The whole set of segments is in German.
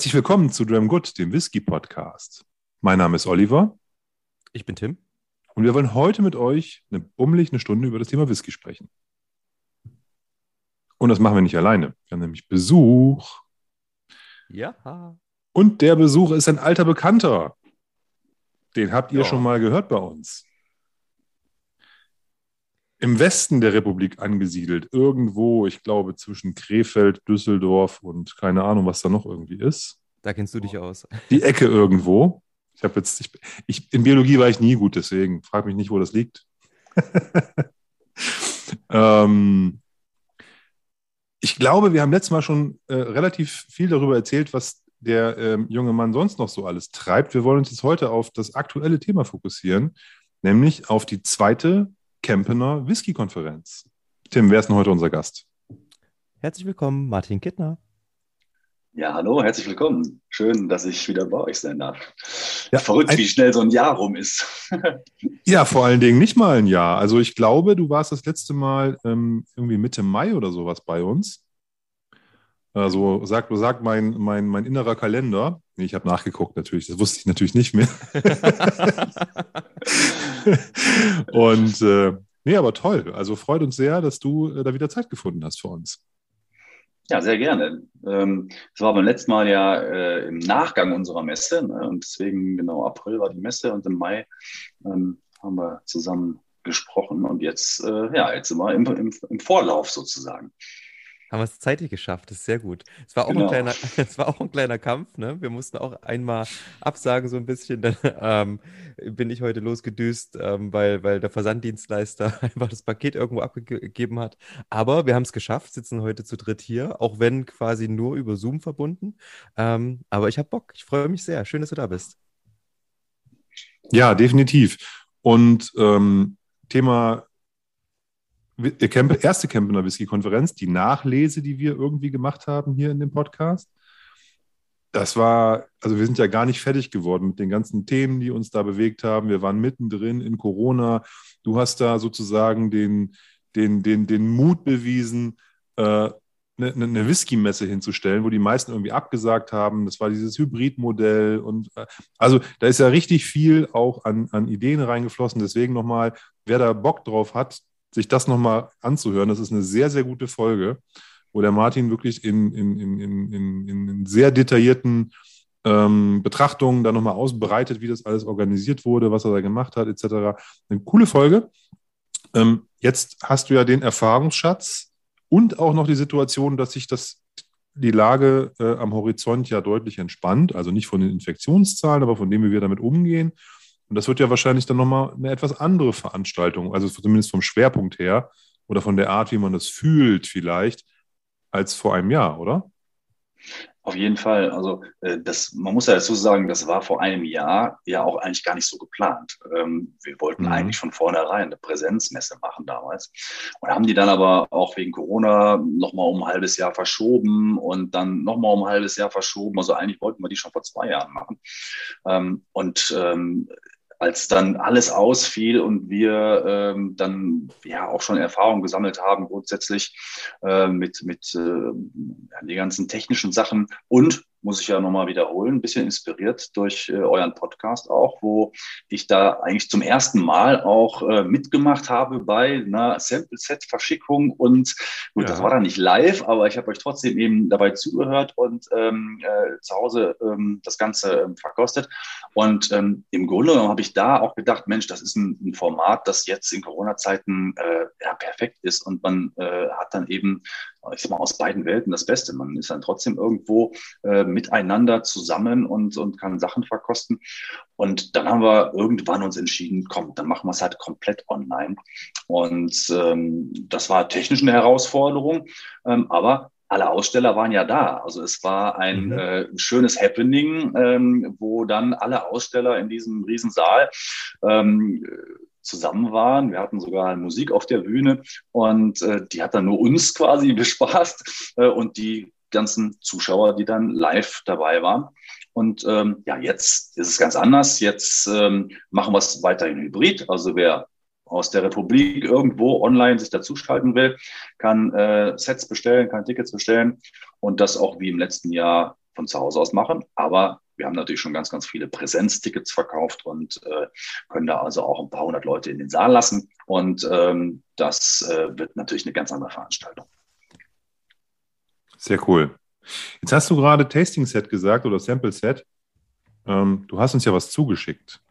Herzlich willkommen zu Dram Good, dem Whisky Podcast. Mein Name ist Oliver. Ich bin Tim. Und wir wollen heute mit euch eine bummelig eine Stunde über das Thema Whisky sprechen. Und das machen wir nicht alleine. Wir haben nämlich Besuch. Ja. Und der Besuch ist ein alter Bekannter. Den habt ihr Ja. schon mal gehört bei uns. Im Westen der Republik angesiedelt, irgendwo, ich glaube, zwischen Krefeld, Düsseldorf und keine Ahnung, was da noch irgendwie ist. Da kennst du dich aus. Die Ecke irgendwo. Ich habe jetzt, ich, ich, in Biologie war ich nie gut, deswegen frag mich nicht, wo das liegt. ähm, ich glaube, wir haben letztes Mal schon äh, relativ viel darüber erzählt, was der ähm, junge Mann sonst noch so alles treibt. Wir wollen uns jetzt heute auf das aktuelle Thema fokussieren, nämlich auf die zweite Kempener Whisky-Konferenz. Tim, wer ist denn heute unser Gast? Herzlich willkommen, Martin Kittner. Ja, hallo, herzlich willkommen. Schön, dass ich wieder bei euch sein darf. Ja, Verrückt, ein- wie schnell so ein Jahr rum ist. Ja, vor allen Dingen nicht mal ein Jahr. Also ich glaube, du warst das letzte Mal ähm, irgendwie Mitte Mai oder sowas bei uns. Also sagt, sagt mein, mein, mein innerer Kalender. Ich habe nachgeguckt natürlich, das wusste ich natürlich nicht mehr. Und äh, nee, aber toll. Also freut uns sehr, dass du äh, da wieder Zeit gefunden hast für uns. Ja, sehr gerne. Ähm, Das war beim letzten Mal ja äh, im Nachgang unserer Messe. Ne? Und deswegen, genau, April war die Messe und im Mai ähm, haben wir zusammen gesprochen. Und jetzt, äh, ja, jetzt sind wir im, im, im Vorlauf sozusagen. Haben wir es zeitlich geschafft, das ist sehr gut. Es war auch, Genau. ein, kleiner, es war auch ein kleiner Kampf, ne? Wir mussten auch einmal absagen, so ein bisschen. Dann ähm, bin ich heute losgedüst, ähm, weil, weil der Versanddienstleister einfach das Paket irgendwo abgegeben hat. Aber wir haben es geschafft, sitzen heute zu dritt hier, auch wenn quasi nur über Zoom verbunden. Ähm, aber ich habe Bock, ich freue mich sehr. Schön, dass du da bist. Ja, definitiv. Und ähm, Thema Camp, erste Campener Whisky-Konferenz, die Nachlese, die wir irgendwie gemacht haben hier in dem Podcast. Das war, also wir sind ja gar nicht fertig geworden mit den ganzen Themen, die uns da bewegt haben. Wir waren mittendrin in Corona. Du hast da sozusagen den, den, den, den Mut bewiesen, äh, eine, eine Whisky-Messe hinzustellen, wo die meisten irgendwie abgesagt haben. Das war dieses Hybridmodell und äh, also da ist ja richtig viel auch an, an Ideen reingeflossen. Deswegen nochmal, wer da Bock drauf hat, sich das nochmal anzuhören, das ist eine sehr, sehr gute Folge, wo der Martin wirklich in, in, in, in, in, sehr detaillierten ähm, Betrachtungen da nochmal ausbreitet, wie das alles organisiert wurde, was er da gemacht hat, etc. Eine coole Folge. Ähm, jetzt hast du ja den Erfahrungsschatz und auch noch die Situation, dass sich das die Lage äh, am Horizont ja deutlich entspannt, also nicht von den Infektionszahlen, aber von dem, wie wir damit umgehen. Und das wird ja wahrscheinlich dann nochmal eine etwas andere Veranstaltung, also zumindest vom Schwerpunkt her oder von der Art, wie man das fühlt, vielleicht, als vor einem Jahr, oder? Auf jeden Fall. Also äh, das, man muss ja dazu sagen, das war vor einem Jahr ja auch eigentlich gar nicht so geplant. Ähm, wir wollten Mhm. eigentlich von vornherein eine Präsenzmesse machen damals und haben die dann aber auch wegen Corona nochmal um ein halbes Jahr verschoben und dann nochmal um ein halbes Jahr verschoben. Also eigentlich wollten wir die schon vor zwei Jahren machen. Ähm, und ähm, als dann alles ausfiel und wir ähm, dann ja auch schon Erfahrung gesammelt haben, grundsätzlich äh, mit, mit äh, ja, die ganzen technischen Sachen und muss ich ja nochmal wiederholen, ein bisschen inspiriert durch äh, euren Podcast auch, wo ich da eigentlich zum ersten Mal auch äh, mitgemacht habe bei einer Sample-Set-Verschickung und gut, Ja. das war dann nicht live, aber ich habe euch trotzdem eben dabei zugehört und ähm, äh, zu Hause ähm, das Ganze ähm, verkostet. Und ähm, im Grunde genommen habe ich da auch gedacht, Mensch, das ist ein, ein Format, das jetzt in Corona-Zeiten äh, ja, perfekt ist und man äh, hat dann eben, ich sag mal, aus beiden Welten das Beste. Man ist dann trotzdem irgendwo äh, miteinander zusammen und, und kann Sachen verkosten. Und dann haben wir irgendwann uns entschieden, komm, dann machen wir es halt komplett online. Und ähm, das war technisch eine Herausforderung, ähm, aber alle Aussteller waren ja da. Also es war ein Mhm. äh, schönes Happening, ähm, wo dann alle Aussteller in diesem Riesensaal ähm, zusammen waren. Wir hatten sogar Musik auf der Bühne und äh, die hat dann nur uns quasi bespaßt äh, und die ganzen Zuschauer, die dann live dabei waren. Und ähm, ja, jetzt ist es ganz anders. Jetzt ähm, machen wir es weiterhin hybrid. Also wer aus der Republik irgendwo online sich dazuschalten will, kann äh, Sets bestellen, kann Tickets bestellen und das auch wie im letzten Jahr von zu Hause aus machen. Aber wir haben natürlich schon ganz, ganz viele Präsenztickets verkauft und äh, können da also auch ein paar hundert Leute in den Saal lassen. Und ähm, das äh, wird natürlich eine ganz andere Veranstaltung. Sehr cool. Jetzt hast du gerade Tasting Set gesagt oder Sample Set. Ähm, du hast uns ja was zugeschickt.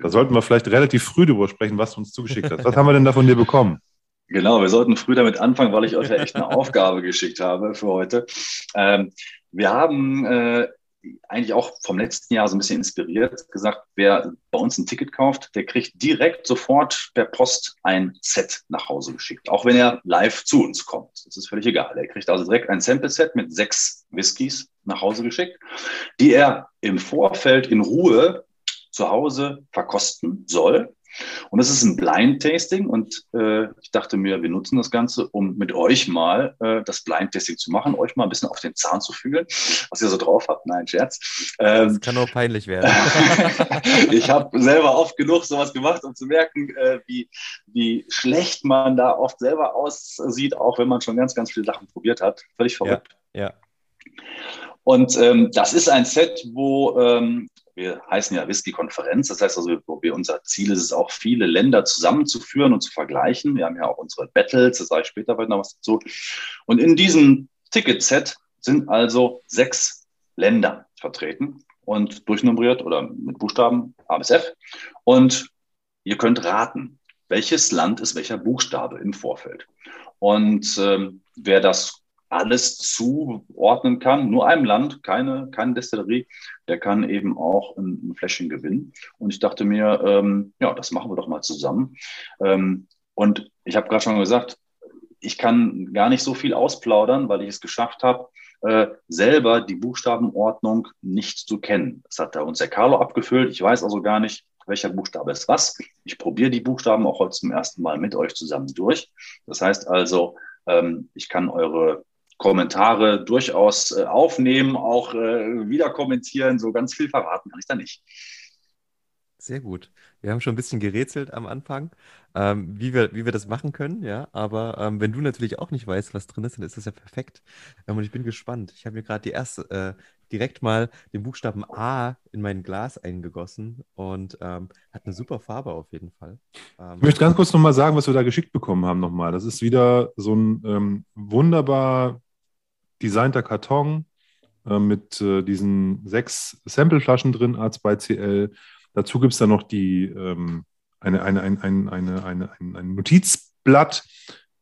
Da sollten wir vielleicht relativ früh darüber sprechen, was du uns zugeschickt hast. Was haben wir denn da von dir bekommen? Genau, wir sollten früh damit anfangen, weil ich euch ja echt eine Aufgabe geschickt habe für heute. Ähm, wir haben äh, eigentlich auch vom letzten Jahr so ein bisschen inspiriert gesagt, wer bei uns ein Ticket kauft, der kriegt direkt sofort per Post ein Set nach Hause geschickt, auch wenn er live zu uns kommt. Das ist völlig egal. Er kriegt also direkt ein Sample-Set mit sechs Whiskys nach Hause geschickt, die er im Vorfeld in Ruhe zu Hause verkosten soll. Und das ist ein Blind Tasting und äh, ich dachte mir, wir nutzen das Ganze, um mit euch mal äh, das Blind Tasting zu machen, euch mal ein bisschen auf den Zahn zu fühlen, was ihr so drauf habt. Nein, Scherz. Ähm, das kann auch peinlich werden. ich habe selber oft genug sowas gemacht, um zu merken, äh, wie, wie schlecht man da oft selber aussieht, auch wenn man schon ganz, ganz viele Sachen probiert hat. Völlig verrückt. Ja. ja. Und ähm, das ist ein Set, wo ähm, wir heißen ja Whisky-Konferenz. Das heißt also, wir, unser Ziel ist es auch, viele Länder zusammenzuführen und zu vergleichen. Wir haben ja auch unsere Battles, da sage ich später noch was dazu. Und in diesem Ticket-Set sind also sechs Länder vertreten und durchnummeriert oder mit Buchstaben A bis F. Und ihr könnt raten, welches Land ist welcher Buchstabe im Vorfeld. Und ähm, wer das alles zuordnen kann, nur einem Land, keine, keine Destillerie, der kann eben auch ein, ein Fläschchen gewinnen. Und ich dachte mir, ähm, ja, das machen wir doch mal zusammen. Ähm, und ich habe gerade schon gesagt, ich kann gar nicht so viel ausplaudern, weil ich es geschafft habe, äh, selber die Buchstabenordnung nicht zu kennen. Das hat da uns der Carlo abgefüllt. Ich weiß also gar nicht, welcher Buchstabe ist was. Ich probiere die Buchstaben auch heute zum ersten Mal mit euch zusammen durch. Das heißt also, ähm, ich kann eure Kommentare durchaus äh, aufnehmen, auch äh, wieder kommentieren. So ganz viel verraten kann ich da nicht. Sehr gut. Wir haben schon ein bisschen gerätselt am Anfang, ähm, wie wir, wie wir das machen können, ja. Aber ähm, wenn du natürlich auch nicht weißt, was drin ist, dann ist das ja perfekt. Ähm, und ich bin gespannt. Ich habe mir gerade die erste, äh, direkt mal den Buchstaben A in mein Glas eingegossen und ähm, hat eine super Farbe auf jeden Fall. Ähm, ich möchte ganz kurz nochmal sagen, was wir da geschickt bekommen haben nochmal. Das ist wieder so ein ähm, wunderbar designter Karton äh, mit äh, diesen sechs Sampleflaschen drin, A2CL. Dazu gibt es dann noch die, ähm, eine, eine, ein, ein, eine, eine, ein, ein Notizblatt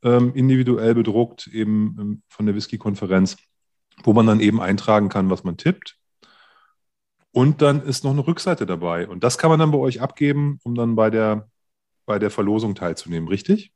ähm, individuell bedruckt, eben ähm, von der Whisky-Konferenz, wo man dann eben eintragen kann, was man tippt. Und dann ist noch eine Rückseite dabei. Und das kann man dann bei euch abgeben, um dann bei der, bei der Verlosung teilzunehmen, richtig?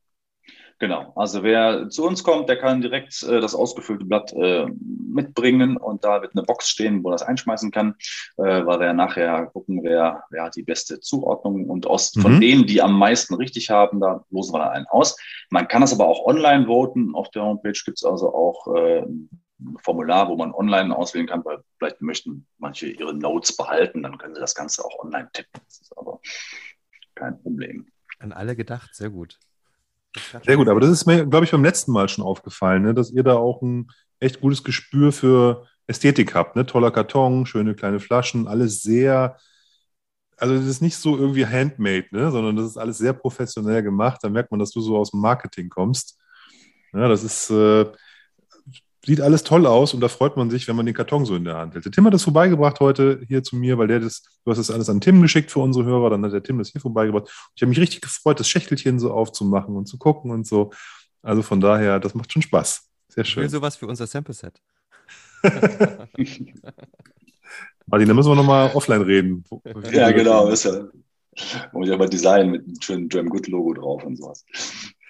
Genau, also wer zu uns kommt, der kann direkt äh, das ausgefüllte Blatt äh, mitbringen und da wird eine Box stehen, wo er das einschmeißen kann, äh, weil wir ja nachher gucken, wer, wer hat die beste Zuordnung und aus, mhm. von denen, die am meisten richtig haben, da losen wir dann einen aus. Man kann das aber auch online voten. Auf der Homepage gibt es also auch äh, ein Formular, wo man online auswählen kann, weil vielleicht möchten manche ihre Notes behalten, dann können sie das Ganze auch online tippen. Das ist aber kein Problem. An alle gedacht, sehr gut. Sehr gut, aber das ist mir, glaube ich, beim letzten Mal schon aufgefallen, ne, dass ihr da auch ein echt gutes Gespür für Ästhetik habt. Ne? Toller Karton, schöne kleine Flaschen, alles sehr, also das ist nicht so irgendwie handmade, ne? sondern das ist alles sehr professionell gemacht. Da merkt man, dass du so aus dem Marketing kommst. Ja, das ist, äh, sieht alles toll aus und da freut man sich, wenn man den Karton so in der Hand hält. Der Tim hat das vorbeigebracht heute hier zu mir, weil der das, du hast das alles an Tim geschickt für unsere Hörer, dann hat der Tim das hier vorbeigebracht. Ich habe mich richtig gefreut, das Schächtelchen so aufzumachen und zu gucken und so. Also von daher, das macht schon Spaß. Sehr schön. Ich will sowas für unser Sample-Set. Martin, da müssen wir nochmal offline reden. Ja, genau. Ist ja, muss ich aber Design mit einem schönen Dram Good Logo drauf und sowas.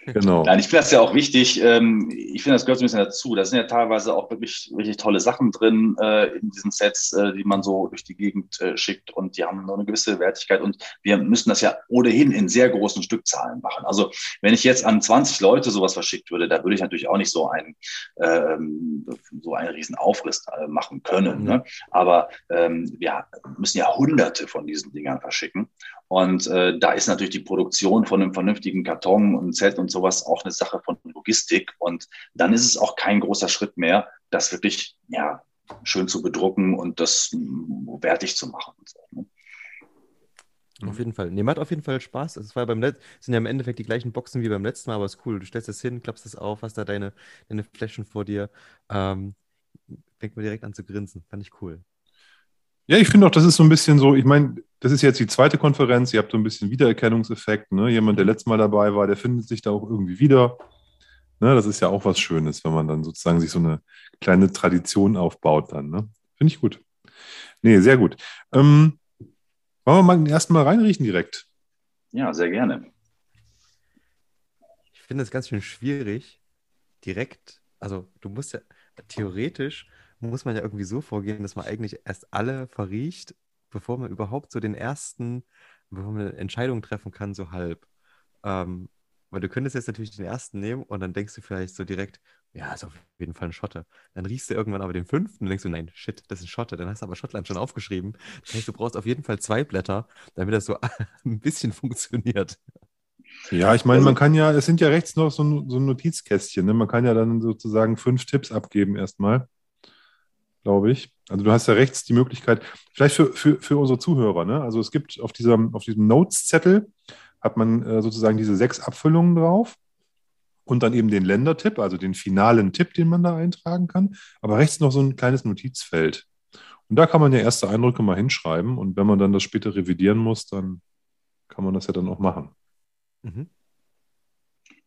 Genau. Nein, ich finde das ja auch wichtig. Ähm, ich finde, das gehört so ein bisschen dazu. Da sind ja teilweise auch wirklich, wirklich tolle Sachen drin äh, in diesen Sets, äh, die man so durch die Gegend äh, schickt und die haben noch eine gewisse Wertigkeit und wir müssen das ja ohnehin in sehr großen Stückzahlen machen. Also wenn ich jetzt an 20 Leute sowas verschickt würde, da würde ich natürlich auch nicht so einen, ähm, so einen riesen Aufriss machen können. Mhm. Ne? Aber ähm, wir müssen ja hunderte von diesen Dingern verschicken und äh, da ist natürlich die Produktion von einem vernünftigen Karton und Set und sowas auch eine Sache von Logistik. Und dann ist es auch kein großer Schritt mehr, das wirklich ja, schön zu bedrucken und das wertig zu machen. So, ne? Auf jeden Fall. Nee, macht auf jeden Fall Spaß. Es war beim Let sind ja im Endeffekt die gleichen Boxen wie beim letzten Mal, aber es ist cool. Du stellst das hin, klappst das auf, hast da deine, deine Fläschchen vor dir. Ähm, fängt man direkt an zu grinsen. Fand ich cool. Ja, ich finde auch, das ist so ein bisschen so, ich meine, das ist jetzt die zweite Konferenz, ihr habt so ein bisschen Wiedererkennungseffekt. Ne? Jemand, der letztes Mal dabei war, der findet sich da auch irgendwie wieder. Ne? Das ist ja auch was Schönes, wenn man dann sozusagen sich so eine kleine Tradition aufbaut dann. Ne? Finde ich gut. Nee, sehr gut. Ähm, wollen wir mal erstmal reinriechen direkt? Ja, sehr gerne. Ich finde es ganz schön schwierig, direkt, also du musst ja theoretisch muss man ja irgendwie so vorgehen, dass man eigentlich erst alle verriecht, bevor man überhaupt so den ersten, bevor man eine Entscheidung treffen kann, so halb. Ähm, weil du könntest jetzt natürlich den ersten nehmen und dann denkst du vielleicht so direkt, ja, ist auf jeden Fall ein Schotte. Dann riechst du irgendwann aber den fünften und denkst du, nein, shit, das ist ein Schotte. Dann hast du aber Schottland schon aufgeschrieben. Das heißt, du brauchst auf jeden Fall zwei Blätter, damit das so ein bisschen funktioniert. Ja, ich meine, man kann ja, es sind ja rechts noch so so ein Notizkästchen. Ne? Man kann ja dann sozusagen fünf Tipps abgeben erstmal, glaube ich. Also du hast ja rechts die Möglichkeit, vielleicht für, für, für unsere Zuhörer, ne? Also es gibt auf diesem, auf diesem Notes-Zettel hat man äh, sozusagen diese sechs Abfüllungen drauf und dann eben den Ländertipp, also den finalen Tipp, den man da eintragen kann. Aber rechts noch so ein kleines Notizfeld. Und da kann man ja erste Eindrücke mal hinschreiben und wenn man dann das später revidieren muss, dann kann man das ja dann auch machen. Mhm.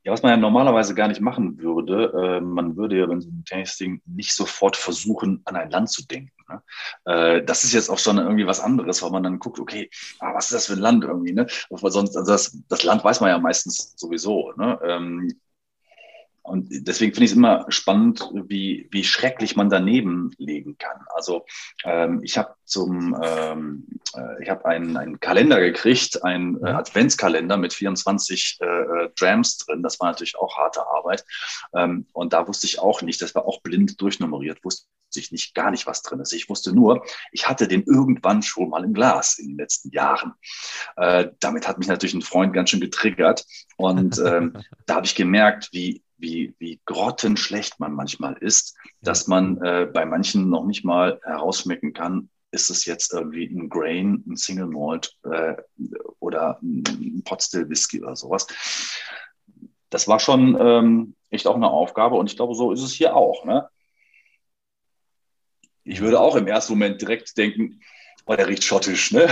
Ja, was man ja normalerweise gar nicht machen würde, äh, man würde ja beim so Tasting nicht sofort versuchen, an ein Land zu denken. Ne? Äh, das ist jetzt auch schon irgendwie was anderes, weil man dann guckt, okay, ah, was ist das für ein Land irgendwie? Ne? Sonst, also das, das Land weiß man ja meistens sowieso. Ne? Ähm, und deswegen finde ich es immer spannend, wie, wie schrecklich man daneben legen kann. Also ähm, ich habe zum, ähm, äh, ich habe einen, einen Kalender gekriegt, einen äh, Adventskalender mit 24 äh, äh, Drams drin. Das war natürlich auch harte Arbeit. Ähm, und da wusste ich auch nicht, das war auch blind durchnummeriert, wusste ich nicht gar nicht, was drin ist. Ich wusste nur, ich hatte den irgendwann schon mal im Glas in den letzten Jahren. Äh, damit hat mich natürlich ein Freund ganz schön getriggert. Und ähm, da habe ich gemerkt, wie wie, wie grottenschlecht man manchmal ist, dass man äh, bei manchen noch nicht mal herausschmecken kann, ist es jetzt irgendwie ein Grain, ein Single Malt äh, oder ein Potstill Whisky oder sowas. Das war schon ähm, echt auch eine Aufgabe und ich glaube, so ist es hier auch. Ne? Ich würde auch im ersten Moment direkt denken, oh, der riecht schottisch, ne?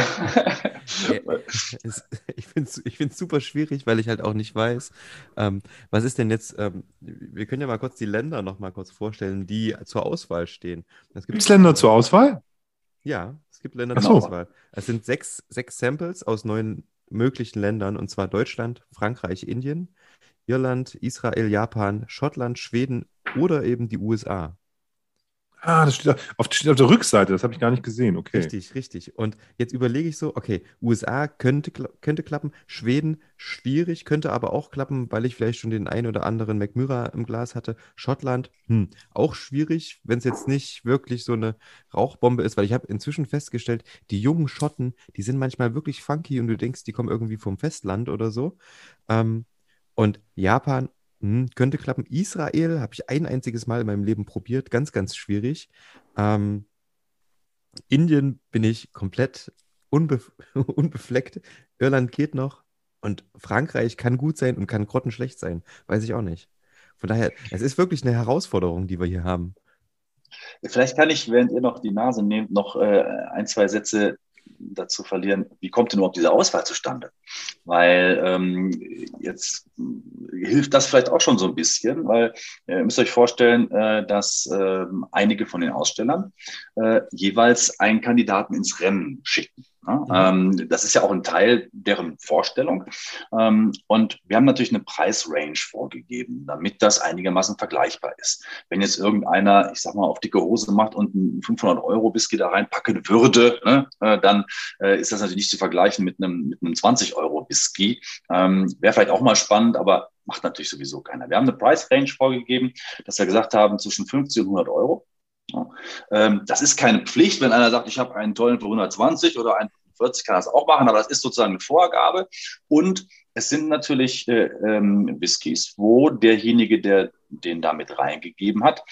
ich finde es ich super schwierig, weil ich halt auch nicht weiß, ähm, was ist denn jetzt, ähm, wir können ja mal kurz die Länder noch mal kurz vorstellen, die zur Auswahl stehen. Gibt es Länder zur Auswahl? Ja, es gibt Länder zur Auswahl. Es sind sechs, sechs Samples aus neun möglichen Ländern, und zwar Deutschland, Frankreich, Indien, Irland, Israel, Japan, Schottland, Schweden oder eben die USA. Ah, das steht auf, steht auf der Rückseite, das habe ich gar nicht gesehen. Okay. Richtig, richtig. Und jetzt überlege ich so, okay, USA könnte, könnte klappen, Schweden schwierig, könnte aber auch klappen, weil ich vielleicht schon den einen oder anderen McMurra im Glas hatte. Schottland, hm, auch schwierig, wenn es jetzt nicht wirklich so eine Rauchbombe ist, weil ich habe inzwischen festgestellt, die jungen Schotten, die sind manchmal wirklich funky und du denkst, die kommen irgendwie vom Festland oder so. Ähm, und Japan hm, könnte klappen. Israel habe ich ein einziges Mal in meinem Leben probiert. Ganz, ganz schwierig. Ähm, Indien bin ich komplett unbef unbefleckt. Irland geht noch. Und Frankreich kann gut sein und kann grottenschlecht sein. Weiß ich auch nicht. Von daher, es ist wirklich eine Herausforderung, die wir hier haben. Vielleicht kann ich, während ihr noch die Nase nehmt, noch äh, ein, zwei Sätze dazu verlieren, wie kommt denn überhaupt diese Auswahl zustande? Weil ähm, jetzt hilft das vielleicht auch schon so ein bisschen, weil äh, ihr müsst euch vorstellen, äh, dass äh, einige von den Ausstellern äh, jeweils einen Kandidaten ins Rennen schicken. Ja, ähm, das ist ja auch ein Teil deren Vorstellung. Ähm, und wir haben natürlich eine Preisrange vorgegeben, damit das einigermaßen vergleichbar ist. Wenn jetzt irgendeiner, ich sag mal, auf dicke Hose macht und einen 500 Euro Whisky da reinpacken würde, ne, äh, dann äh, ist das natürlich nicht zu vergleichen mit einem, mit einem 20 Euro Whisky. Ähm, Wäre vielleicht auch mal spannend, aber macht natürlich sowieso keiner. Wir haben eine Price Range vorgegeben, dass wir gesagt haben, zwischen 50 und 100 Euro. Ähm, das ist keine Pflicht, wenn einer sagt, ich habe einen tollen für 120 oder einen für 40, kann das auch machen, aber das ist sozusagen eine Vorgabe. Und es sind natürlich äh, ähm, Whiskys, wo derjenige, der den damit reingegeben hat,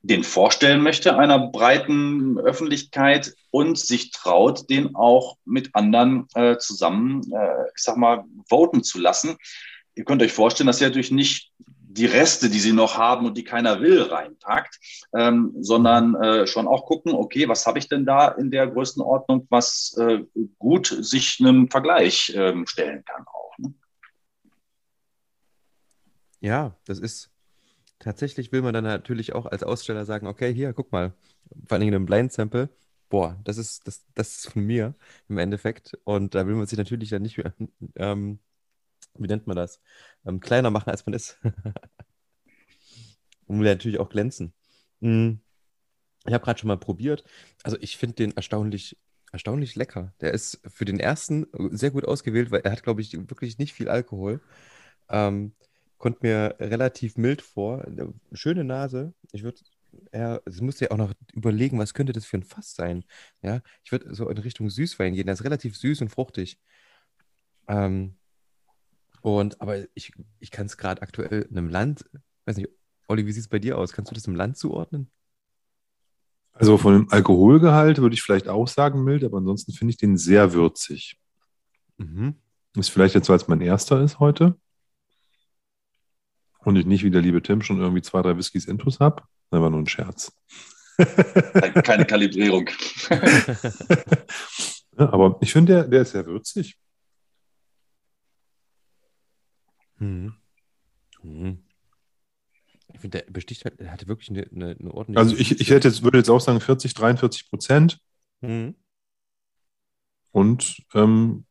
den vorstellen möchte einer breiten Öffentlichkeit und sich traut, den auch mit anderen äh, zusammen, äh, ich sag mal, voten zu lassen. Ihr könnt euch vorstellen, dass ihr natürlich nicht die Reste, die sie noch haben und die keiner will, reinpackt, ähm, sondern äh, schon auch gucken, okay, was habe ich denn da in der Größenordnung, was äh, gut sich einem Vergleich ähm, stellen kann auch. Ne? Ja, das ist tatsächlich will man dann natürlich auch als Aussteller sagen, okay, hier, guck mal, vor allem in einem Blind Sample, boah, das ist, das, das ist von mir im Endeffekt. Und da will man sich natürlich dann nicht, ähm, wie nennt man das, ähm, kleiner machen, als man ist. Und will natürlich auch glänzen. Mhm. Ich habe gerade schon mal probiert. Also ich finde den erstaunlich, erstaunlich lecker. Der ist für den ersten sehr gut ausgewählt, weil er hat, glaube ich, wirklich nicht viel Alkohol. Ähm, kommt mir relativ mild vor. Schöne Nase. Ich würde eher, es musste ja auch noch überlegen, was könnte das für ein Fass sein. Ja, ich würde so in Richtung Süßwein gehen. Der ist relativ süß und fruchtig. Ähm, und, aber ich, ich kann es gerade aktuell in einem Land, weiß nicht, Olli, wie sieht es bei dir aus? Kannst du das im Land zuordnen? Also von dem Alkoholgehalt würde ich vielleicht auch sagen mild, aber ansonsten finde ich den sehr würzig. Mhm. Ist vielleicht jetzt so, als mein erster ist heute. Und ich nicht wie der liebe Tim schon irgendwie zwei, drei Whiskys Intus habe. Das war nur ein Scherz. Keine Kalibrierung. ja, aber ich finde, der, der ist sehr würzig. Hm. Hm. Ich finde, der besticht halt, der hatte wirklich eine, eine, eine ordentliche. Also ich, ich hätte jetzt, würde jetzt auch sagen 40, 43 Prozent. Mhm. Und ähm,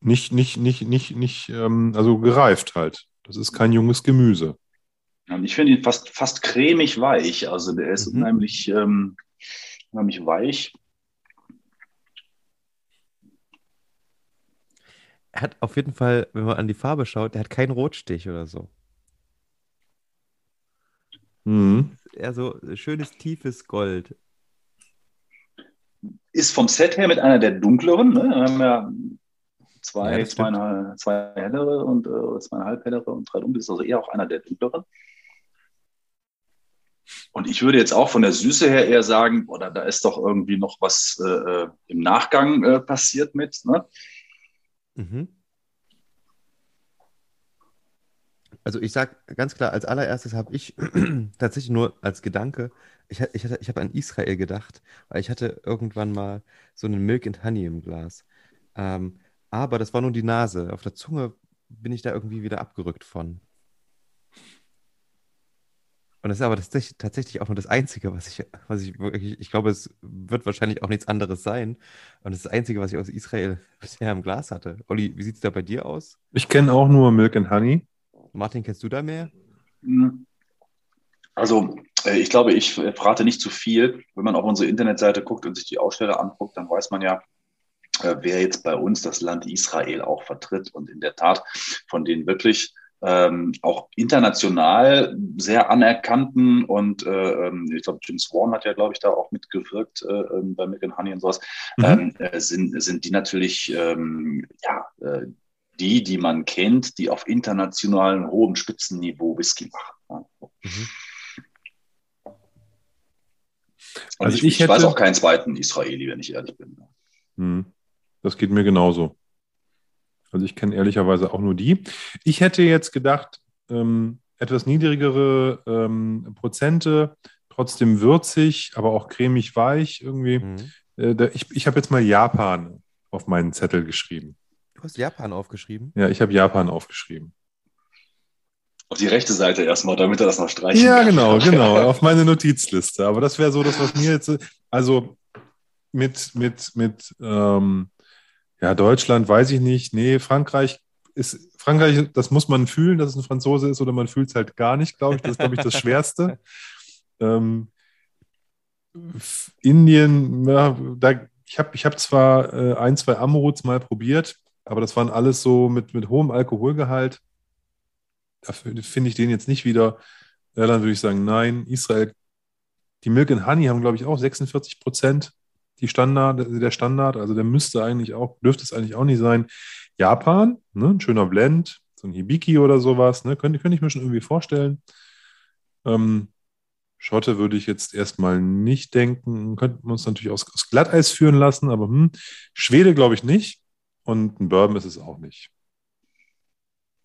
nicht, nicht, nicht, nicht, nicht, ähm, also gereift halt. Das ist kein junges Gemüse. Und ich finde ihn fast, fast cremig weich. Also der ist mhm. unheimlich, ähm, unheimlich weich. Er hat auf jeden Fall, wenn man an die Farbe schaut, der hat keinen Rotstich oder so. Mhm. Eher so schönes, tiefes Gold. Ist vom Set her mit einer der dunkleren. Ne? Wir haben ja zwei, ja, zweieinhalb, zwei hellere und äh, zweieinhalb hellere und drei dunkle. Ist also eher auch einer der dunkleren. Und ich würde jetzt auch von der Süße her eher sagen, oder da ist doch irgendwie noch was äh, äh im Nachgang äh, passiert mit. Ne? Mhm. Also ich sage ganz klar, als allererstes habe ich tatsächlich nur als Gedanke, ich, ich, ich habe an Israel gedacht, weil ich hatte irgendwann mal so einen Milk and Honey im Glas. Ähm, aber das war nur die Nase. Auf der Zunge bin ich da irgendwie wieder abgerückt von. Und das ist aber das, tatsächlich auch nur das Einzige, was ich, was ich wirklich, ich glaube, es wird wahrscheinlich auch nichts anderes sein. Und das ist das Einzige, was ich aus Israel bisher im Glas hatte. Olli, wie sieht es da bei dir aus? Ich kenne auch nur Milk and Honey. Martin, kennst du da mehr? Hm. Also, äh, ich glaube, ich verrate nicht zu viel. Wenn man auf unsere Internetseite guckt und sich die Aussteller anguckt, dann weiß man ja, äh, wer jetzt bei uns das Land Israel auch vertritt. Und in der Tat von den wirklich ähm, auch international sehr anerkannten und äh, ähm, ich glaube, Jim Swan hat ja, glaube ich, da auch mitgewirkt äh, ähm, bei Milk Honey und sowas, mhm. ähm, äh, sind, sind die natürlich, ähm, ja, äh, die, die man kennt, die auf internationalem hohem Spitzenniveau Whisky machen. Mhm. Also ich, ich, hätte, weiß auch keinen zweiten Israeli, wenn ich ehrlich bin. Hm. Das geht mir genauso. Also ich kenne ehrlicherweise auch nur die. Ich hätte jetzt gedacht, ähm, etwas niedrigere ähm, Prozente, trotzdem würzig, aber auch cremig weich irgendwie. Mhm. Äh, da, ich ich habe jetzt mal Japan auf meinen Zettel geschrieben. Du hast Japan aufgeschrieben? Ja, ich habe Japan aufgeschrieben. Auf die rechte Seite erstmal, damit er das noch streichen ja, kann. Ja, genau, genau, auf meine Notizliste. Aber das wäre so das, was mir jetzt, also mit, mit, mit, ähm, ja, Deutschland weiß ich nicht. Nee, Frankreich ist, Frankreich, das muss man fühlen, dass es ein Franzose ist, oder man fühlt es halt gar nicht, glaube ich. Das ist, glaube ich, das Schwerste. ähm, Indien, ja, da, ich habe ich hab zwar äh, ein, zwei Amuruts mal probiert, aber das waren alles so mit, mit hohem Alkoholgehalt. Dafür finde ich den jetzt nicht wieder. Ja, dann würde ich sagen, nein. Israel, die Milk and Honey haben, glaube ich, auch 46 Prozent die Standard, der Standard. Also der müsste eigentlich auch, dürfte es eigentlich auch nicht sein. Japan, ne, ein schöner Blend, so ein Hibiki oder sowas, ne, könnte, könnte ich mir schon irgendwie vorstellen. Ähm, Schotte würde ich jetzt erstmal nicht denken. Könnten wir uns natürlich aus, aus Glatteis führen lassen, aber hm, Schwede glaube ich nicht. Und ein Bourbon ist es auch nicht.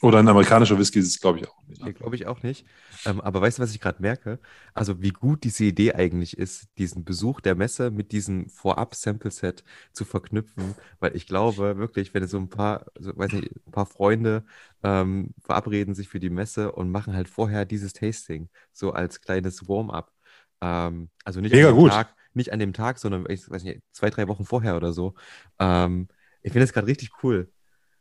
Oder ein amerikanischer Whisky ist es, glaube ich, auch nicht. Nee, glaube ich auch nicht. Ähm, aber weißt du, was ich gerade merke? Also, wie gut diese Idee eigentlich ist, diesen Besuch der Messe mit diesem Vorab-Sample-Set zu verknüpfen. Weil ich glaube wirklich, wenn so ein paar, so, weiß nicht, ein paar Freunde ähm, verabreden sich für die Messe und machen halt vorher dieses Tasting, so als kleines Warm-up. Ähm, also nicht Mega an dem gut. Tag, nicht an dem Tag, sondern ich weiß nicht, zwei, drei Wochen vorher oder so. Ähm, ich finde das gerade richtig cool.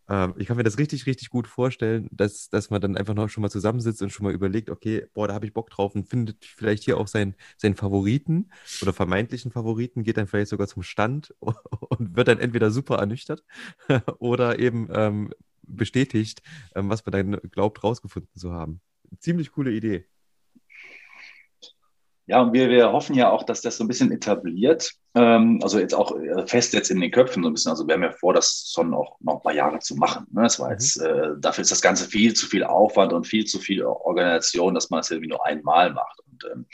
Ähm, ich kann mir das richtig, richtig gut vorstellen, dass, dass man dann einfach noch schon mal zusammensitzt und schon mal überlegt, okay, boah, da habe ich Bock drauf und findet vielleicht hier auch seinen, seinen Favoriten oder vermeintlichen Favoriten, geht dann vielleicht sogar zum Stand und wird dann entweder super ernüchtert oder eben ähm, bestätigt, ähm, was man dann glaubt, rausgefunden zu haben. Ziemlich coole Idee. Ja, und wir, wir hoffen ja auch, dass das so ein bisschen etabliert, ähm, also jetzt auch äh, fest jetzt in den Köpfen so ein bisschen. Also wir haben ja vor, das schon auch noch ein paar Jahre zu machen. Ne? Das war jetzt, äh, dafür ist das Ganze viel zu viel Aufwand und viel zu viel Organisation, dass man es irgendwie nur einmal macht. Und ähm,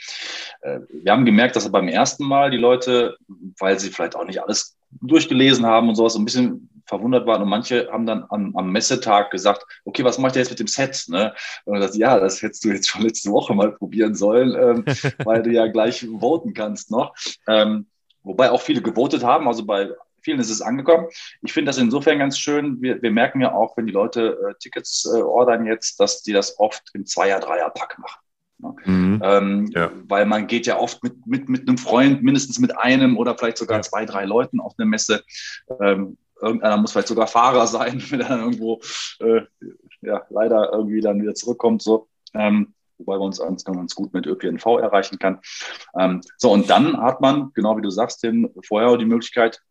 äh, wir haben gemerkt, dass beim ersten Mal die Leute, weil sie vielleicht auch nicht alles durchgelesen haben und sowas, so ein bisschen verwundert waren und manche haben dann am, am Messetag gesagt, okay, was macht ihr jetzt mit dem Set? Ne? Und das, ja, das hättest du jetzt schon letzte Woche mal probieren sollen, ähm, weil du ja gleich voten kannst noch. Ähm, wobei auch viele gewotet haben, also bei vielen ist es angekommen. Ich finde das insofern ganz schön. Wir, wir merken ja auch, wenn die Leute äh, Tickets äh, ordern jetzt, dass die das oft im Zweier-, Dreier-Pack machen. Ne? Mhm. Ähm, Ja. Weil man geht ja oft mit, mit, mit einem Freund, mindestens mit einem oder vielleicht sogar Ja. zwei, drei Leuten auf eine Messe. Ähm, irgendeiner muss vielleicht sogar Fahrer sein, wenn er dann irgendwo äh, ja, leider irgendwie dann wieder zurückkommt. So. Ähm, wobei man uns ganz, gut mit ÖPNV erreichen kann. Ähm, so, und dann hat man, genau wie du sagst, Tim, vorher die Möglichkeit,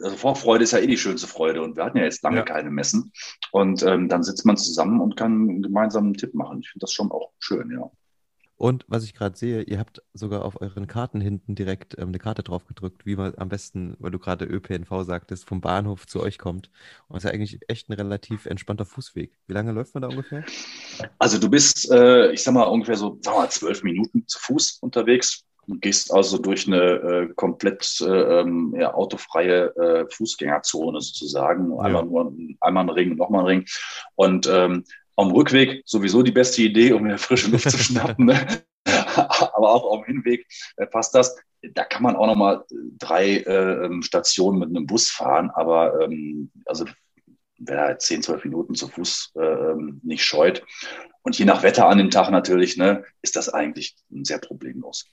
also Vorfreude ist ja eh die schönste Freude und wir hatten ja jetzt lange Ja. keine Messen. Und ähm, dann sitzt man zusammen und kann gemeinsam einen Tipp machen. Ich finde das schon auch schön, ja. Und was ich gerade sehe, ihr habt sogar auf euren Karten hinten direkt ähm, eine Karte drauf gedrückt, wie man am besten, weil du gerade ÖPNV sagtest, vom Bahnhof zu euch kommt. Und das ist ja eigentlich echt ein relativ entspannter Fußweg. Wie lange läuft man da ungefähr? Also du bist, äh, ich sag mal, ungefähr so sagen wir mal, zwölf Minuten zu Fuß unterwegs. Du gehst also durch eine äh, komplett äh, ähm, ja, autofreie äh, Fußgängerzone sozusagen. Einmal, nur, einmal ein Ring, nochmal ein Ring. Und ähm, am Rückweg sowieso die beste Idee, um mir frische Luft zu schnappen. Ne? Aber auch auf dem Hinweg äh, passt das. Da kann man auch nochmal drei äh, ähm, Stationen mit einem Bus fahren. Aber ähm, also wer da 10, 12 Minuten zu Fuß äh, nicht scheut. Und je nach Wetter an dem Tag natürlich, ne, ist das eigentlich sehr problemlos.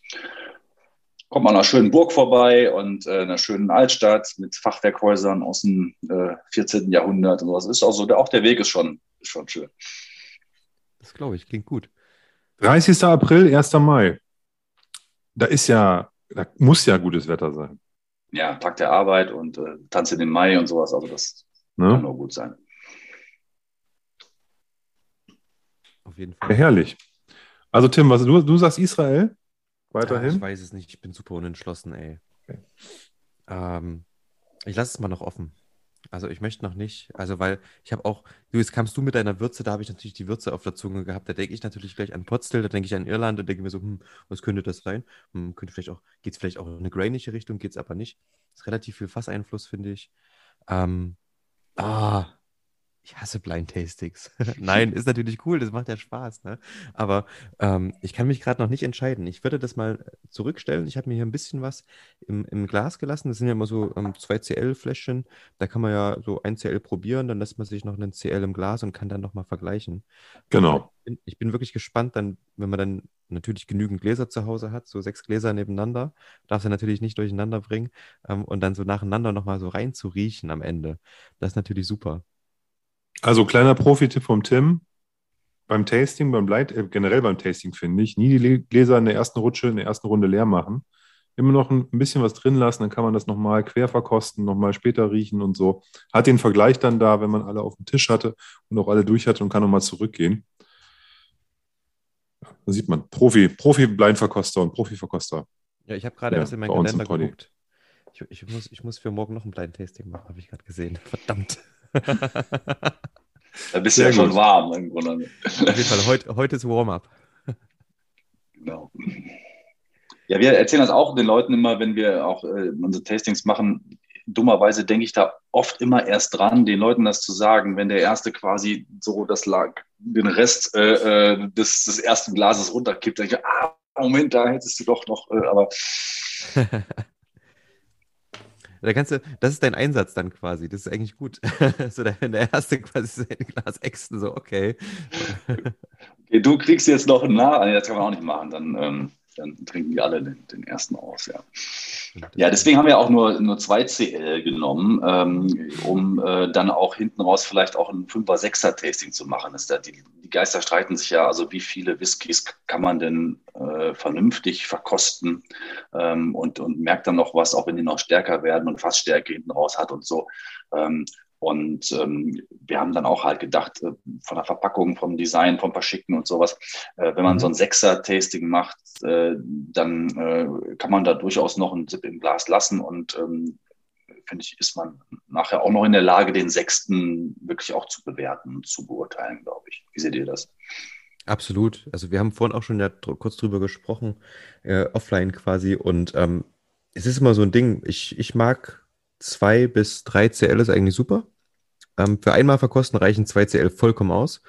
Kommt man an einer schönen Burg vorbei und äh, einer schönen Altstadt mit Fachwerkhäusern aus dem äh, 14. Jahrhundert und sowas. Ist auch so, der, auch der Weg ist schon, ist schon schön. Das glaube ich, klingt gut. 30. April, 1. Mai. Da ist ja, da muss ja gutes Wetter sein. Ja, Tag der Arbeit und äh, Tanz in den Mai und sowas. Also das kann Ne? nur gut sein. Auf jeden Ja, Fall. herrlich. Also Tim, was du, du sagst Israel? Ah, ich Weiterhin? weiß es nicht, ich bin super unentschlossen, ey. Okay. Ähm, ich lasse es mal noch offen. Also ich möchte noch nicht, also weil ich habe auch, du, jetzt kamst du mit deiner Würze, da habe ich natürlich die Würze auf der Zunge gehabt. Da denke ich natürlich gleich an Potstill, da denke ich an Irland und denke mir so, hm, was könnte das sein? Hm, könnte vielleicht auch, geht es vielleicht auch in eine grainige Richtung, geht es aber nicht. Ist relativ viel Fasseinfluss, finde ich. Ähm, ah, ich hasse Blind Tastings. Nein, ist natürlich cool, das macht ja Spaß, ne? Aber ähm, ich kann mich gerade noch nicht entscheiden. Ich würde das mal zurückstellen. Ich habe mir hier ein bisschen was im, im Glas gelassen. Das sind ja immer so ähm, zwei CL-Fläschchen. Da kann man ja so ein CL probieren, dann lässt man sich noch einen CL im Glas und kann dann nochmal vergleichen. Genau. Ich bin, ich bin wirklich gespannt, dann, wenn man dann natürlich genügend Gläser zu Hause hat, so sechs Gläser nebeneinander, darf sie natürlich nicht durcheinander bringen ähm, und dann so nacheinander nochmal so rein zu riechen am Ende. Das ist natürlich super. Also kleiner Profi-Tipp vom Tim. Beim Tasting, beim Blind, äh, generell beim Tasting finde ich, nie die Gläser in der ersten Rutsche, in der ersten Runde leer machen. Immer noch ein, bisschen was drin lassen, dann kann man das nochmal quer verkosten, nochmal später riechen und so. Hat den Vergleich dann da, wenn man alle auf dem Tisch hatte und auch alle durch hatte und kann nochmal zurückgehen. Da sieht man, Profi, Profi-Blindverkoster und Profi-Verkoster. Ja, ich habe gerade Ja, erst in meinen Kalender geguckt. Ich, ich, muss, ich muss für morgen noch ein Blind Tasting machen, habe ich gerade gesehen. Verdammt. Da bist du ja schon warm im Grunde. Auf jeden Fall, heute, heute ist Warm-up. Genau. Ja, wir erzählen das auch den Leuten immer, wenn wir auch äh, unsere Tastings machen. Dummerweise denke ich da oft immer erst dran, den Leuten das zu sagen, wenn der Erste quasi so das lag, den Rest äh, äh des, des ersten Glases runterkippt. Dann denke ich, ah, Moment, da hättest du doch noch, äh, aber Da kannst du, das ist dein Einsatz dann quasi. Das ist eigentlich gut. so, wenn der erste quasi sein Glas ächzen, so, okay. okay. Du kriegst jetzt noch ein Nah, das kann man auch nicht machen, dann, ähm, dann trinken die alle den, den ersten aus, ja. Ja, deswegen haben wir auch nur, nur 2 CL genommen, ähm, um äh, dann auch hinten raus vielleicht auch ein 5er, 6er Tasting zu machen. Das da, die, die, Geister streiten sich ja, also wie viele Whiskys kann man denn äh, vernünftig verkosten ähm, und, und merkt dann noch was, auch wenn die noch stärker werden und Fassstärke hinten raus hat und so. Ähm, und ähm, wir haben dann auch halt gedacht, äh, von der Verpackung, vom Design, vom Verschicken und sowas, äh, wenn man mhm. so ein Sechser-Tasting macht, äh, dann äh, kann man da durchaus noch einen Sip im Glas lassen und ähm, finde ich, ist man nachher auch noch in der Lage, den sechsten wirklich auch zu bewerten und zu beurteilen, glaube ich. Wie seht ihr das? Absolut. Also wir haben vorhin auch schon ja kurz drüber gesprochen, äh, offline quasi. Und ähm, es ist immer so ein Ding, ich, ich mag zwei bis drei CL ist eigentlich super. Ähm, für einmal verkosten reichen 2 CL vollkommen aus.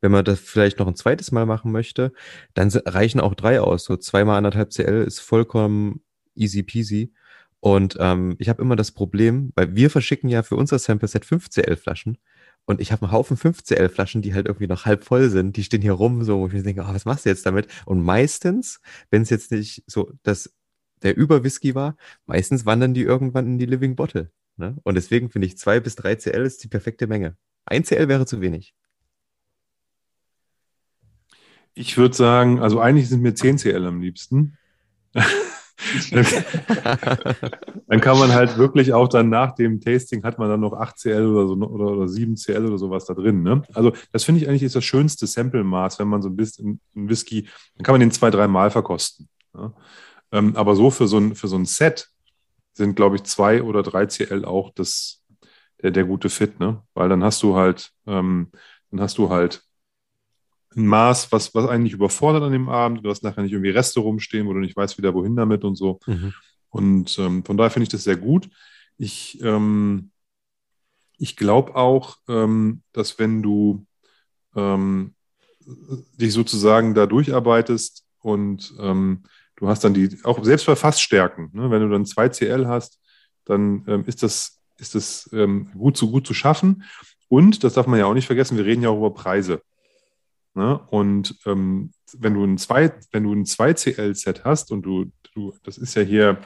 Wenn man das vielleicht noch ein zweites Mal machen möchte, dann reichen auch drei aus. So zweimal anderthalb CL ist vollkommen easy peasy. Und ähm, ich habe immer das Problem, weil wir verschicken ja für unser Sample-Set 5 CL-Flaschen. Und ich habe einen Haufen 5 CL-Flaschen, die halt irgendwie noch halb voll sind. Die stehen hier rum, so, wo ich mir denke, oh, was machst du jetzt damit? Und meistens, wenn es jetzt nicht so das, der Überwhisky war, meistens wandern die irgendwann in die Living Bottle. Ne? Und deswegen finde ich 2 bis 3 CL ist die perfekte Menge. 1 CL wäre zu wenig. Ich würde sagen, also eigentlich sind mir 10 CL am liebsten. dann kann man halt wirklich auch dann nach dem Tasting hat man dann noch 8 CL oder so oder, oder 7 CL oder sowas da drin. Ne? Also das finde ich eigentlich ist das schönste Sample-Maß, wenn man so ein bisschen ein Whisky, dann kann man den zwei, drei Mal verkosten. Ne? Ähm, aber so für so ein, für so ein Set, sind, glaube ich, zwei oder drei CL auch das, der, der gute Fit, ne? Weil dann hast du halt, ähm, dann hast du halt ein Maß, was, was eigentlich überfordert an dem Abend. Du hast nachher nicht irgendwie Reste rumstehen, wo du nicht weißt, wieder wohin damit und so. Mhm. Und ähm, von daher finde ich das sehr gut. Ich, ähm, ich glaube auch, ähm, dass wenn du ähm, dich sozusagen da durcharbeitest und ähm, Du hast dann die, auch selbst bei Fassstärken, ne, wenn du dann 2 CL hast, dann ähm, ist das, ist das ähm, gut, zu, gut zu schaffen. Und, das darf man ja auch nicht vergessen, wir reden ja auch über Preise. Ne? Und ähm, wenn du ein 2, wenn du ein 2 CL-Set hast und du, du, das ist ja hier,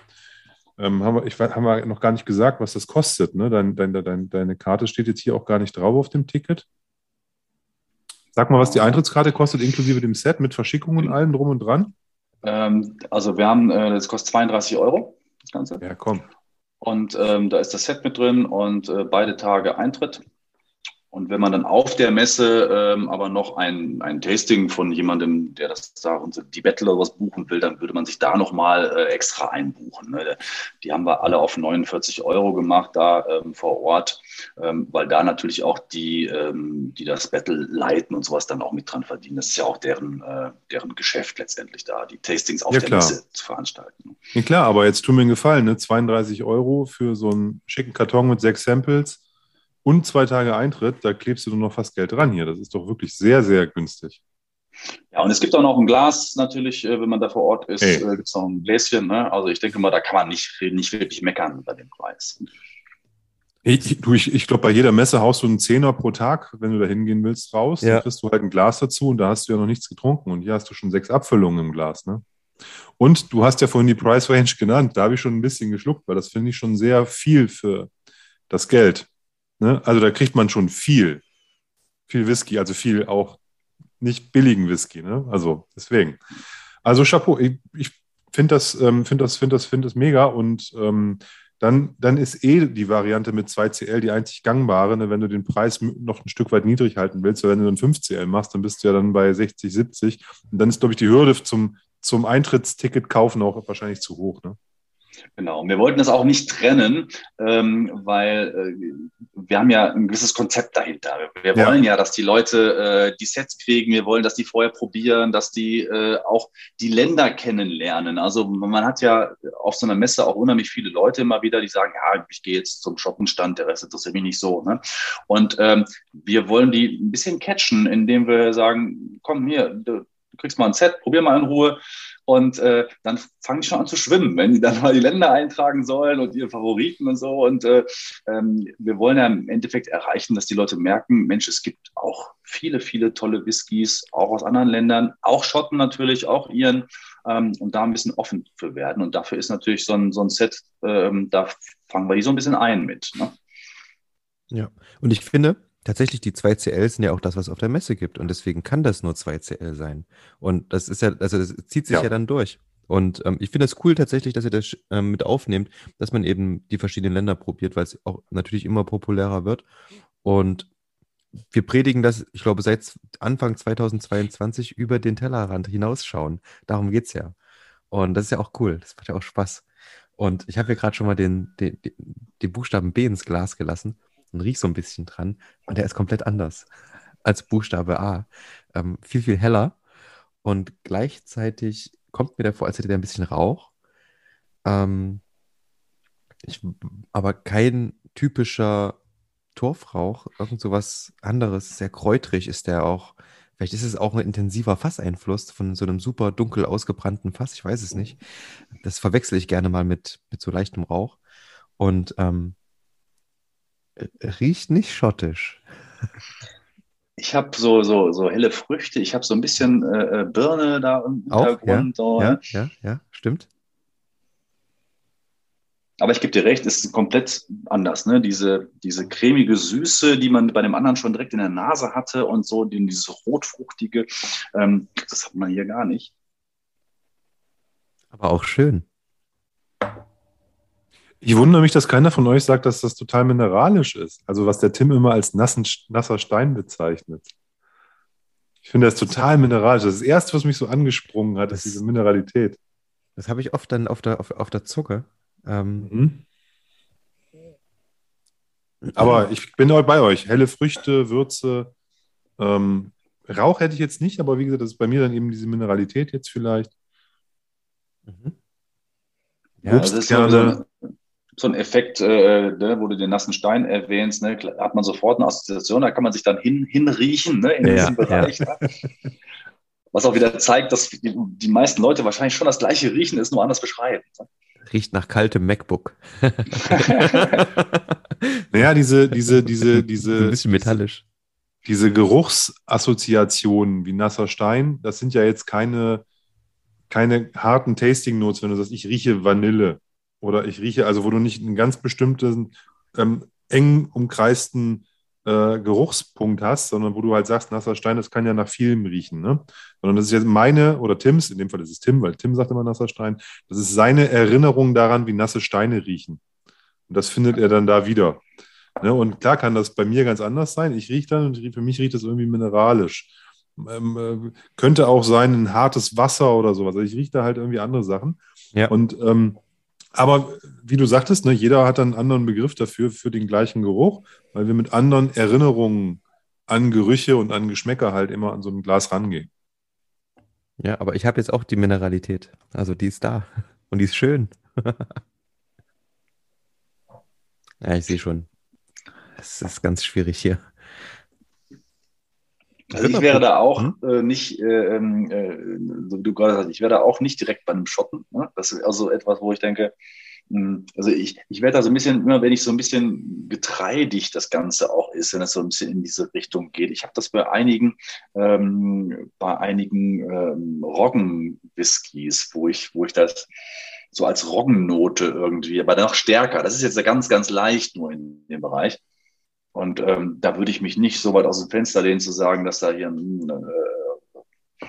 ähm, haben, wir, ich, haben wir noch gar nicht gesagt, was das kostet. Ne? Dein, dein, dein, deine Karte steht jetzt hier auch gar nicht drauf auf dem Ticket. Sag mal, was die Eintrittskarte kostet, inklusive dem Set mit Verschickung und allem drum und dran. Ähm, also wir haben, äh, das kostet 32 Euro, das Ganze. Ja, komm. Und ähm, da ist das Set mit drin und äh, beide Tage Eintritt. Und wenn man dann auf der Messe ähm, aber noch ein, ein Tasting von jemandem, der das da die Battle oder was buchen will, dann würde man sich da nochmal äh, extra einbuchen. Ne? Die haben wir alle auf 49 Euro gemacht da ähm, vor Ort, ähm, weil da natürlich auch die, ähm, die das Battle leiten und sowas dann auch mit dran verdienen. Das ist ja auch deren, äh, deren Geschäft letztendlich da, die Tastings auf ja, der klar. Messe zu veranstalten. Ne? Ja klar, aber jetzt tu mir einen Gefallen, ne? 32 Euro für so einen schicken Karton mit sechs Samples und zwei Tage Eintritt, da klebst du nur noch fast Geld dran hier. Das ist doch wirklich sehr, sehr günstig. Ja, und es gibt auch noch ein Glas natürlich, äh, wenn man da vor Ort ist, hey. äh, gibt es noch ein Gläschen. Ne? Also ich denke mal, da kann man nicht, nicht wirklich meckern bei dem Preis. Ich, du, ich, ich glaube, bei jeder Messe haust du einen Zehner pro Tag, wenn du da hingehen willst, raus. Ja. Dann kriegst du halt ein Glas dazu und da hast du ja noch nichts getrunken. Und hier hast du schon sechs Abfüllungen im Glas. Ne? Und du hast ja vorhin die Price Range genannt. Da habe ich schon ein bisschen geschluckt, weil das finde ich schon sehr viel für das Geld. Ne? Also da kriegt man schon viel, viel Whisky, also viel auch nicht billigen Whisky. Ne? Also deswegen. Also Chapeau, ich, ich finde das, ähm, finde das, finde das, finde das mega und ähm, dann, dann ist eh die Variante mit 2CL die einzig gangbare, ne? wenn du den Preis noch ein Stück weit niedrig halten willst. Wenn du dann 5CL machst, dann bist du ja dann bei 60, 70. Und dann ist, glaube ich, die Hürde zum, zum Eintrittsticket kaufen auch wahrscheinlich zu hoch. Ne? Genau, wir wollten das auch nicht trennen, ähm, weil äh, wir haben ja ein gewisses Konzept dahinter. Wir wollen ja, ja dass die Leute äh, die Sets kriegen, wir wollen, dass die vorher probieren, dass die äh, auch die Länder kennenlernen. Also man hat ja auf so einer Messe auch unheimlich viele Leute immer wieder, die sagen, ja, ich gehe jetzt zum Shoppenstand, der Rest interessiert mich nicht so. Ne? Und ähm, wir wollen die ein bisschen catchen, indem wir sagen, komm hier, du kriegst mal ein Set, probier mal in Ruhe. Und äh, dann fangen die schon an zu schwimmen, wenn die dann mal die Länder eintragen sollen und ihre Favoriten und so. Und äh, ähm, wir wollen ja im Endeffekt erreichen, dass die Leute merken, Mensch, es gibt auch viele, viele tolle Whiskys, auch aus anderen Ländern, auch Schotten natürlich, auch ihren. Ähm, und da ein bisschen offen für werden. Und dafür ist natürlich so ein, so ein Set, ähm, da fangen wir die so ein bisschen ein mit. Ne? Ja, und ich finde, tatsächlich die 2CL sind ja auch das, was es auf der Messe gibt. Und deswegen kann das nur 2CL sein. Und das ist ja, also das zieht sich ja, ja dann durch. Und ähm, ich finde es das cool tatsächlich, dass ihr das ähm, mit aufnehmt, dass man eben die verschiedenen Länder probiert, weil es auch natürlich immer populärer wird. Und wir predigen das, ich glaube, seit Anfang 2022 über den Tellerrand hinausschauen. Darum geht es ja. Und das ist ja auch cool. Das macht ja auch Spaß. Und ich habe hier gerade schon mal den, den, den Buchstaben B ins Glas gelassen und riech so ein bisschen dran. Und der ist komplett anders als Buchstabe A. Ähm, viel, viel heller. Und gleichzeitig kommt mir der vor, als hätte der ein bisschen Rauch. Ähm, ich, aber kein typischer Torfrauch, irgend so was anderes. Sehr kräutrig ist der auch. Vielleicht ist es auch ein intensiver Fasseinfluss von so einem super dunkel ausgebrannten Fass. Ich weiß es nicht. Das verwechsel ich gerne mal mit, mit so leichtem Rauch. Und ähm, Riecht nicht schottisch. Ich habe so, so, so helle Früchte, ich habe so ein bisschen äh, äh Birne da im Hintergrund. Ja, ja, ja, ja, stimmt. Aber ich gebe dir recht, es ist komplett anders. Ne? Diese, diese cremige Süße, die man bei dem anderen schon direkt in der Nase hatte und so, dieses rotfruchtige, ähm, das hat man hier gar nicht. Aber auch schön. Ich wundere mich, dass keiner von euch sagt, dass das total mineralisch ist. Also was der Tim immer als nassen, nasser Stein bezeichnet. Ich finde das total mineralisch. Das ist das Erste, was mich so angesprungen hat, das, ist diese Mineralität. Das habe ich oft dann auf der, auf, auf der Zunge. Ähm, mhm. Aber ich bin bei euch. Helle Früchte, Würze. Ähm, Rauch hätte ich jetzt nicht, aber wie gesagt, das ist bei mir dann eben diese Mineralität jetzt vielleicht. Mhm. Ja, Obst das ist gerne so ein Effekt, äh, ne, wo du den nassen Stein erwähnst, ne, hat man sofort eine Assoziation, da kann man sich dann hin, hinriechen ne, in ja, diesem Bereich. Ja. Ne? Was auch wieder zeigt, dass die, die, meisten Leute wahrscheinlich schon das gleiche riechen, ist nur anders beschreiben. Ne? Riecht nach kaltem MacBook. naja, diese, diese, diese, diese. Ein bisschen metallisch. Diese Geruchsassoziationen wie nasser Stein, das sind ja jetzt keine, keine harten Tasting-Notes, wenn du sagst, ich rieche Vanille oder ich rieche, also wo du nicht einen ganz bestimmten ähm, eng umkreisten äh, Geruchspunkt hast, sondern wo du halt sagst, nasser Stein, das kann ja nach vielem riechen. Ne? Sondern das ist jetzt meine oder Tims, in dem Fall ist es Tim, weil Tim sagt immer nasser Stein, das ist seine Erinnerung daran, wie nasse Steine riechen. Und das findet er dann da wieder. Ne? Und klar kann das bei mir ganz anders sein. Ich rieche dann und für mich riecht das irgendwie mineralisch. Ähm, äh, könnte auch sein ein hartes Wasser oder sowas. Also ich rieche da halt irgendwie andere Sachen. Ja. Und ähm, aber wie du sagtest, ne, jeder hat einen anderen Begriff dafür, für den gleichen Geruch, weil wir mit anderen Erinnerungen an Gerüche und an Geschmäcker halt immer an so ein Glas rangehen. Ja, aber ich habe jetzt auch die Mineralität. Also die ist da und die ist schön. ja, ich sehe schon. Es ist ganz schwierig hier. Also ich wäre da auch äh, nicht, äh, ähm, äh, so wie du gerade sagst, ich wäre da auch nicht direkt bei einem Schotten. Ne? Das ist also etwas, wo ich denke, hm, also ich, ich werde da so ein bisschen, immer wenn ich so ein bisschen getreidig das Ganze auch ist, wenn es so ein bisschen in diese Richtung geht. Ich habe das bei einigen, ähm, bei einigen ähm, Roggen-Whiskys, wo ich, wo ich das so als Roggennote irgendwie, aber noch stärker. Das ist jetzt ganz, ganz leicht nur in dem Bereich. Und ähm, da würde ich mich nicht so weit aus dem Fenster lehnen, zu sagen, dass da hier ein, äh,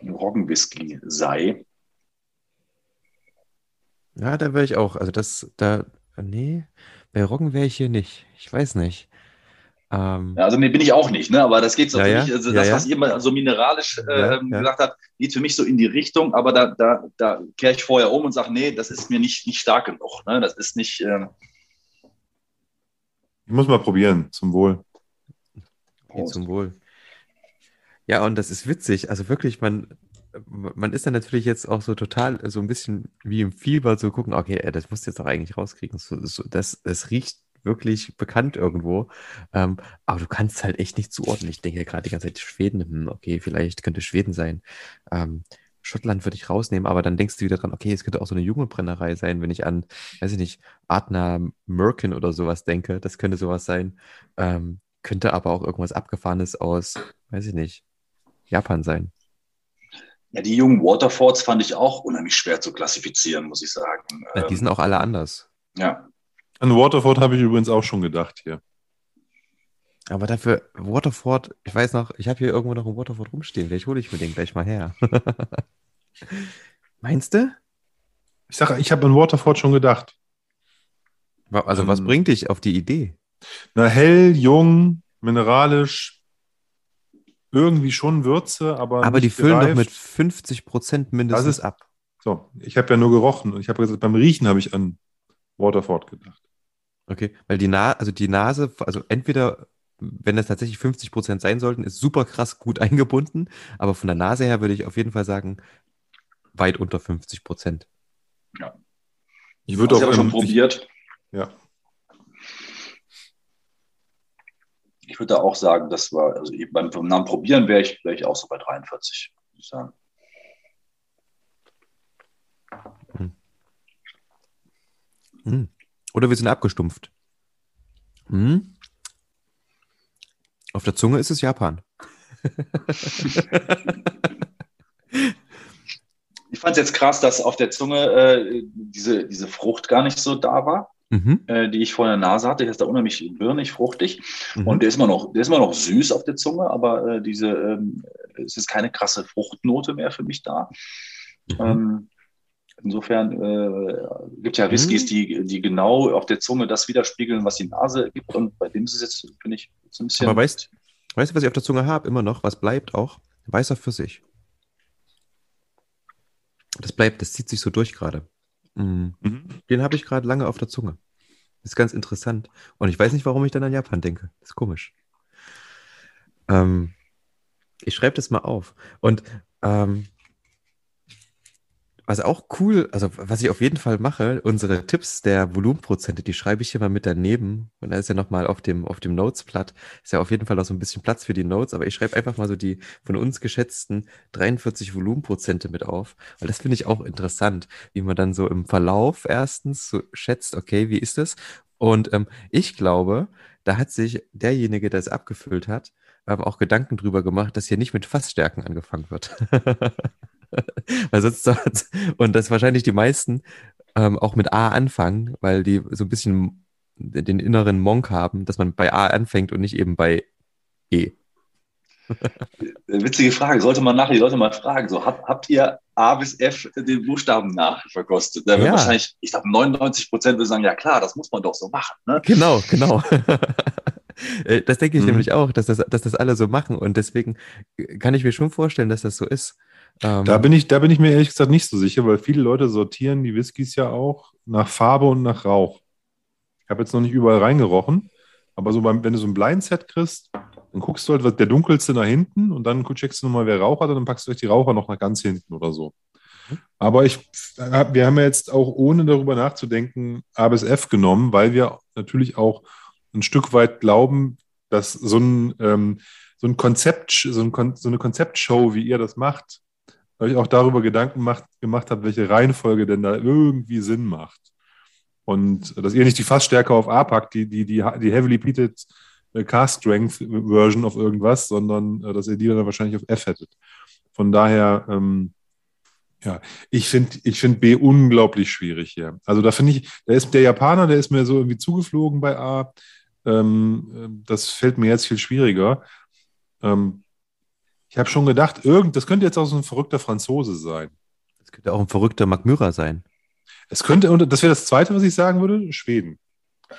ein Roggenwhisky sei. Ja, da wäre ich auch. Also das, da, nee, bei Roggen wäre ich hier nicht. Ich weiß nicht. Ähm, ja, also nee, bin ich auch nicht, ne? aber das geht so ja, für mich, also ja, das, was ihr mal so mineralisch äh, gesagt habt, geht für mich so in die Richtung, aber da, da, da kehre ich vorher um und sage, nee, das ist mir nicht, nicht stark genug. Ne? Das ist nicht. Ähm ich muss mal probieren, zum Wohl. Okay, zum Wohl. Ja, und das ist witzig. Also wirklich, man, man ist dann natürlich jetzt auch so total so ein bisschen wie im Fieber zu gucken, okay, das musst du jetzt doch eigentlich rauskriegen. So, so, das, das riecht wirklich bekannt irgendwo. Ähm, aber du kannst halt echt nicht zuordnen. Ich denke gerade die ganze Zeit Schweden, hm, okay, vielleicht könnte Schweden sein. Ähm, Schottland würde ich rausnehmen, aber dann denkst du wieder dran, okay, es könnte auch so eine junge Brennerei sein, wenn ich an, weiß ich nicht, Adna Merkin oder sowas denke. Das könnte sowas sein. Ähm, könnte aber auch irgendwas Abgefahrenes aus, weiß ich nicht, Japan sein. Ja, die jungen Waterfords fand ich auch unheimlich schwer zu klassifizieren, muss ich sagen. Ja, die sind auch alle anders. Ja. An Waterford habe ich übrigens auch schon gedacht hier. Aber dafür, Waterford, ich weiß noch, ich habe hier irgendwo noch ein Waterford rumstehen. Vielleicht hole ich mir den gleich mal her. Meinst du? Ich sage, ich habe an Waterford schon gedacht. Also, was ähm, bringt dich auf die Idee? Na, hell, jung, mineralisch, irgendwie schon Würze, aber. Aber die füllen gereift. doch mit 50 Prozent mindestens das ist, ab. So, ich habe ja nur gerochen und ich habe gesagt, beim Riechen habe ich an Waterford gedacht. Okay, weil die, Na also die Nase, also entweder, wenn das tatsächlich 50 Prozent sein sollten, ist super krass gut eingebunden, aber von der Nase her würde ich auf jeden Fall sagen, weit unter 50 Prozent. Ja. Ich würde auch. Ich schon probiert. Ich, ja. Ich würde auch sagen, das war, also beim, beim Namen probieren wäre ich, wär ich auch so bei 43, würde ich sagen. Hm. Oder wir sind abgestumpft. Hm? Auf der Zunge ist es Japan. ich fand es jetzt krass, dass auf der Zunge äh, diese, diese Frucht gar nicht so da war, mhm. äh, die ich vor der Nase hatte. Der ist da unheimlich birnig, fruchtig. Mhm. Und der ist, immer noch, der ist immer noch süß auf der Zunge, aber äh, diese, ähm, es ist keine krasse Fruchtnote mehr für mich da. Mhm. Ähm, Insofern äh, gibt ja Whiskys, mhm. die, die genau auf der Zunge das widerspiegeln, was die Nase gibt. Und bei dem ist es jetzt, finde ich, so ein bisschen. Aber weißt, weißt du, was ich auf der Zunge habe? Immer noch, was bleibt auch? Weißer Pfirsich. Das bleibt, das zieht sich so durch gerade. Mhm. Mhm. Den habe ich gerade lange auf der Zunge. Das ist ganz interessant. Und ich weiß nicht, warum ich dann an Japan denke. Das ist komisch. Ähm, ich schreibe das mal auf. Und ähm, was auch cool, also was ich auf jeden Fall mache, unsere Tipps der Volumenprozente, die schreibe ich hier mal mit daneben. Und da ist ja nochmal auf dem, auf dem Notes-Blatt, ist ja auf jeden Fall noch so ein bisschen Platz für die Notes, aber ich schreibe einfach mal so die von uns geschätzten 43 Volumenprozente mit auf. Weil das finde ich auch interessant, wie man dann so im Verlauf erstens so schätzt, okay, wie ist das? Und ähm, ich glaube, da hat sich derjenige, der es abgefüllt hat, auch Gedanken drüber gemacht, dass hier nicht mit Fassstärken angefangen wird. weil sonst, und dass wahrscheinlich die meisten ähm, auch mit A anfangen, weil die so ein bisschen den inneren Monk haben, dass man bei A anfängt und nicht eben bei E. Witzige Frage, sollte man nachher die Leute mal fragen. So, habt, habt ihr A bis F den Buchstaben nachverkostet? Da wird ja. wahrscheinlich, ich glaube, 99 Prozent würde sagen, ja klar, das muss man doch so machen. Ne? Genau, genau. Äh, das denke ich mhm. nämlich auch, dass das, dass das alle so machen. Und deswegen kann ich mir schon vorstellen, dass das so ist. Ähm, da, bin ich, da bin ich mir ehrlich gesagt nicht so sicher, weil viele Leute sortieren die Whiskys ja auch nach Farbe und nach Rauch. Ich habe jetzt noch nicht überall reingerochen, aber so beim, wenn du so ein Blindset kriegst, dann guckst du halt, der dunkelste nach hinten und dann checkst du nochmal, wer Rauch hat und dann packst du euch die Raucher noch nach ganz hinten oder so. Aber ich, wir haben ja jetzt auch ohne darüber nachzudenken A bis F genommen, weil wir natürlich auch ein Stück weit glauben, dass so ein, ähm, so ein Konzept, so, ein, so eine Konzeptshow, wie ihr das macht, euch auch darüber Gedanken macht, gemacht habt, welche Reihenfolge denn da irgendwie Sinn macht. Und dass ihr nicht die Fassstärke auf A packt, die, die, die, die heavily peated äh, Car Strength Version auf irgendwas, sondern äh, dass ihr die dann wahrscheinlich auf F hättet. Von daher, ähm, ja, ich finde ich find B unglaublich schwierig hier. Also da finde ich, da ist der Japaner, der ist mir so irgendwie zugeflogen bei A. Ähm, äh, das fällt mir jetzt viel schwieriger. Ähm, ich habe schon gedacht, irgend, das könnte jetzt auch so ein verrückter Franzose sein. Das könnte auch ein verrückter Magmyra sein. Es könnte, und das wäre das Zweite, was ich sagen würde, Schweden.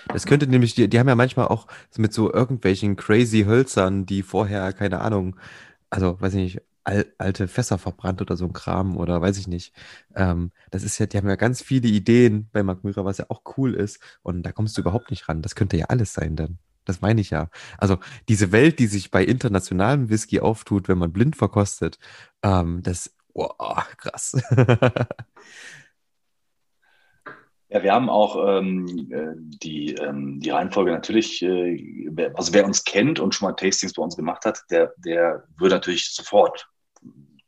Das könnte nämlich, die, die haben ja manchmal auch mit so irgendwelchen crazy Hölzern, die vorher, keine Ahnung, also weiß ich nicht, al alte Fässer verbrannt oder so ein Kram oder weiß ich nicht. Ähm, das ist ja, die haben ja ganz viele Ideen bei Mark Myra, was ja auch cool ist. Und da kommst du überhaupt nicht ran. Das könnte ja alles sein dann. Das meine ich ja. Also diese Welt, die sich bei internationalem Whisky auftut, wenn man blind verkostet, ähm, das, oh, krass. Ja, wir haben auch ähm, äh, die, ähm, die Reihenfolge natürlich, äh, also wer uns kennt und schon mal Tastings bei uns gemacht hat, der, der würde natürlich sofort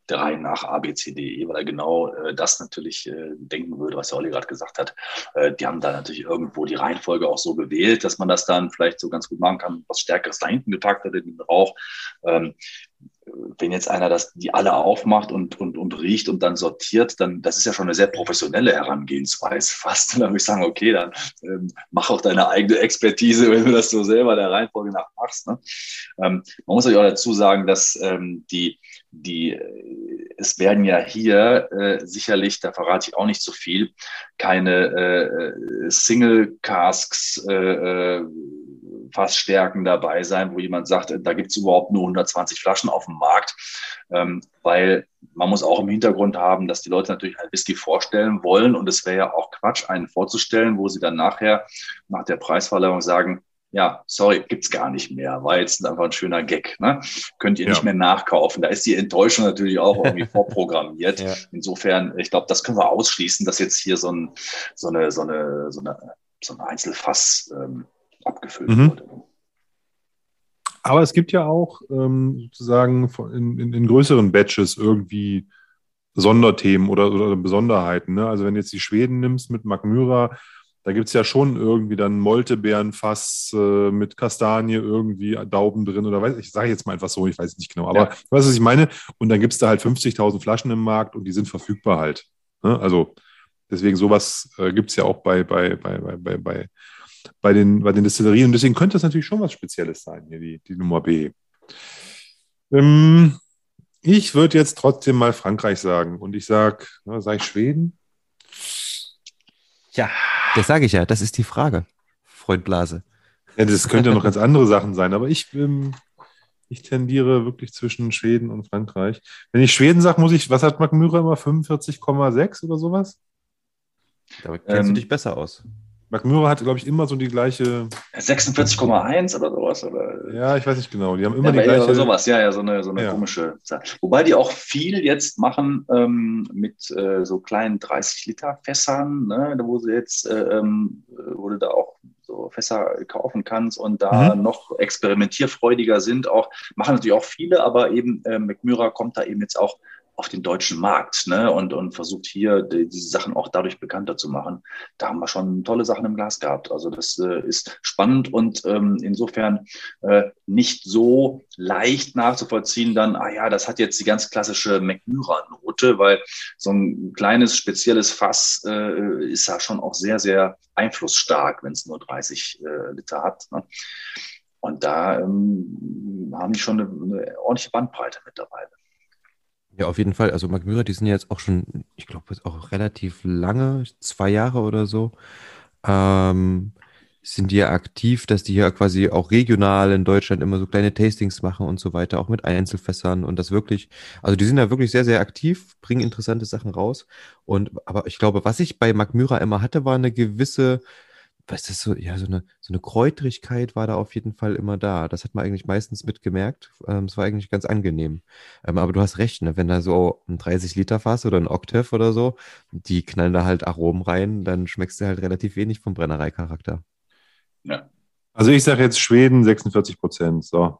drei nach ABCDE, weil er genau äh, das natürlich äh, denken würde, was der Olli gerade gesagt hat. Äh, die haben da natürlich irgendwo die Reihenfolge auch so gewählt, dass man das dann vielleicht so ganz gut machen kann, was Stärkeres da hinten gepackt hat in den Rauch. Ähm, wenn jetzt einer das, die alle aufmacht und, und, und riecht und dann sortiert, dann, das ist ja schon eine sehr professionelle Herangehensweise fast. Und dann würde ich sagen, okay, dann ähm, mach auch deine eigene Expertise, wenn du das so selber der Reihenfolge nach machst. Ne? Ähm, man muss natürlich auch dazu sagen, dass ähm, die, die, äh, es werden ja hier äh, sicherlich, da verrate ich auch nicht so viel, keine äh, Single Casks, äh, äh Fassstärken dabei sein, wo jemand sagt, da gibt es überhaupt nur 120 Flaschen auf dem Markt, ähm, weil man muss auch im Hintergrund haben, dass die Leute natürlich ein Whisky vorstellen wollen. Und es wäre ja auch Quatsch, einen vorzustellen, wo sie dann nachher nach der Preisverleihung sagen, ja, sorry, gibt's gar nicht mehr. War jetzt einfach ein schöner Gag. Ne? Könnt ihr ja. nicht mehr nachkaufen. Da ist die Enttäuschung natürlich auch irgendwie vorprogrammiert. Ja. Insofern, ich glaube, das können wir ausschließen, dass jetzt hier so, ein, so, eine, so, eine, so, eine, so ein Einzelfass ähm, abgefüllt mhm. wurde. Aber es gibt ja auch ähm, sozusagen in, in, in, größeren Batches irgendwie Sonderthemen oder, oder Besonderheiten. Ne? Also wenn du jetzt die Schweden nimmst mit Magmyra, da gibt es ja schon irgendwie dann Moltebeerenfass äh, mit Kastanie irgendwie Dauben drin oder weiß ich, sage jetzt mal einfach so, ich weiß nicht genau. Aber ja. weißt du, was ich meine? Und dann gibt es da halt 50.000 Flaschen im Markt und die sind verfügbar halt. Ne? Also deswegen sowas äh, gibt es ja auch bei, bei, bei, bei, bei, bei den, bei den Destillerien. Und deswegen könnte das natürlich schon was Spezielles sein, hier die, die Nummer B. Ähm, ich würde jetzt trotzdem mal Frankreich sagen. Und ich sage, sage ich Schweden? Ja, das sage ich ja. Das ist die Frage, Freund Blase. Ja, das könnte ja noch ganz andere Sachen sein. Aber ich, ähm, ich tendiere wirklich zwischen Schweden und Frankreich. Wenn ich Schweden sage, muss ich, was hat Mark Müller immer? 45,6 oder sowas? Da kennst ähm, du dich besser aus. McMurray hat, glaube ich, immer so die gleiche. 46,1 oder sowas. Oder? Ja, ich weiß nicht genau. Die haben immer ja, die gleiche. Sowas, ja, ja, so eine, so eine ja. komische Zahl. Wobei die auch viel jetzt machen ähm, mit äh, so kleinen 30-Liter-Fässern, ne, wo sie jetzt, äh, ähm, wo du da auch so Fässer kaufen kannst und da mhm. noch experimentierfreudiger sind. Auch machen natürlich auch viele, aber eben äh, McMurray kommt da eben jetzt auch auf den deutschen Markt ne? und, und versucht hier die, diese Sachen auch dadurch bekannter zu machen. Da haben wir schon tolle Sachen im Glas gehabt. Also das äh, ist spannend und ähm, insofern äh, nicht so leicht nachzuvollziehen dann, ah ja, das hat jetzt die ganz klassische McMyra-Note, weil so ein kleines spezielles Fass äh, ist ja schon auch sehr, sehr einflussstark, wenn es nur 30 äh, Liter hat. Ne? Und da ähm, haben die schon eine, eine ordentliche Bandbreite mittlerweile. Ja, auf jeden Fall. Also Magmyra, die sind jetzt auch schon, ich glaube, auch relativ lange, zwei Jahre oder so, ähm, sind die ja aktiv, dass die ja quasi auch regional in Deutschland immer so kleine Tastings machen und so weiter, auch mit Einzelfässern und das wirklich, also die sind da wirklich sehr, sehr aktiv, bringen interessante Sachen raus. Und aber ich glaube, was ich bei Magmyra immer hatte, war eine gewisse was ist so, ja, so eine, so eine Kräutrigkeit war da auf jeden Fall immer da. Das hat man eigentlich meistens mitgemerkt. Ähm, es war eigentlich ganz angenehm. Ähm, aber du hast recht, ne? wenn da so ein 30 Liter Fass oder ein Octave oder so, die knallen da halt Aromen rein, dann schmeckst du halt relativ wenig vom Brennereicharakter. Ja. Also ich sage jetzt Schweden 46 Prozent. So.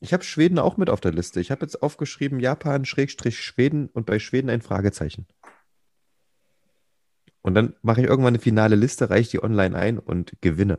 Ich habe Schweden auch mit auf der Liste. Ich habe jetzt aufgeschrieben Japan, Schrägstrich Schweden und bei Schweden ein Fragezeichen. Und dann mache ich irgendwann eine finale Liste, reiche die online ein und gewinne.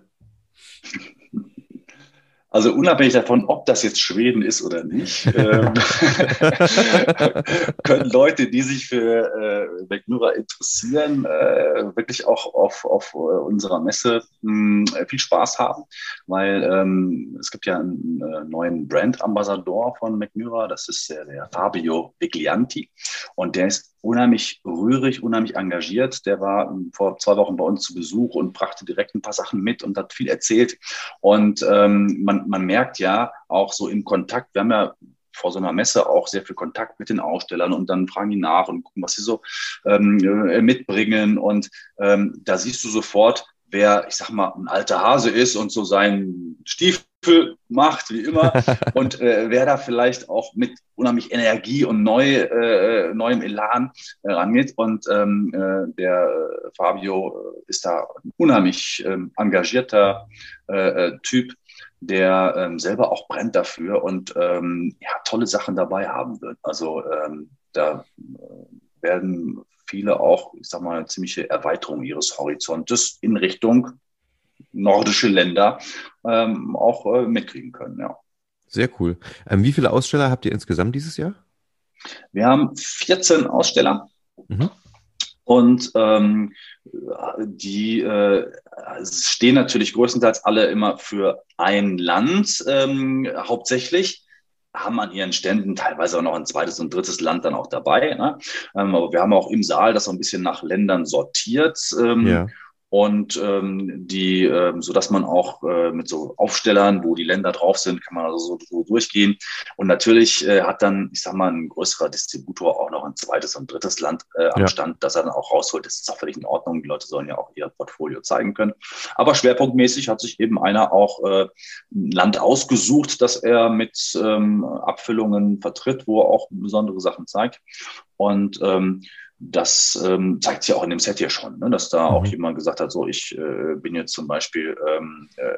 Also unabhängig davon, ob das jetzt Schweden ist oder nicht, ähm, können Leute, die sich für äh, McNura interessieren, äh, wirklich auch auf, auf unserer Messe mh, hm, viel Spaß haben, weil ähm, es gibt ja einen äh, neuen Brand-Ambassador von McNura, das ist der, der Fabio Viglianti und der ist unheimlich rührig, unheimlich engagiert. Der war ähm, vor zwei Wochen bei uns zu Besuch und brachte direkt ein paar Sachen mit und hat viel erzählt. Und ähm, man, man merkt ja auch so im Kontakt, wir haben ja vor so einer Messe auch sehr viel Kontakt mit den Ausstellern und dann fragen die nach und gucken, was sie so ähm, äh, mitbringen. Und ähm, da siehst du sofort, wer, ich sag mal, ein alter Hase ist und so seinen Stiefel macht, wie immer, und äh, wer da vielleicht auch mit unheimlich Energie und neu, äh, neuem Elan äh, rangeht. Und ähm, äh, der Fabio ist da ein unheimlich ähm, engagierter äh, äh, Typ, der ähm, selber auch brennt dafür und ähm, ja, tolle Sachen dabei haben wird. Also ähm, da werden viele auch, ich sag mal, eine ziemliche Erweiterung ihres Horizontes in Richtung nordische Länder ähm, auch äh, mitkriegen können. Ja. Sehr cool. Ähm, wie viele Aussteller habt ihr insgesamt dieses Jahr? Wir haben 14 Aussteller. Mhm. Und ähm, die äh, stehen natürlich größtenteils alle immer für ein Land ähm, hauptsächlich haben an ihren Ständen teilweise auch noch ein zweites und drittes Land dann auch dabei. Ne? Ähm, aber wir haben auch im Saal das so ein bisschen nach Ländern sortiert. Ähm, ja und ähm, die, ähm, so dass man auch äh, mit so Aufstellern, wo die Länder drauf sind, kann man also so, so durchgehen. Und natürlich äh, hat dann, ich sag mal, ein größerer Distributor auch noch ein zweites und drittes Land äh, am ja. Stand, das er dann auch rausholt. Das ist auch völlig in Ordnung. Die Leute sollen ja auch ihr Portfolio zeigen können. Aber schwerpunktmäßig hat sich eben einer auch äh, ein Land ausgesucht, das er mit ähm, Abfüllungen vertritt, wo er auch besondere Sachen zeigt. Und ähm, das ähm, zeigt sich auch in dem Set hier schon, ne? dass da mhm. auch jemand gesagt hat, so ich äh, bin jetzt zum Beispiel ähm, äh,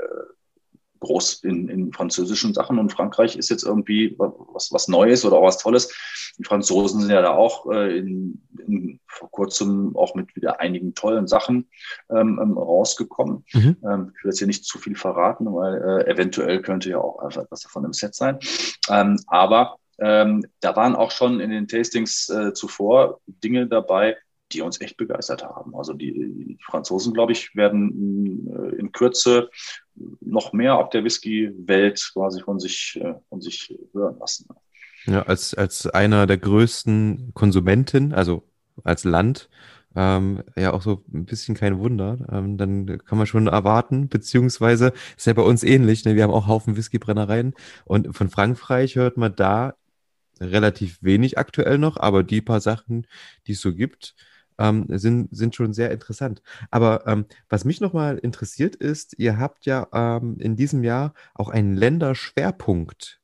groß in, in französischen Sachen und Frankreich ist jetzt irgendwie was, was Neues oder auch was Tolles. Die Franzosen sind ja da auch äh, in, in, vor kurzem auch mit wieder einigen tollen Sachen ähm, ähm rausgekommen. Mhm. Ähm, ich will jetzt hier nicht zu viel verraten, weil äh, eventuell könnte ja auch einfach etwas davon im Set sein. Ähm, aber ähm, da waren auch schon in den Tastings äh, zuvor Dinge dabei, die uns echt begeistert haben. Also die, die Franzosen, glaube ich, werden äh, in Kürze noch mehr auf der Whisky-Welt quasi von sich, äh, von sich hören lassen. Ja, als, als einer der größten Konsumenten, also als Land, ähm, ja auch so ein bisschen kein Wunder. Ähm, dann kann man schon erwarten, beziehungsweise ist ja bei uns ähnlich. Ne? Wir haben auch Haufen Whiskybrennereien und von Frankreich hört man da relativ wenig aktuell noch, aber die paar Sachen, die es so gibt, ähm, sind, sind schon sehr interessant. Aber ähm, was mich nochmal interessiert ist, ihr habt ja ähm, in diesem Jahr auch einen Länderschwerpunkt,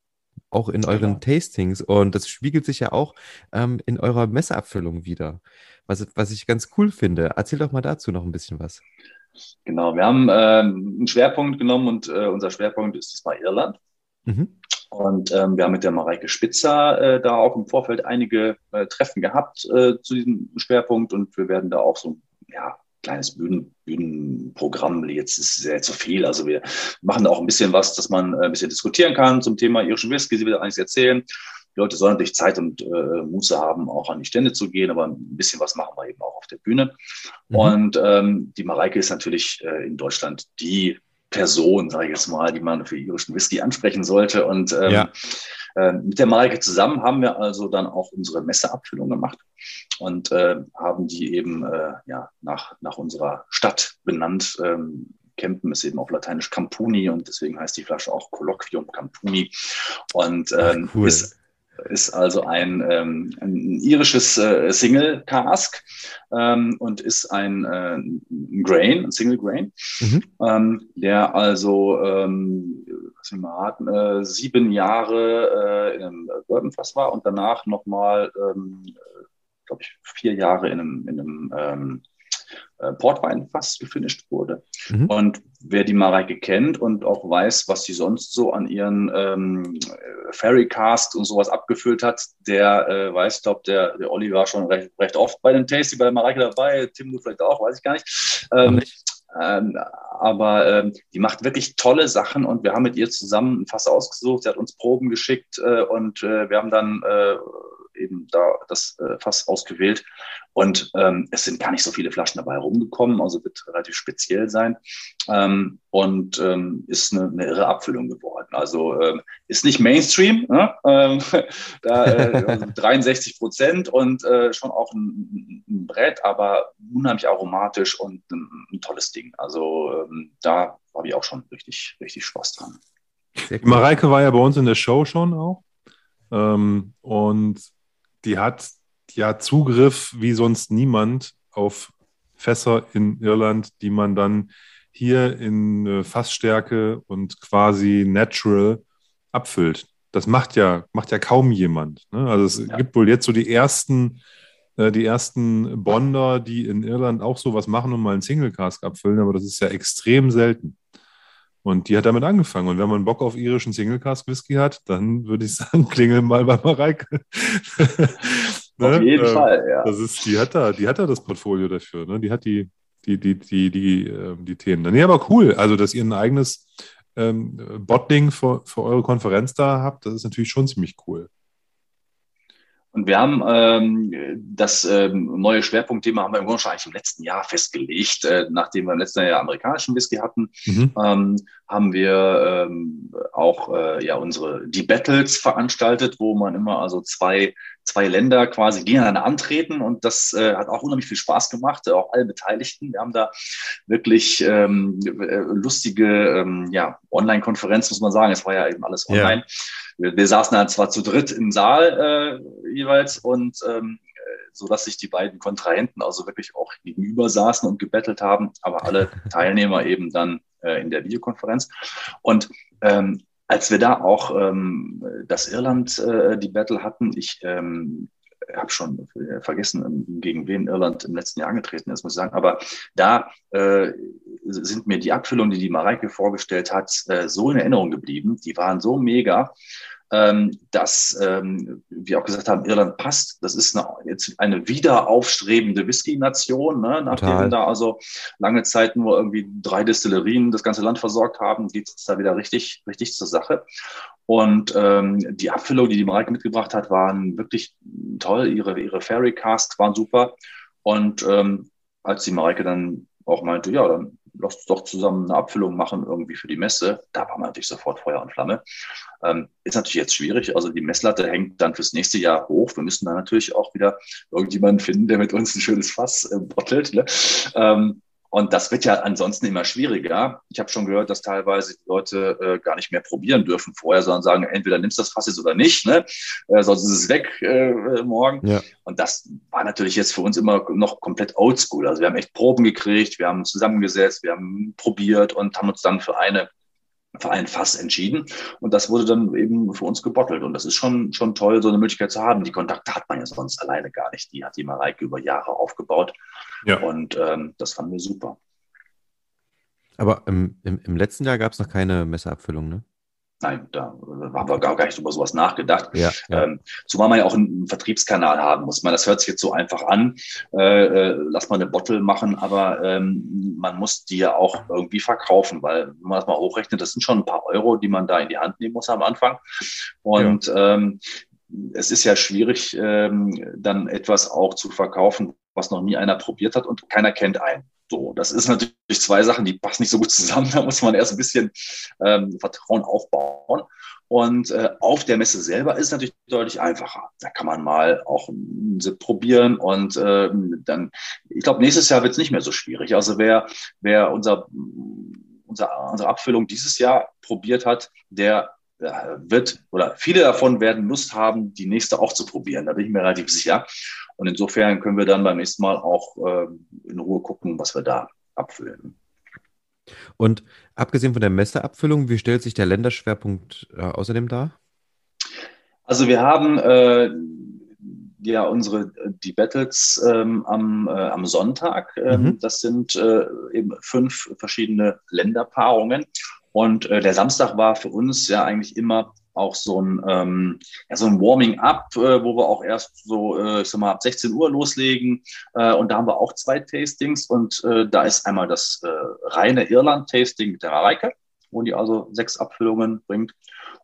auch in euren genau. Tastings. Und das spiegelt sich ja auch ähm, in eurer Messeabfüllung wieder, was, was ich ganz cool finde. Erzähl doch mal dazu noch ein bisschen was. Genau, wir haben ähm, einen Schwerpunkt genommen und äh, unser Schwerpunkt ist diesmal Irland. Mhm. Und ähm, wir haben mit der Mareike Spitzer äh, da auch im Vorfeld einige äh, Treffen gehabt äh, zu diesem Schwerpunkt und wir werden da auch so ja, kleines Bühnen, Bühnenprogramm, jetzt ist sehr zu viel. Also wir machen da auch ein bisschen was, dass man äh, ein bisschen diskutieren kann zum Thema irischen Whisky, sie will einiges erzählen. Die Leute sollen natürlich Zeit und äh, Muße haben, auch an die Stände zu gehen, aber ein bisschen was machen wir eben auch auf der Bühne. Mhm. Und ähm, die Mareike ist natürlich äh, in Deutschland die Person, sage ich jetzt mal, die man für irischen Whisky ansprechen sollte. Und ähm, ja. äh, mit der Mareike zusammen haben wir also dann auch unsere Messeabfüllung gemacht und äh, haben die eben äh, ja, nach, nach unserer Stadt benannt. Ähm, Campen ist eben auf Lateinisch Campuni und deswegen heißt die Flasche auch Colloquium Campuni und ähm, Ach, cool. ist ist also ein, ähm, ein irisches äh, Single Cask ähm, und ist ein, äh, ein Grain, ein Single Grain, mhm. ähm, der also ähm, was mal hatten, äh, sieben Jahre äh, in einem Bourbonfass war und danach nochmal, ähm, glaube ich, vier Jahre in einem, in einem ähm, äh, Portwein fast gefinisht wurde. Mhm. Und wer die Mareike kennt und auch weiß, was sie sonst so an ihren ähm, Ferrycast und sowas abgefüllt hat, der äh, weiß, ich glaube, der, der Olli war schon recht, recht oft bei dem Tasty bei der Mareike dabei, Tim du vielleicht auch, weiß ich gar nicht. Ähm, ähm, aber ähm, die macht wirklich tolle Sachen und wir haben mit ihr zusammen ein Fass ausgesucht. Sie hat uns Proben geschickt äh, und äh, wir haben dann äh, eben da das äh, Fass ausgewählt. Und ähm, es sind gar nicht so viele Flaschen dabei rumgekommen, also wird relativ speziell sein. Ähm, und ähm, ist eine, eine, irre Abfüllung geworden. Also ähm, ist nicht Mainstream, ne? ähm, da, äh, 63 also Prozent und äh, schon auch ein, ein, Brett, aber unheimlich aromatisch und ein, ein tolles Ding. Also ähm, da habe ich auch schon richtig, richtig Spaß dran. Mareike war ja bei uns in der Show schon auch. Ähm, und die hat ja Zugriff wie sonst niemand auf Fässer in Irland, die man dann hier in äh, Fassstärke und quasi natural abfüllt. Das macht ja, macht ja kaum jemand. Ne? Also es ja. gibt wohl jetzt so die ersten, äh, die ersten Bonder, die in Irland auch sowas machen und mal einen Single Cask abfüllen, aber das ist ja extrem selten. Und die hat damit angefangen. Und wenn man Bock auf irischen Single Cask Whisky hat, dann würde ich sagen, klingel mal bei Mareike. ne? Auf jeden ähm, Fall, ja. Das ist, die hat da, die hat da das Portfolio dafür. Ne? Die hat die, die, die, die, die, äh, die Themen. Nee, aber cool. Also, dass ihr ein eigenes ähm, Botling für, für eure Konferenz da habt, das ist natürlich schon ziemlich cool. Und wir haben ähm, das ähm, neue Schwerpunktthema haben wir im Grunde schon eigentlich im letzten Jahr festgelegt. Äh, nachdem wir im letzten Jahr amerikanischen Whisky hatten, mhm. ähm, haben wir ähm, auch äh, ja unsere die Battles veranstaltet, wo man immer also zwei zwei Länder quasi gegeneinander antreten und das äh, hat auch unheimlich viel Spaß gemacht, äh, auch alle Beteiligten. Wir haben da wirklich ähm, äh, lustige ähm, ja, Online-Konferenz, muss man sagen. Es war ja eben alles online. Ja. Wir, wir, saßen dann zwar zu dritt im Saal äh, jeweils und ähm, so dass sich die beiden Kontrahenten also wirklich auch gegenüber saßen und gebettelt haben, aber alle Teilnehmer eben dann äh, in der Videokonferenz. Und ähm, als wir da auch ähm, das Irland, äh, die Battle hatten, ich ähm, habe schon vergessen, gegen wen Irland im letzten Jahr angetreten ist, muss ich sagen. Aber da äh, sind mir die Abfüllungen, die die Mareike vorgestellt hat, äh, so in Erinnerung geblieben. Die waren so mega ähm, dass ähm, wir auch gesagt haben, Irland passt. Das ist eine, jetzt eine wieder aufstrebende Whisky-Nation, ne? nachdem da also lange Zeit nur irgendwie drei Destillerien das ganze Land versorgt haben, geht es da wieder richtig, richtig zur Sache. Und ähm, die Abfüllung, die die Mareike mitgebracht hat, waren wirklich toll. Ihre, ihre Fairy Casks waren super. Und ähm, als die Mareike dann auch meinte, ja, dann lass doch zusammen eine Abfüllung machen irgendwie für die Messe. Da war man natürlich sofort Feuer und Flamme. Ähm, ist natürlich jetzt schwierig. Also die Messlatte hängt dann fürs nächste Jahr hoch. Wir müssen dann natürlich auch wieder irgendjemanden finden, der mit uns ein schönes Fass äh, bottelt. Ne? Ähm, und das wird ja ansonsten immer schwieriger. Ich habe schon gehört, dass teilweise die Leute äh, gar nicht mehr probieren dürfen vorher, sondern sagen, entweder nimmst du das Fass jetzt oder nicht, ne? Äh, sonst ist es weg äh, morgen. Ja. Und das war natürlich jetzt für uns immer noch komplett oldschool. Also wir haben echt Proben gekriegt, wir haben zusammengesetzt, wir haben probiert und haben uns dann für eine für ein Fass entschieden. Und das wurde dann eben für uns gebottelt. Und das ist schon, schon toll, so eine Möglichkeit zu haben. Die Kontakte hat man ja sonst alleine gar nicht. Die hat die Mareike über Jahre aufgebaut. Ja. Und ähm, das fanden wir super. Aber im, im, im letzten Jahr gab es noch keine Messerabfüllung, ne? Nein, da haben wir gar, gar nicht über sowas nachgedacht. Ja, ja. Ähm, zumal man ja auch einen Vertriebskanal haben muss. Man, das hört sich jetzt so einfach an. Äh, äh, lass mal eine Bottle machen, aber ähm, man muss die ja auch irgendwie verkaufen, weil wenn man das mal hochrechnet, das sind schon ein paar Euro, die man da in die Hand nehmen muss am Anfang. Und ja. ähm, es ist ja schwierig, ähm, dann etwas auch zu verkaufen, was noch nie einer probiert hat und keiner kennt einen. So, das ist natürlich zwei Sachen, die passen nicht so gut zusammen. Da muss man erst ein bisschen ähm, Vertrauen aufbauen. Und äh, auf der Messe selber ist natürlich deutlich einfacher. Da kann man mal auch einen probieren und äh, dann, ich glaube, nächstes Jahr wird es nicht mehr so schwierig. Also wer, wer unser, unser, unsere Abfüllung dieses Jahr probiert hat, der wird oder viele davon werden Lust haben, die nächste auch zu probieren. Da bin ich mir relativ sicher. Und insofern können wir dann beim nächsten Mal auch äh, in Ruhe gucken, was wir da abfüllen. Und abgesehen von der Messeabfüllung, wie stellt sich der Länderschwerpunkt äh, außerdem dar? Also wir haben äh, ja unsere die Battles ähm, am, äh, am Sonntag. Ähm, mhm. Das sind äh, eben fünf verschiedene Länderpaarungen. Und äh, der Samstag war für uns ja eigentlich immer auch so ein, ähm, ja, so ein Warming-up, äh, wo wir auch erst so, äh, ich sag mal, ab 16 Uhr loslegen. Äh, und da haben wir auch zwei Tastings. Und äh, da ist einmal das äh, reine Irland-Tasting mit der Mareike, wo die also sechs Abfüllungen bringt.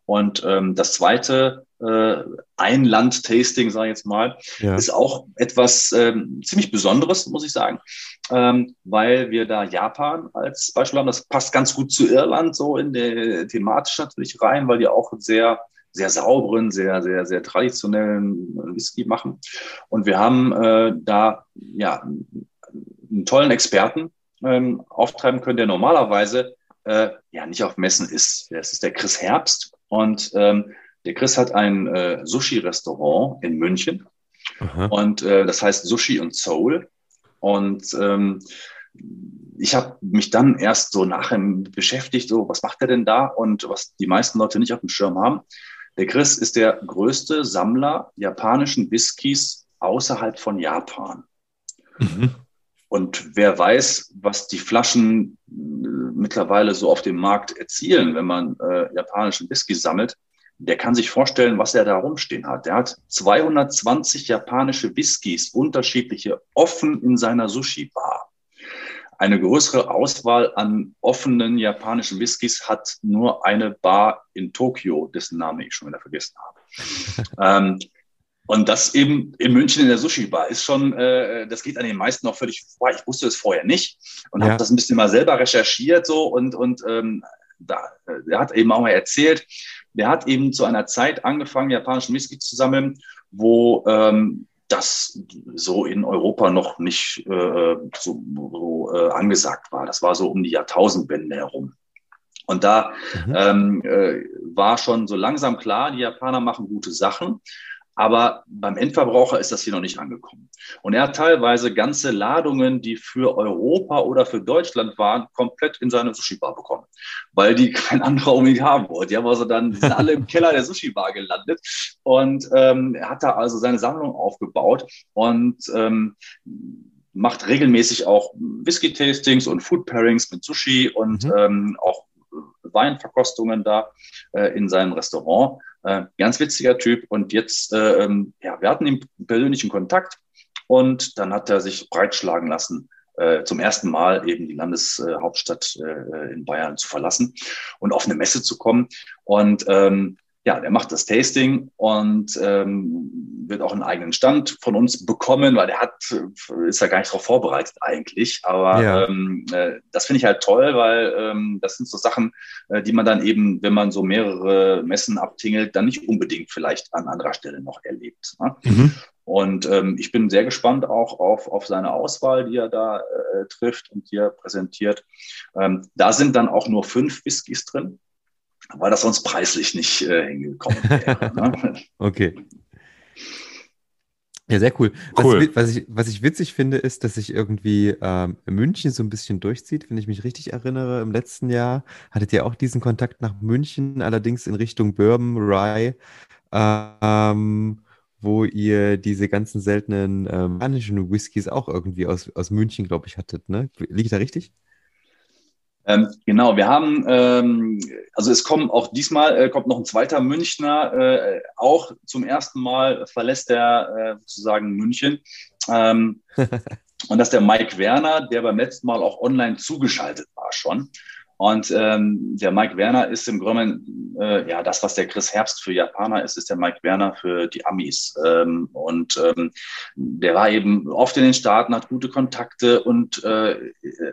Und ähm, das zweite äh, Ein-Land-Tasting, sage ich jetzt mal, ja. ist auch etwas ähm, ziemlich Besonderes, muss ich sagen, ähm, weil wir da Japan als Beispiel haben. Das passt ganz gut zu Irland so in der thematisch natürlich rein, weil die auch sehr sehr sauberen, sehr, sehr, sehr traditionellen Whisky machen. Und wir haben äh, da ja einen tollen Experten ähm, auftreiben können, der normalerweise äh, ja nicht auf Messen ist. Das ist der Chris Herbst. Und ähm, der Chris hat ein äh, Sushi-Restaurant in München. Aha. Und äh, das heißt Sushi und Soul. Und ähm, ich habe mich dann erst so nachher beschäftigt, so was macht er denn da und was die meisten Leute nicht auf dem Schirm haben. Der Chris ist der größte Sammler japanischen Whiskys außerhalb von Japan. Mhm. Und wer weiß, was die Flaschen äh, mittlerweile so auf dem Markt erzielen, wenn man äh, japanischen Whisky sammelt, der kann sich vorstellen, was er da rumstehen hat. Der hat 220 japanische Whiskys, unterschiedliche, offen in seiner Sushi-Bar. Eine größere Auswahl an offenen japanischen Whiskys hat nur eine Bar in Tokio, dessen Name ich schon wieder vergessen habe. ähm, und das eben in München in der Sushi-Bar ist schon, äh, das geht an den meisten auch völlig vorbei. Ich wusste es vorher nicht und ja. habe das ein bisschen mal selber recherchiert so und, und ähm, da, er hat eben auch mal erzählt, der hat eben zu einer Zeit angefangen, japanischen Whisky zu sammeln, wo ähm, das so in Europa noch nicht äh, so, so äh, angesagt war. Das war so um die Jahrtausendwende herum. Und da mhm. ähm, äh, war schon so langsam klar, die Japaner machen gute Sachen. Aber beim Endverbraucher ist das hier noch nicht angekommen. Und er hat teilweise ganze Ladungen, die für Europa oder für Deutschland waren, komplett in seine Sushi-Bar bekommen, weil die kein anderer unbedingt haben wollte. Die haben also dann sind alle im Keller der Sushi-Bar gelandet und ähm, er hat da also seine Sammlung aufgebaut und ähm, macht regelmäßig auch Whisky-Tastings und Food-Pairings mit Sushi und mhm. ähm, auch Weinverkostungen da äh, in seinem Restaurant. Äh, ganz witziger Typ. Und jetzt, äh, ähm, ja, wir hatten ihm persönlichen Kontakt und dann hat er sich breitschlagen lassen, äh, zum ersten Mal eben die Landeshauptstadt äh, in Bayern zu verlassen und auf eine Messe zu kommen. Und ähm, ja, der macht das Tasting und ähm, wird auch einen eigenen Stand von uns bekommen, weil der hat, ist ja gar nicht darauf vorbereitet eigentlich. Aber ja. ähm, äh, das finde ich halt toll, weil ähm, das sind so Sachen, äh, die man dann eben, wenn man so mehrere Messen abtingelt, dann nicht unbedingt vielleicht an anderer Stelle noch erlebt. Ne? Mhm. Und ähm, ich bin sehr gespannt auch auf, auf seine Auswahl, die er da äh, trifft und die er präsentiert. Ähm, da sind dann auch nur fünf Whiskys drin weil das sonst preislich nicht äh, hingekommen wäre. ne? Okay. Ja, sehr cool. cool. Was, was, ich, was ich witzig finde, ist, dass sich irgendwie ähm, München so ein bisschen durchzieht, wenn ich mich richtig erinnere. Im letzten Jahr hattet ihr auch diesen Kontakt nach München, allerdings in Richtung Bourbon, Rye, ähm, wo ihr diese ganzen seltenen ähm, spanischen Whiskys auch irgendwie aus, aus München, glaube ich, hattet. Ne? Liegt da richtig? Ähm, genau, wir haben, ähm, also es kommt auch diesmal, äh, kommt noch ein zweiter Münchner, äh, auch zum ersten Mal verlässt er äh, sozusagen München. Ähm, und das ist der Mike Werner, der beim letzten Mal auch online zugeschaltet war schon. Und ähm, der Mike Werner ist im Grunde äh, ja das, was der Chris Herbst für Japaner ist, ist der Mike Werner für die Amis. Ähm, und ähm, der war eben oft in den Staaten, hat gute Kontakte und äh,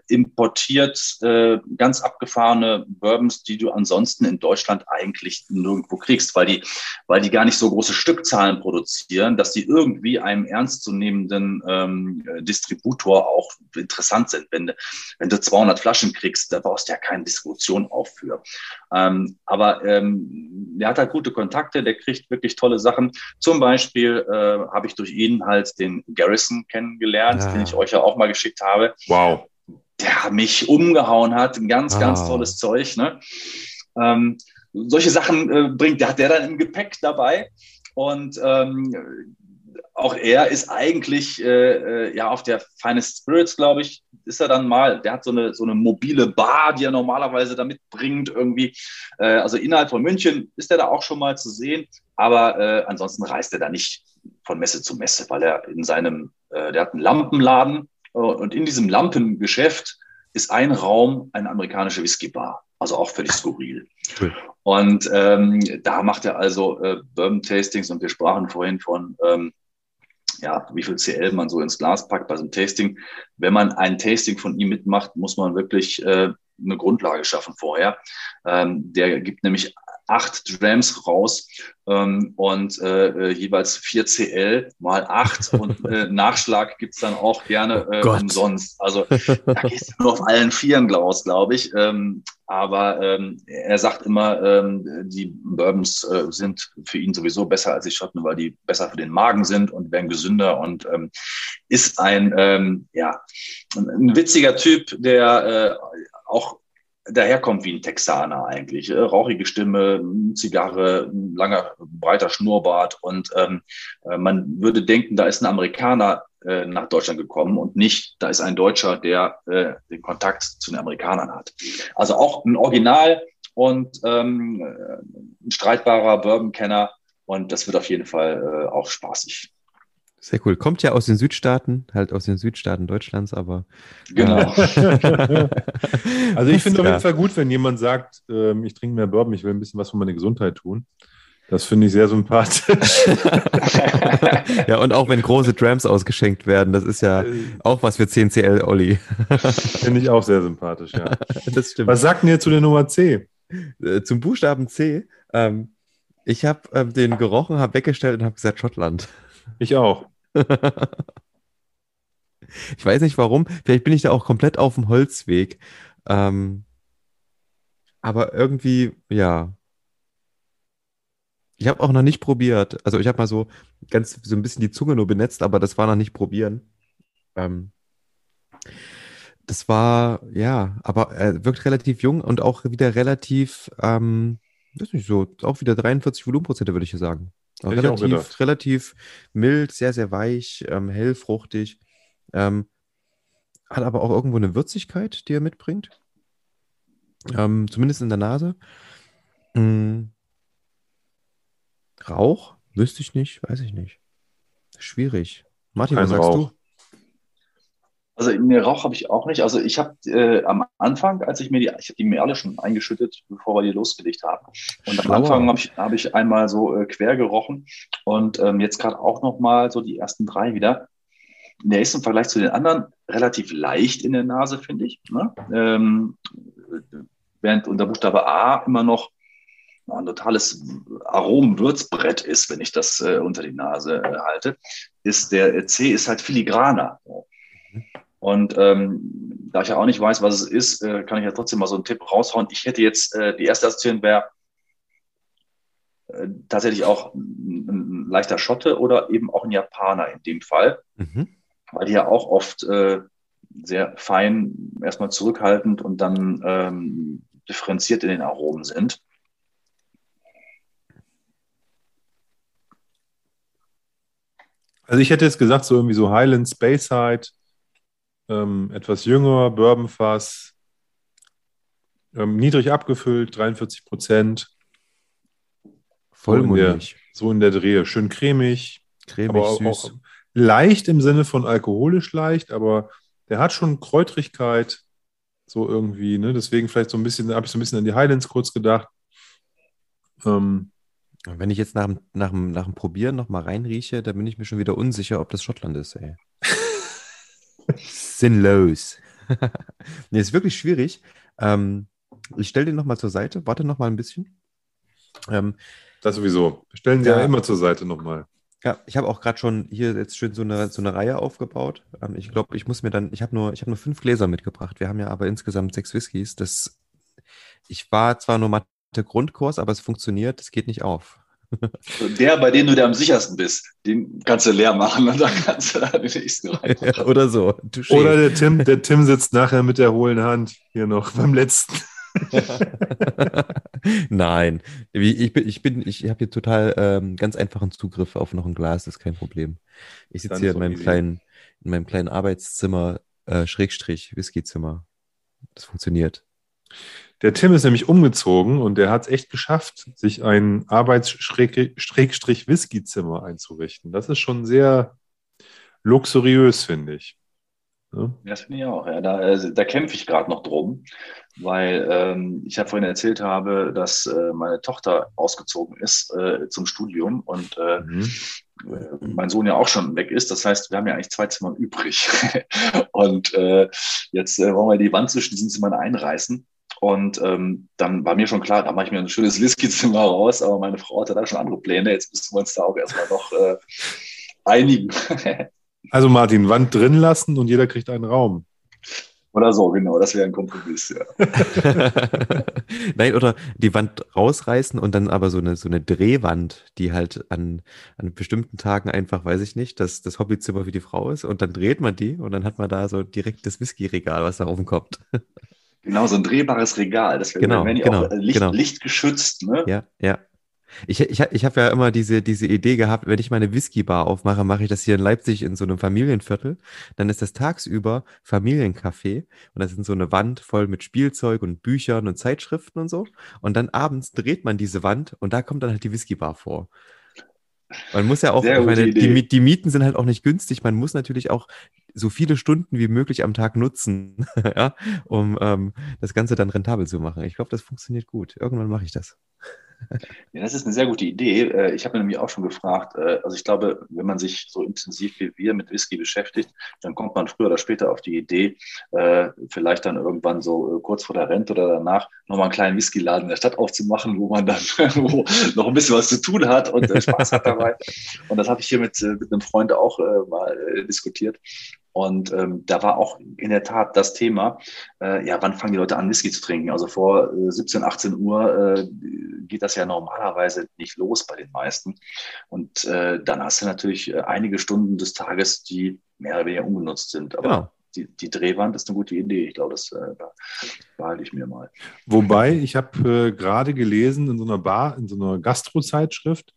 importiert äh, ganz abgefahrene Bourbons, die du ansonsten in Deutschland eigentlich nirgendwo kriegst, weil die, weil die gar nicht so große Stückzahlen produzieren, dass die irgendwie einem ernstzunehmenden ähm, Distributor auch interessant sind. Wenn, wenn du 200 Flaschen kriegst, da brauchst du ja keine Diskussion aufführen. Ähm, aber ähm, der hat halt gute Kontakte, der kriegt wirklich tolle Sachen. Zum Beispiel äh, habe ich durch ihn halt den Garrison kennengelernt, ja. den ich euch ja auch mal geschickt habe. Wow. Der mich umgehauen hat. Ein ganz, ah. ganz tolles Zeug. Ne? Ähm, solche Sachen äh, bringt, der hat der dann im Gepäck dabei. Und ähm, auch er ist eigentlich äh, äh, ja auf der Finest Spirits, glaube ich, ist er dann mal. Der hat so eine, so eine mobile Bar, die er normalerweise da mitbringt irgendwie. Äh, also innerhalb von München ist er da auch schon mal zu sehen, aber äh, ansonsten reist er da nicht von Messe zu Messe, weil er in seinem, äh, der hat einen Lampenladen äh, und in diesem Lampengeschäft ist ein Raum eine amerikanische Whiskybar. Also auch völlig skurril. Cool. Und ähm, da macht er also äh, Bourbon-Tastings und wir sprachen vorhin von, ähm, ja, wie viel CL man so ins Glas packt bei so einem Tasting. Wenn man ein Tasting von ihm mitmacht, muss man wirklich äh, eine Grundlage schaffen vorher. Ähm, der gibt nämlich acht Drams raus ähm, und äh, äh jeweils vier CL mal acht und äh, Nachschlag gibt's dann auch gerne äh, oh umsonst. Also da gehst du nur auf allen Vieren, Klaus, glaube ich. Ähm, aber ähm, er sagt immer, ähm, die Bourbons äh, sind für ihn sowieso besser als die Schotten, weil die besser für den Magen sind und werden gesünder und ähm, ist ein, ähm, ja, ein witziger Typ, der äh, auch daherkommt wie ein Texaner eigentlich. Äh, rauchige Stimme, Zigarre, langer, breiter Schnurrbart und ähm, äh, man würde denken, da ist ein Amerikaner äh, nach Deutschland gekommen und nicht, da ist ein Deutscher, der äh, den Kontakt zu den Amerikanern hat. Also auch ein Original und ähm, ein streitbarer Bourbon-Kenner und das wird auf jeden Fall äh, auch spaßig. Sehr cool. Kommt ja aus den Südstaaten, halt aus den Südstaaten Deutschlands, aber. Genau. Äh, also ich finde ja. auf jeden Fall gut, wenn jemand sagt, äh, ich trinke mehr Bourbon, ich will ein bisschen was für meine Gesundheit tun. Das finde ich sehr sympathisch. ja, und auch wenn große Drams ausgeschenkt werden, das ist ja auch was für 10CL, Olli. finde ich auch sehr sympathisch, ja. Das stimmt. Was sagt denn ihr zu der Nummer C? Äh, zum Buchstaben C. Ähm, ich habe ähm, den gerochen, habe weggestellt und habe gesagt Schottland. Ich auch. ich weiß nicht warum. Vielleicht bin ich da auch komplett auf dem Holzweg. Ähm, aber irgendwie, ja. Ich habe auch noch nicht probiert. Also ich habe mal so ganz so ein bisschen die Zunge nur benetzt, aber das war noch nicht probieren. Ähm, das war, ja, aber er wirkt relativ jung und auch wieder relativ, ähm, weiß nicht so, auch wieder 43 Volumenprozente, würde ich sagen. Relativ, relativ mild, sehr, sehr weich, ähm, hell, fruchtig. Ähm, hat aber auch irgendwo eine Würzigkeit, die er mitbringt. Ähm, zumindest in der Nase. Mhm. Rauch? Wüsste ich nicht, weiß ich nicht. Schwierig. Martin, Kein was sagst Rauch. du? Also ne, Rauch habe ich auch nicht. Also ich habe äh, am Anfang, als ich mir die, ich habe die mir alle schon eingeschüttet, bevor wir die losgelegt haben. Und am. Anfang habe ich, hab ich einmal so äh, quer gerochen und ähm, jetzt gerade auch noch mal so die ersten drei wieder. Der ist im Vergleich zu den anderen relativ leicht in der Nase, finde ich. Ne? Ähm, während unter Buchstabe A immer noch ein totales Aromenwürzbrett ist, wenn ich das äh, unter die Nase äh, halte, ist der C ist halt filigraner. Mhm. Und ähm, da ich ja auch nicht weiß, was es ist, äh, kann ich ja trotzdem mal so einen Tipp raushauen. Ich hätte jetzt, äh, die erste Assoziation wäre äh, tatsächlich auch ein, ein, leichter Schotte oder eben auch ein Japaner in dem Fall, mhm. weil die ja auch oft äh, sehr fein, erstmal zurückhaltend und dann ähm, differenziert in den Aromen sind. Also ich hätte jetzt gesagt, so irgendwie so Highland Speyside, ähm, etwas jünger, Bourbonfass, ähm, niedrig abgefüllt, 43 Prozent. Vollmundig. So, so in der Drehe. Schön cremig. Cremig, auch, süß. Auch leicht im Sinne von alkoholisch leicht, aber der hat schon Kräutrigkeit. So irgendwie, ne? Deswegen vielleicht so ein bisschen, habe ich so ein bisschen an die Highlands kurz gedacht. Ähm, wenn ich jetzt nach, nach, nach dem Probieren nochmal reinrieche, dann bin ich mir schon wieder unsicher, ob das Schottland ist, ey. Sinnlos. nee, ist wirklich schwierig. Ähm, ich stelle den nochmal zur Seite. Warte nochmal ein bisschen. Ähm, das sowieso. Stellen sie ja, ja immer zur Seite nochmal. Ja, ich habe auch gerade schon hier jetzt schön so eine, so eine Reihe aufgebaut. Ähm, ich glaube, ich muss mir dann, ich habe nur, hab nur fünf Gläser mitgebracht. Wir haben ja aber insgesamt sechs Whiskys. Das, ich war zwar nur Mathe Grundkurs, aber es funktioniert, es geht nicht auf. Der, bei dem du dir am sichersten bist, den kannst du leer machen und dann kannst du da den nächsten rein. Ja, oder so. Touché. Oder der Tim, der Tim sitzt nachher mit der hohlen Hand hier noch beim letzten. Nein, ich bin, ich bin, ich habe hier total ähm, ganz einfachen Zugriff auf noch ein Glas, das ist kein Problem. Ich sitze hier in meinem easy. kleinen, in meinem kleinen Arbeitszimmer, äh, Schrägstrich, Whiskyzimmer. Das funktioniert. Der Tim ist nämlich umgezogen und der hat es echt geschafft, sich ein Arbeits-Whisky-Zimmer einzurichten. Das ist schon sehr luxuriös, finde ich. Ja, das finde ich auch. Ja. Da, also, da kämpfe ich gerade noch drum, weil ähm, ich ja vorhin erzählt habe, dass äh, meine Tochter ausgezogen ist äh, zum Studium und äh, mhm. Äh, mein Sohn ja auch schon weg ist. Das heißt, wir haben ja eigentlich zwei Zimmer übrig. und äh, jetzt äh, wollen wir die Wand zwischen diesen Zimmern einreißen. Und ähm, dann war mir schon klar, da mache ich mir ein schönes Whisky-Zimmer raus, aber meine Frau hatte da schon andere Pläne. Jetzt müssen wir uns da auch erstmal noch äh, einigen. Also Martin, Wand drin lassen und jeder kriegt einen Raum. Oder so, genau, das wäre ein Kompromiss, ja. Nein, oder die Wand rausreißen und dann aber so eine, so eine Drehwand, die halt an, an bestimmten Tagen einfach, weiß ich nicht, dass das Hobbyzimmer für die Frau ist und dann dreht man die und dann hat man da so direkt das Whisky-Regal, was da oben kommt. Genau, so ein drehbares Regal. Das wäre genau, genau, auch Licht, genau. lichtgeschützt, ne? Ja, ja. Ich, ich, ich habe ja immer diese, diese Idee gehabt, wenn ich meine Whisky-Bar aufmache, mache ich das hier in Leipzig in so einem Familienviertel. Dann ist das tagsüber Familiencafé und das ist so eine Wand voll mit Spielzeug und Büchern und Zeitschriften und so. Und dann abends dreht man diese Wand und da kommt dann halt die Whisky-Bar vor. Man muss ja auch, ich meine, die, die, Mieten sind halt auch nicht günstig. Man muss natürlich auch so viele Stunden wie möglich am Tag nutzen, ja, um ähm, das Ganze dann rentabel zu machen. Ich glaube, das funktioniert gut. Irgendwann mache ich das. Ja, das ist eine sehr gute Idee. Äh, ich habe nämlich auch schon gefragt, äh, also ich glaube, wenn man sich so intensiv wie wir mit Whisky beschäftigt, dann kommt man früher oder später auf die Idee, äh, vielleicht dann irgendwann so kurz vor der Rente oder danach nochmal einen kleinen Whiskyladen in der Stadt aufzumachen, wo man dann wo noch ein bisschen was zu tun hat und Spaß hat dabei. Und das habe ich hier mit, mit einem Freund auch mal diskutiert. Und ähm, da war auch in der Tat das Thema, äh, ja, wann fangen die Leute an, Whisky zu trinken? Also vor äh, 17, 18 Uhr äh, geht das ja normalerweise nicht los bei den meisten. Und äh, dann hast du natürlich äh, einige Stunden des Tages, die mehr oder weniger ungenutzt sind. Aber genau. die, die Drehwand ist eine gute Idee. Ich glaube, das äh, behalte ich mir mal. Wobei, ich habe äh, gerade gelesen in so einer Bar, in so einer Gastro-Zeitschrift,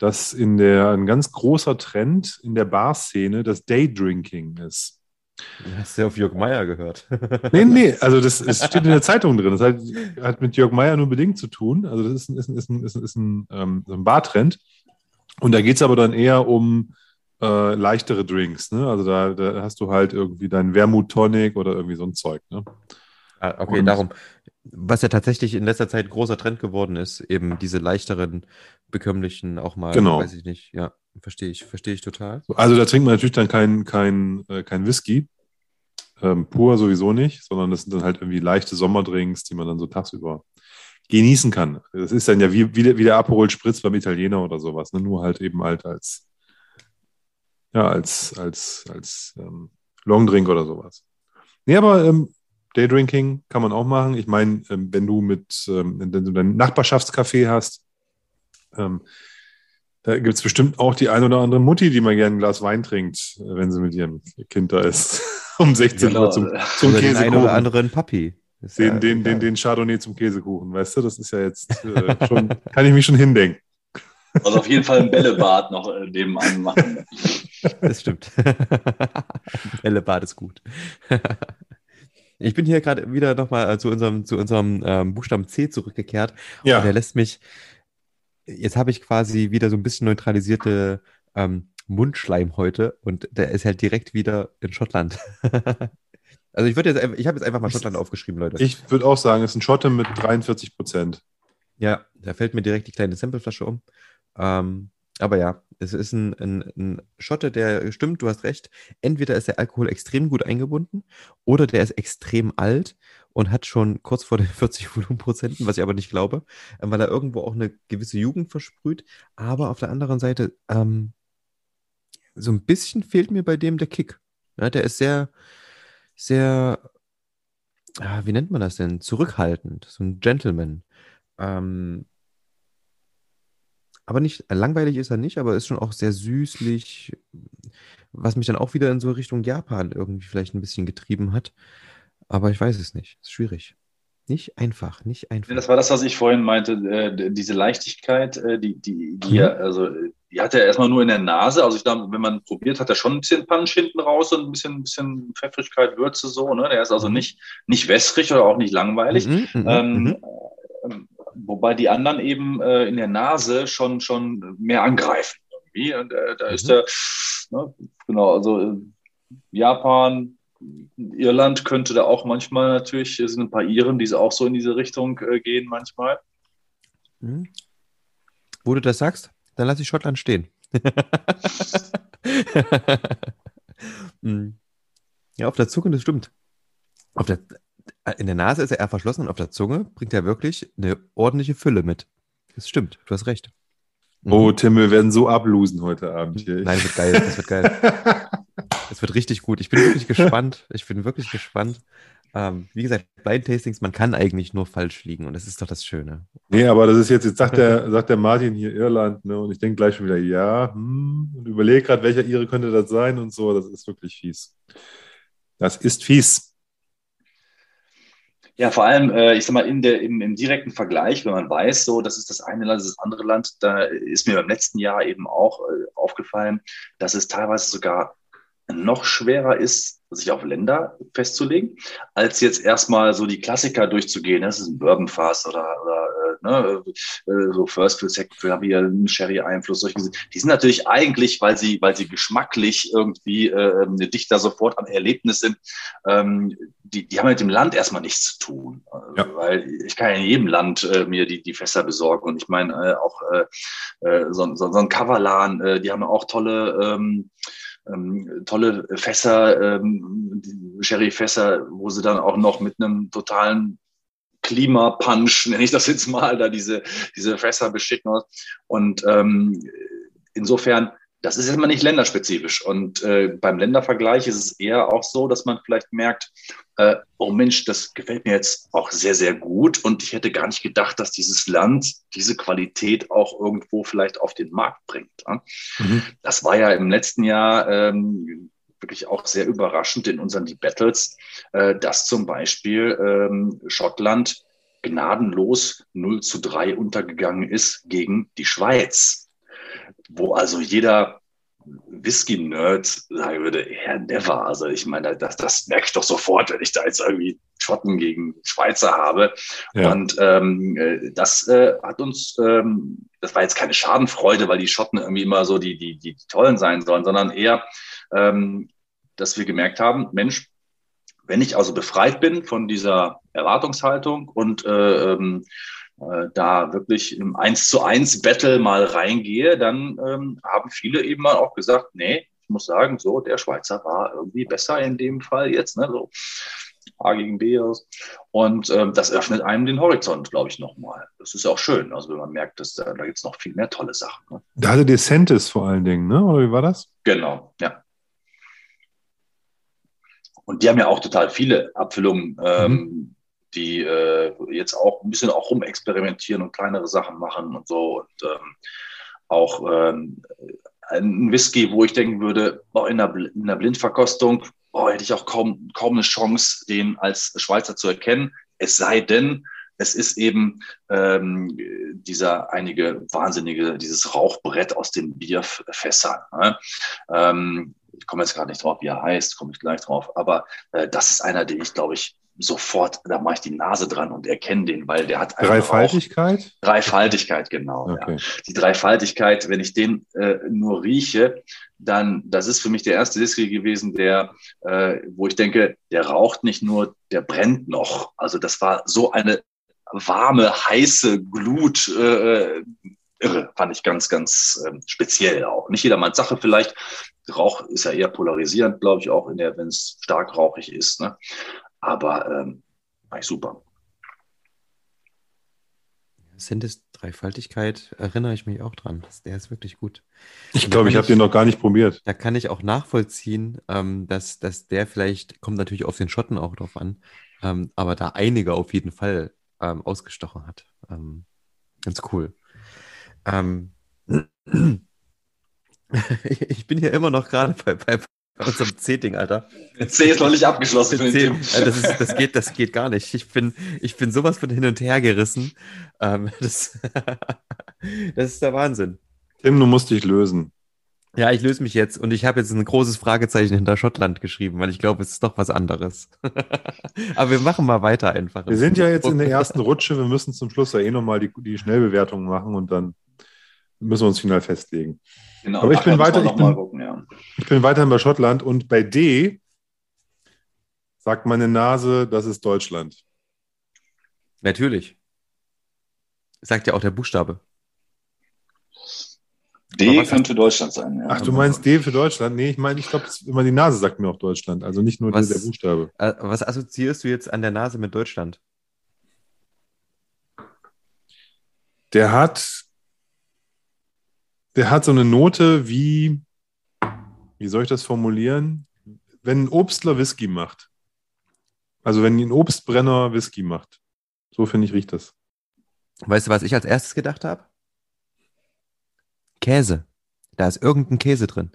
dass in der ein ganz großer Trend in der Barszene das Daydrinking ist. Hast du ja auf Jörg Meier gehört? nee, nee, also das, das steht in der Zeitung drin. Das hat, hat mit Jörg Meier nur bedingt zu tun. Also das ist ein, ist ein, ist ein, ist ein, ist ein, ähm, ein Bartrend. Und da geht es aber dann eher um äh, leichtere Drinks. Ne? Also da, da, hast du halt irgendwie deinen Wermut Tonic oder irgendwie so ein Zeug. Ne? Ah, okay, Und, darum. Was ja tatsächlich in letzter Zeit großer Trend geworden ist, eben diese leichteren, bekömmlichen auch mal, genau. weiß ich nicht, ja, verstehe ich, verstehe ich total. Also da trinkt man natürlich dann kein, kein, äh, kein Whisky, ähm, pur sowieso nicht, sondern das sind dann halt irgendwie leichte Sommerdrinks, die man dann so tagsüber genießen kann. Das ist dann ja wie, wie, der, wie der Aperol Spritz beim Italiener oder sowas, ne? nur halt eben halt als, ja, als, als, als ähm, Longdrink oder sowas. Nee, aber ähm, Daydrinking kann man auch machen. Ich meine, ähm, wenn du mit, ähm, wenn du dein Nachbarschaftscafé hast, ähm, da gibt es bestimmt auch die ein oder andere Mutti, die mal gerne ein Glas Wein trinkt, äh, wenn sie mit ihrem Kind da ist. um 16 genau. Uhr zum, zum oder Käsekuchen. Den einen oder anderen Papi. Den, ja, den, den, den Chardonnay zum Käsekuchen, weißt du? Das ist ja jetzt äh, schon, kann ich mich schon hindenken. Also auf jeden Fall ein Bällebad noch äh, nebenan machen. Das stimmt. Bällebad ist gut. Ich bin hier gerade wieder nochmal äh, zu unserem, zu unserem ähm, Buchstaben C zurückgekehrt. Ja. Und der lässt mich, jetzt habe ich quasi wieder so ein bisschen neutralisierte ähm, Mundschleim heute und der ist halt direkt wieder in Schottland. also ich würde jetzt, ich habe jetzt einfach mal Schottland aufgeschrieben, Leute. Ich würde auch sagen, es ist ein Schotte mit 43 Prozent. Ja, da fällt mir direkt die kleine Sampleflasche um. Ähm, aber ja, es ist ein, ein, ein, Schotte, der stimmt, du hast recht. Entweder ist der Alkohol extrem gut eingebunden oder der ist extrem alt und hat schon kurz vor den 40 Volumenprozenten, was ich aber nicht glaube, ähm, weil er irgendwo auch eine gewisse Jugend versprüht. Aber auf der anderen Seite, ähm, so ein bisschen fehlt mir bei dem der Kick. Ja, der ist sehr, sehr, ah, wie nennt man das denn? Zurückhaltend, so ein Gentleman. Ähm, aber nicht, äh, langweilig ist er nicht, aber ist schon auch sehr süßlich, was mich dann auch wieder in so Richtung Japan irgendwie vielleicht ein bisschen getrieben hat. Aber ich weiß es nicht. Ist schwierig. Nicht einfach, nicht einfach. Das war das, was ich vorhin meinte, äh, diese Leichtigkeit, äh, die, die, die, mhm. ja, also, die hat er erstmal nur in der Nase. Also ich glaube, wenn man probiert, hat er schon ein bisschen Punch hinten raus und ein bisschen, ein bisschen Pfeffrigkeit, Würze so. Ne? Der ist also mhm. nicht, nicht wässrig oder auch nicht langweilig. Mhm, mhm ähm, mhm. Wobei die anderen eben äh, in der Nase schon, schon mehr angreifen. Irgendwie. Und äh, da mhm. ist der, ne, genau, also äh, Japan, Irland könnte da auch manchmal natürlich, es sind ein paar Iren, die auch so in diese Richtung äh, gehen manchmal. Hm. Wo du das sagst, dann lasse ich Schottland stehen. Hm. ja, auf der Zunge, das stimmt. Auf der, in der Nase ist er eher verschlossen und auf der Zunge bringt er wirklich eine ordentliche Fülle mit. Das stimmt, du hast recht. Mhm. Oh, Tim, wir werden so ablosen heute Abend hier. Nein, wird geil, das wird geil. Es wird richtig gut. Ich bin wirklich gespannt. Ich bin wirklich gespannt. Ähm, wie gesagt, Blind Tastings, man kann eigentlich nur falsch liegen und das ist doch das Schöne. Nee, aber das ist jetzt, jetzt sagt der, sagt der Martin hier Irland, ne? Und ich denke gleich schon wieder, ja, hm, und überlege gerade, welcher Ihre könnte das sein und so. Das ist wirklich fies. Das ist fies. Ja, vor allem, äh, ich sag mal, in der, im, im, direkten Vergleich, wenn man weiß, so, das ist das eine Land, das ist das andere Land, da ist mir beim letzten Jahr eben auch äh, aufgefallen, dass es teilweise sogar noch schwerer ist, sich auf Länder festzulegen, als jetzt erstmal so die Klassiker durchzugehen. Das ist ein Bourbonfass oder, oder äh, ne, äh, so First Fill, Second Fill, haben wir einen Sherry-Einfluss. Die sind natürlich eigentlich, weil sie, weil sie geschmacklich irgendwie äh, dichter sofort am Erlebnis sind, ähm, die, die haben mit dem Land erstmal nichts zu tun. Ja. Weil ich kann ja in jedem Land äh, mir die, die Fässer besorgen. Und ich meine äh, auch äh, äh so, so, so ein Kavalan, äh, die haben auch tolle ähm, ähm, tolle Fässer, ähm, Sherry-Fässer, wo sie dann auch noch mit einem totalen Klimapunch, nenne ich das jetzt mal, da diese, diese Fässer beschicken. Und ähm, insofern das ist immer nicht länderspezifisch. Und äh, beim Ländervergleich ist es eher auch so, dass man vielleicht merkt, äh, oh Mensch, das gefällt mir jetzt auch sehr, sehr gut. Und ich hätte gar nicht gedacht, dass dieses Land diese Qualität auch irgendwo vielleicht auf den Markt bringt. Ja? Mhm. Das war ja im letzten Jahr ähm, wirklich auch sehr überraschend in unseren Die Battles, äh, dass zum Beispiel ähm, Schottland gnadenlos 0 zu 3 untergegangen ist gegen die Schweiz wo also jeder Whisky-Nerd sagen würde, ja, never. Also ich meine, das, das merke ich doch sofort, wenn ich da jetzt irgendwie Schotten gegen Schweizer habe. Ja. Und ähm, äh, das äh, hat uns, ähm, das war jetzt keine Schadenfreude, weil die Schotten irgendwie immer so die, die, die Tollen sein sollen, sondern eher, ähm, dass wir gemerkt haben, Mensch, wenn ich also befreit bin von dieser Erwartungshaltung und äh, ähm, äh, da wirklich im 1 zu 1 Battle mal reingehe, dann ähm, haben viele eben mal auch gesagt, nee, ich muss sagen, so, der Schweizer war irgendwie besser in dem Fall jetzt, ne, so A gegen B aus. Und ähm, das öffnet einem den Horizont, glaube ich, nochmal. Das ist auch schön. Also wenn man merkt, dass da, da gibt es noch viel mehr tolle Sachen. Ne? Da hatte Decentis vor allen Dingen, ne? Oder wie war das? Genau, ja. Und die haben ja auch total viele Abfüllungen. Ähm, mhm die äh, jetzt auch ein bisschen auch rumexperimentieren und kleinere Sachen machen und so. Und ähm, auch ähm, ein Whisky, wo ich denken würde, oh, in, der, in der Blindverkostung oh, hätte ich auch kaum, kaum eine Chance, den als Schweizer zu erkennen. Es sei denn, es ist eben ähm, dieser einige wahnsinnige, dieses Rauchbrett aus den Bierfässern. Ne? Ähm, ich komme jetzt gerade nicht drauf, wie er heißt, komme ich gleich drauf. Aber äh, das ist einer, den ich, glaube ich, sofort, da mache ich die Nase dran und erkenne den, weil der hat Dreifaltigkeit? Dreifaltigkeit, genau. Okay. Ja. Die Dreifaltigkeit, wenn ich den äh, nur rieche, dann, das ist für mich der erste Whisky gewesen, der, äh, wo ich denke, der raucht nicht nur, der brennt noch. Also das war so eine warme, heiße Glut, äh, irre, fand ich ganz, ganz äh, speziell auch. Nicht jedermanns Sache vielleicht. Rauch ist ja eher polarisierend, glaube ich, auch in der, wenn es stark rauchig ist. Ne? Aber ähm, war ich super. Sintes Dreifaltigkeit erinnere ich mich auch dran. Der ist wirklich gut. Ich glaube, ich habe den noch gar nicht probiert. Da kann ich auch nachvollziehen, ähm, dass, dass der vielleicht, kommt natürlich auf den Schotten auch drauf an, ähm, aber da einige auf jeden Fall ähm, ausgestochen hat. Ähm, ganz cool. Ähm, ich bin hier immer noch gerade bei, bei, bei unserem C-Ding, Alter. C ist noch nicht abgeschlossen. Für C, das, ist, das, geht, das geht gar nicht. Ich bin, ich bin sowas von hin und her gerissen. Ähm, das, das ist der Wahnsinn. Tim, du musst dich lösen. Ja, ich löse mich jetzt und ich habe jetzt ein großes Fragezeichen hinter Schottland geschrieben, weil ich glaube, es ist doch was anderes. Aber wir machen mal weiter einfach. Wir sind ja jetzt in der ersten Rutsche. Wir müssen zum Schluss ja eh nochmal die, die Schnellbewertung machen und dann müssen wir uns final festlegen. Genau, Aber ich bin, weiter, ich, bin, gucken, ja. ich bin weiterhin bei Schottland und bei D sagt meine Nase, das ist Deutschland. Natürlich. Sagt ja auch der Buchstabe. D könnte Deutschland sein. Ja. Ach, du meinst D für Deutschland? Nee, ich meine, ich glaube, immer die Nase sagt mir auch Deutschland, also nicht nur Was- der Buchstabe. Äh, was assoziierst du jetzt an der Nase mit Deutschland? Der hat, der hat so eine Note wie, wie soll ich das formulieren? Wenn ein Obstler Whisky macht. Also wenn ein Obstbrenner Whisky macht. So finde ich riecht das. Weißt du, was ich als erstes gedacht habe? Käse. Da ist irgendein Käse drin.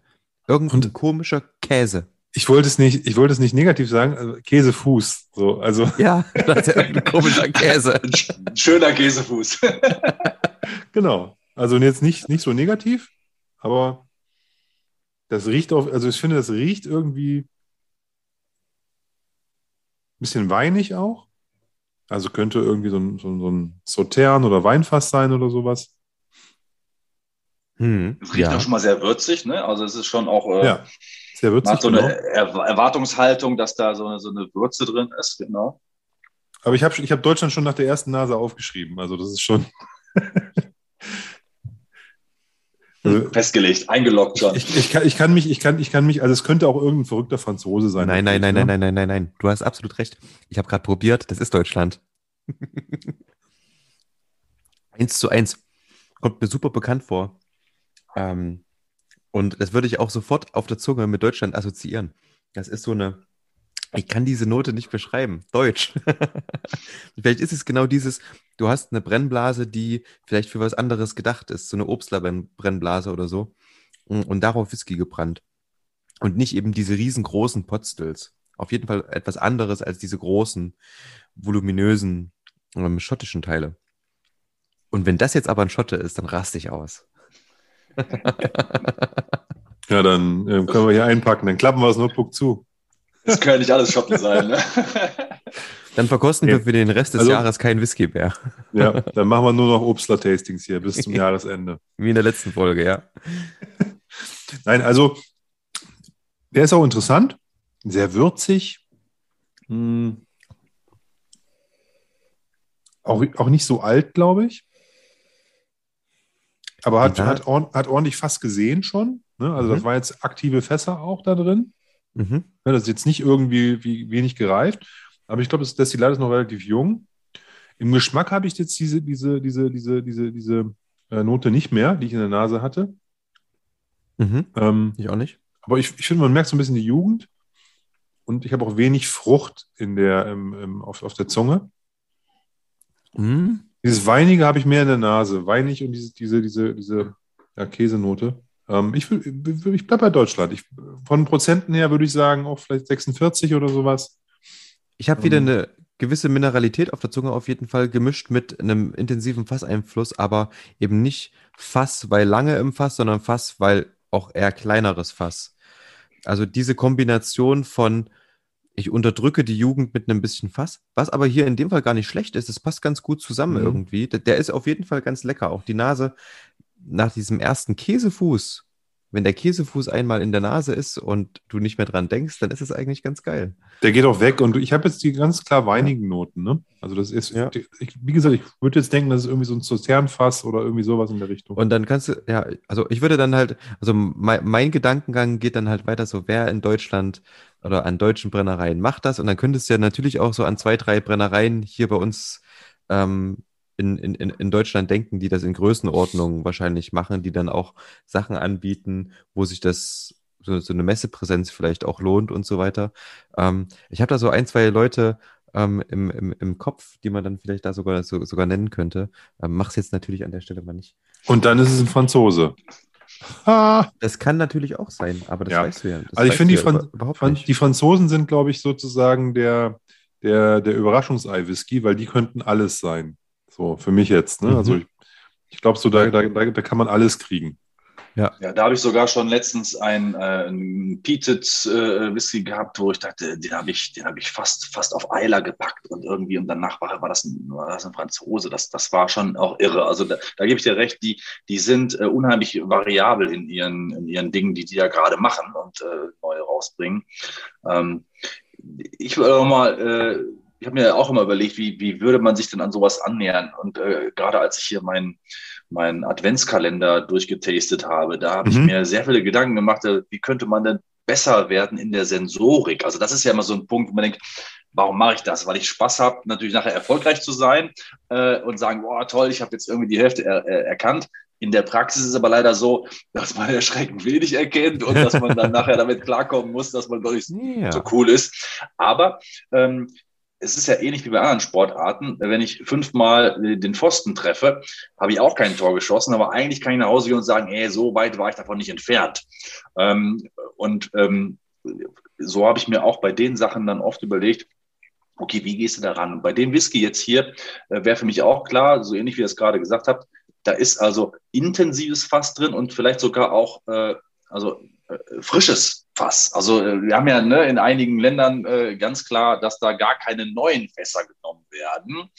Irgendein Und- komischer Käse. Ich wollte es nicht, ich wollte es nicht negativ sagen, also Käsefuß. So, also Ja, da ist ja irgendein komischer Käse. Ein schöner Käsefuß. genau. Also jetzt nicht, nicht so negativ, aber das riecht auf, also ich finde, das riecht irgendwie ein bisschen weinig auch. Also könnte irgendwie so ein, so ein, so ein Sautern oder Weinfass sein oder sowas. Hm, Es riecht ja. auch schon mal sehr würzig, ne? Also es ist schon auch, äh, Ja, sehr man würzig. hat so genau. eine Er- Erwartungshaltung, dass da so eine, so eine Würze drin ist, genau. Aber ich habe ich hab Deutschland schon nach der ersten Nase aufgeschrieben. Also das ist schon. Festgelegt, eingeloggt schon. ich, ich, kann, ich, kann mich, ich, kann, ich kann mich, also es könnte auch irgendein verrückter Franzose sein. Nein, nein, nein, nein, nein, nein, nein, nein. Du hast absolut recht. Ich habe gerade probiert, das ist Deutschland. eins zu eins. Kommt mir super bekannt vor. Ähm, und das würde ich auch sofort auf der Zunge mit Deutschland assoziieren. Das ist so eine, ich kann diese Note nicht beschreiben. Deutsch. vielleicht ist es genau dieses, du hast eine Brennblase, die vielleicht für was anderes gedacht ist, so eine Obstler-Brennblase oder so. Und darauf Whisky gebrannt. Und nicht eben diese riesengroßen Potstills. Auf jeden Fall etwas anderes als diese großen, voluminösen, ähm, schottischen Teile. Und wenn das jetzt aber ein Schotte ist, dann raste ich aus. Ja, dann äh, können wir hier einpacken. Dann klappen wir das Notebook zu. Das können ja nicht alles Schotten sein, ne? Dann verkosten Ja. wir für den Rest des Also- Jahres kein Whisky mehr. Ja, dann machen wir nur noch Obstler-Tastings hier bis zum Jahresende. Wie in der letzten Folge, ja. Nein, also der ist auch interessant, sehr würzig. Hm. Auch, auch nicht so alt, glaube ich. Aber hat, Ja. hat, ord- hat ordentlich Fass gesehen schon. Ne? Also das Mhm. war jetzt aktive Fässer auch da drin. Mhm. Das ist jetzt nicht irgendwie wie, wenig gereift, aber ich glaube, das Destillat ist noch relativ jung. Im Geschmack habe ich jetzt diese, diese, diese, diese, diese, diese äh, Note nicht mehr, die ich in der Nase hatte. Mhm. Ähm, Ich auch nicht. aber ich, ich finde, man merkt so ein bisschen die Jugend und ich habe auch wenig Frucht in der, ähm, ähm, auf, auf der Zunge. Mhm. Dieses Weinige habe ich mehr in der Nase. Weinig und diese, diese, diese, diese ja, Käsenote. Ähm, ich ich bleibe bei Deutschland. Ich, von Prozenten her würde ich sagen, auch vielleicht 46 oder sowas. Ich habe wieder Ähm. eine gewisse Mineralität auf der Zunge auf jeden Fall gemischt mit einem intensiven Fasseinfluss, aber eben nicht Fass, weil lange im Fass, sondern Fass, weil auch eher kleineres Fass. Also diese Kombination von ich unterdrücke die Jugend mit einem bisschen Fass, was aber hier in dem Fall gar nicht schlecht ist. Es passt ganz gut zusammen Mhm. irgendwie. Der ist auf jeden Fall ganz lecker. Auch die Nase nach diesem ersten Käsefuß, wenn der Käsefuß einmal in der Nase ist und du nicht mehr dran denkst, dann ist es eigentlich ganz geil. Der geht auch weg und ich habe jetzt die ganz klar weinigen Noten. Ne? Also das ist, Ja. ich, wie gesagt, ich würde jetzt denken, das ist irgendwie so ein Zoternfass oder irgendwie sowas in der Richtung. Und dann kannst du, ja, also ich würde dann halt, also mein, mein Gedankengang geht dann halt weiter so, wer in Deutschland oder an deutschen Brennereien macht das? Und dann könntest du ja natürlich auch so an zwei, drei Brennereien hier bei uns ähm, in, in, in Deutschland denken, die das in Größenordnung wahrscheinlich machen, die dann auch Sachen anbieten, wo sich das so, so eine Messepräsenz vielleicht auch lohnt und so weiter. Ähm, ich habe da so ein, zwei Leute ähm, im, im, im Kopf, die man dann vielleicht da sogar, so, sogar nennen könnte. Ähm, mach's jetzt natürlich an der Stelle mal nicht. Und dann ist es ein Franzose. Ah, Das kann natürlich auch sein, aber das Ja. weißt du ja. Das Also ich finde, die, ja Fran überhaupt Fran nicht. die Franzosen sind, glaube ich, sozusagen der, der, der Überraschungsei-Whisky, weil die könnten alles sein. So, für mich jetzt. Ne? Mhm. Also ich, ich glaube, so da, da, da, da kann man alles kriegen. Ja, da habe ich sogar schon letztens ein, äh, ein Peated äh, Whisky gehabt, wo ich dachte, den habe ich, den habe ich fast, fast auf Eiler gepackt und irgendwie und danach war, war, das, ein, war das ein Franzose. Das, das war schon auch irre. Also da, da gebe ich dir recht, die, die sind äh, unheimlich variabel in ihren, in ihren Dingen, die die da gerade machen und äh, neu rausbringen. Ähm, ich würde auch mal, äh, ich habe mir auch immer überlegt, wie, wie würde man sich denn an sowas annähern? Und äh, gerade als ich hier meinen mein Adventskalender durchgetastet habe, da habe mhm. ich mir sehr viele Gedanken gemacht, äh, wie könnte man denn besser werden in der Sensorik? Also das ist ja immer so ein Punkt, wo man denkt, warum mache ich das? Weil ich Spaß habe, natürlich nachher erfolgreich zu sein äh, und sagen, boah, toll, ich habe jetzt irgendwie die Hälfte er, er, erkannt. In der Praxis ist es aber leider so, dass man erschreckend wenig erkennt und dass man dann nachher damit klarkommen muss, dass man doch nicht ja. so cool ist. Aber ähm, es ist ja ähnlich wie bei anderen Sportarten. Wenn ich fünfmal den Pfosten treffe, habe ich auch kein Tor geschossen, aber eigentlich kann ich nach Hause gehen und sagen, ey, so weit war ich davon nicht entfernt. Ähm, und ähm, so habe ich mir auch bei den Sachen dann oft überlegt, okay, wie gehst du da ran? Und bei dem Whisky jetzt hier äh, wäre für mich auch klar, so ähnlich wie ihr es gerade gesagt habt, da ist also intensives Fass drin und vielleicht sogar auch äh, also äh, frisches Fass. Also äh, wir haben ja ne, in einigen Ländern äh, ganz klar, dass da gar keine neuen Fässer genommen werden.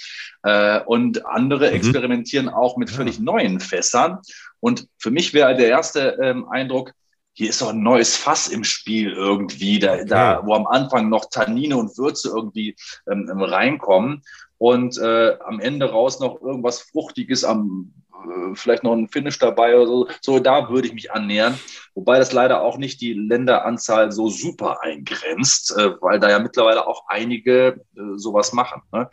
Äh, und andere mhm. experimentieren auch mit völlig neuen Fässern. Und für mich wäre der erste ähm, Eindruck, hier ist doch ein neues Fass im Spiel irgendwie, da, okay. da wo am Anfang noch Tannine und Würze irgendwie ähm, reinkommen und äh, am Ende raus noch irgendwas Fruchtiges am vielleicht noch ein Finish dabei oder so. So, da würde ich mich annähern. Wobei das leider auch nicht die Länderanzahl so super eingrenzt, äh, weil da ja mittlerweile auch einige äh, sowas machen. Ne?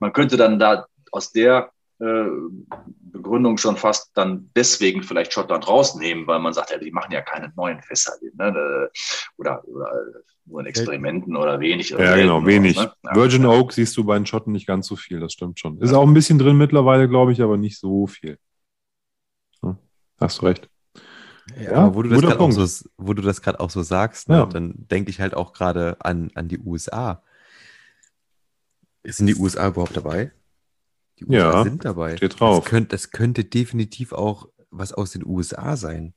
Man könnte dann da aus der äh, Begründung schon fast dann deswegen vielleicht Schottland rausnehmen, weil man sagt, ja, die machen ja keine neuen Fässer. Ne? Oder, oder nur in Experimenten oder wenig. Oder ja, genau, wenig. Was, ne? Virgin Oak siehst du bei den Schotten nicht ganz so viel, das stimmt schon. Ist auch ein bisschen drin mittlerweile, glaube ich, aber nicht so viel. Hast du recht. Ja, ja wo du das gerade auch, so, wo du das auch so sagst, ne, ja. dann denke ich halt auch gerade an, an die USA. Sind die USA überhaupt dabei? Die USA ja, sind dabei. Steht drauf. Das könnte, das könnte definitiv auch was aus den USA sein.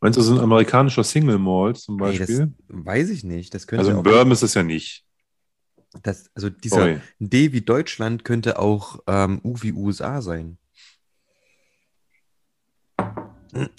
Meinst du, das ist ein amerikanischer Single Malt zum Beispiel? Hey, weiß ich nicht. Das könnte also ein Bourbon ist es ja nicht. Das, also dieser Oi. D wie Deutschland könnte auch ähm, U wie USA sein.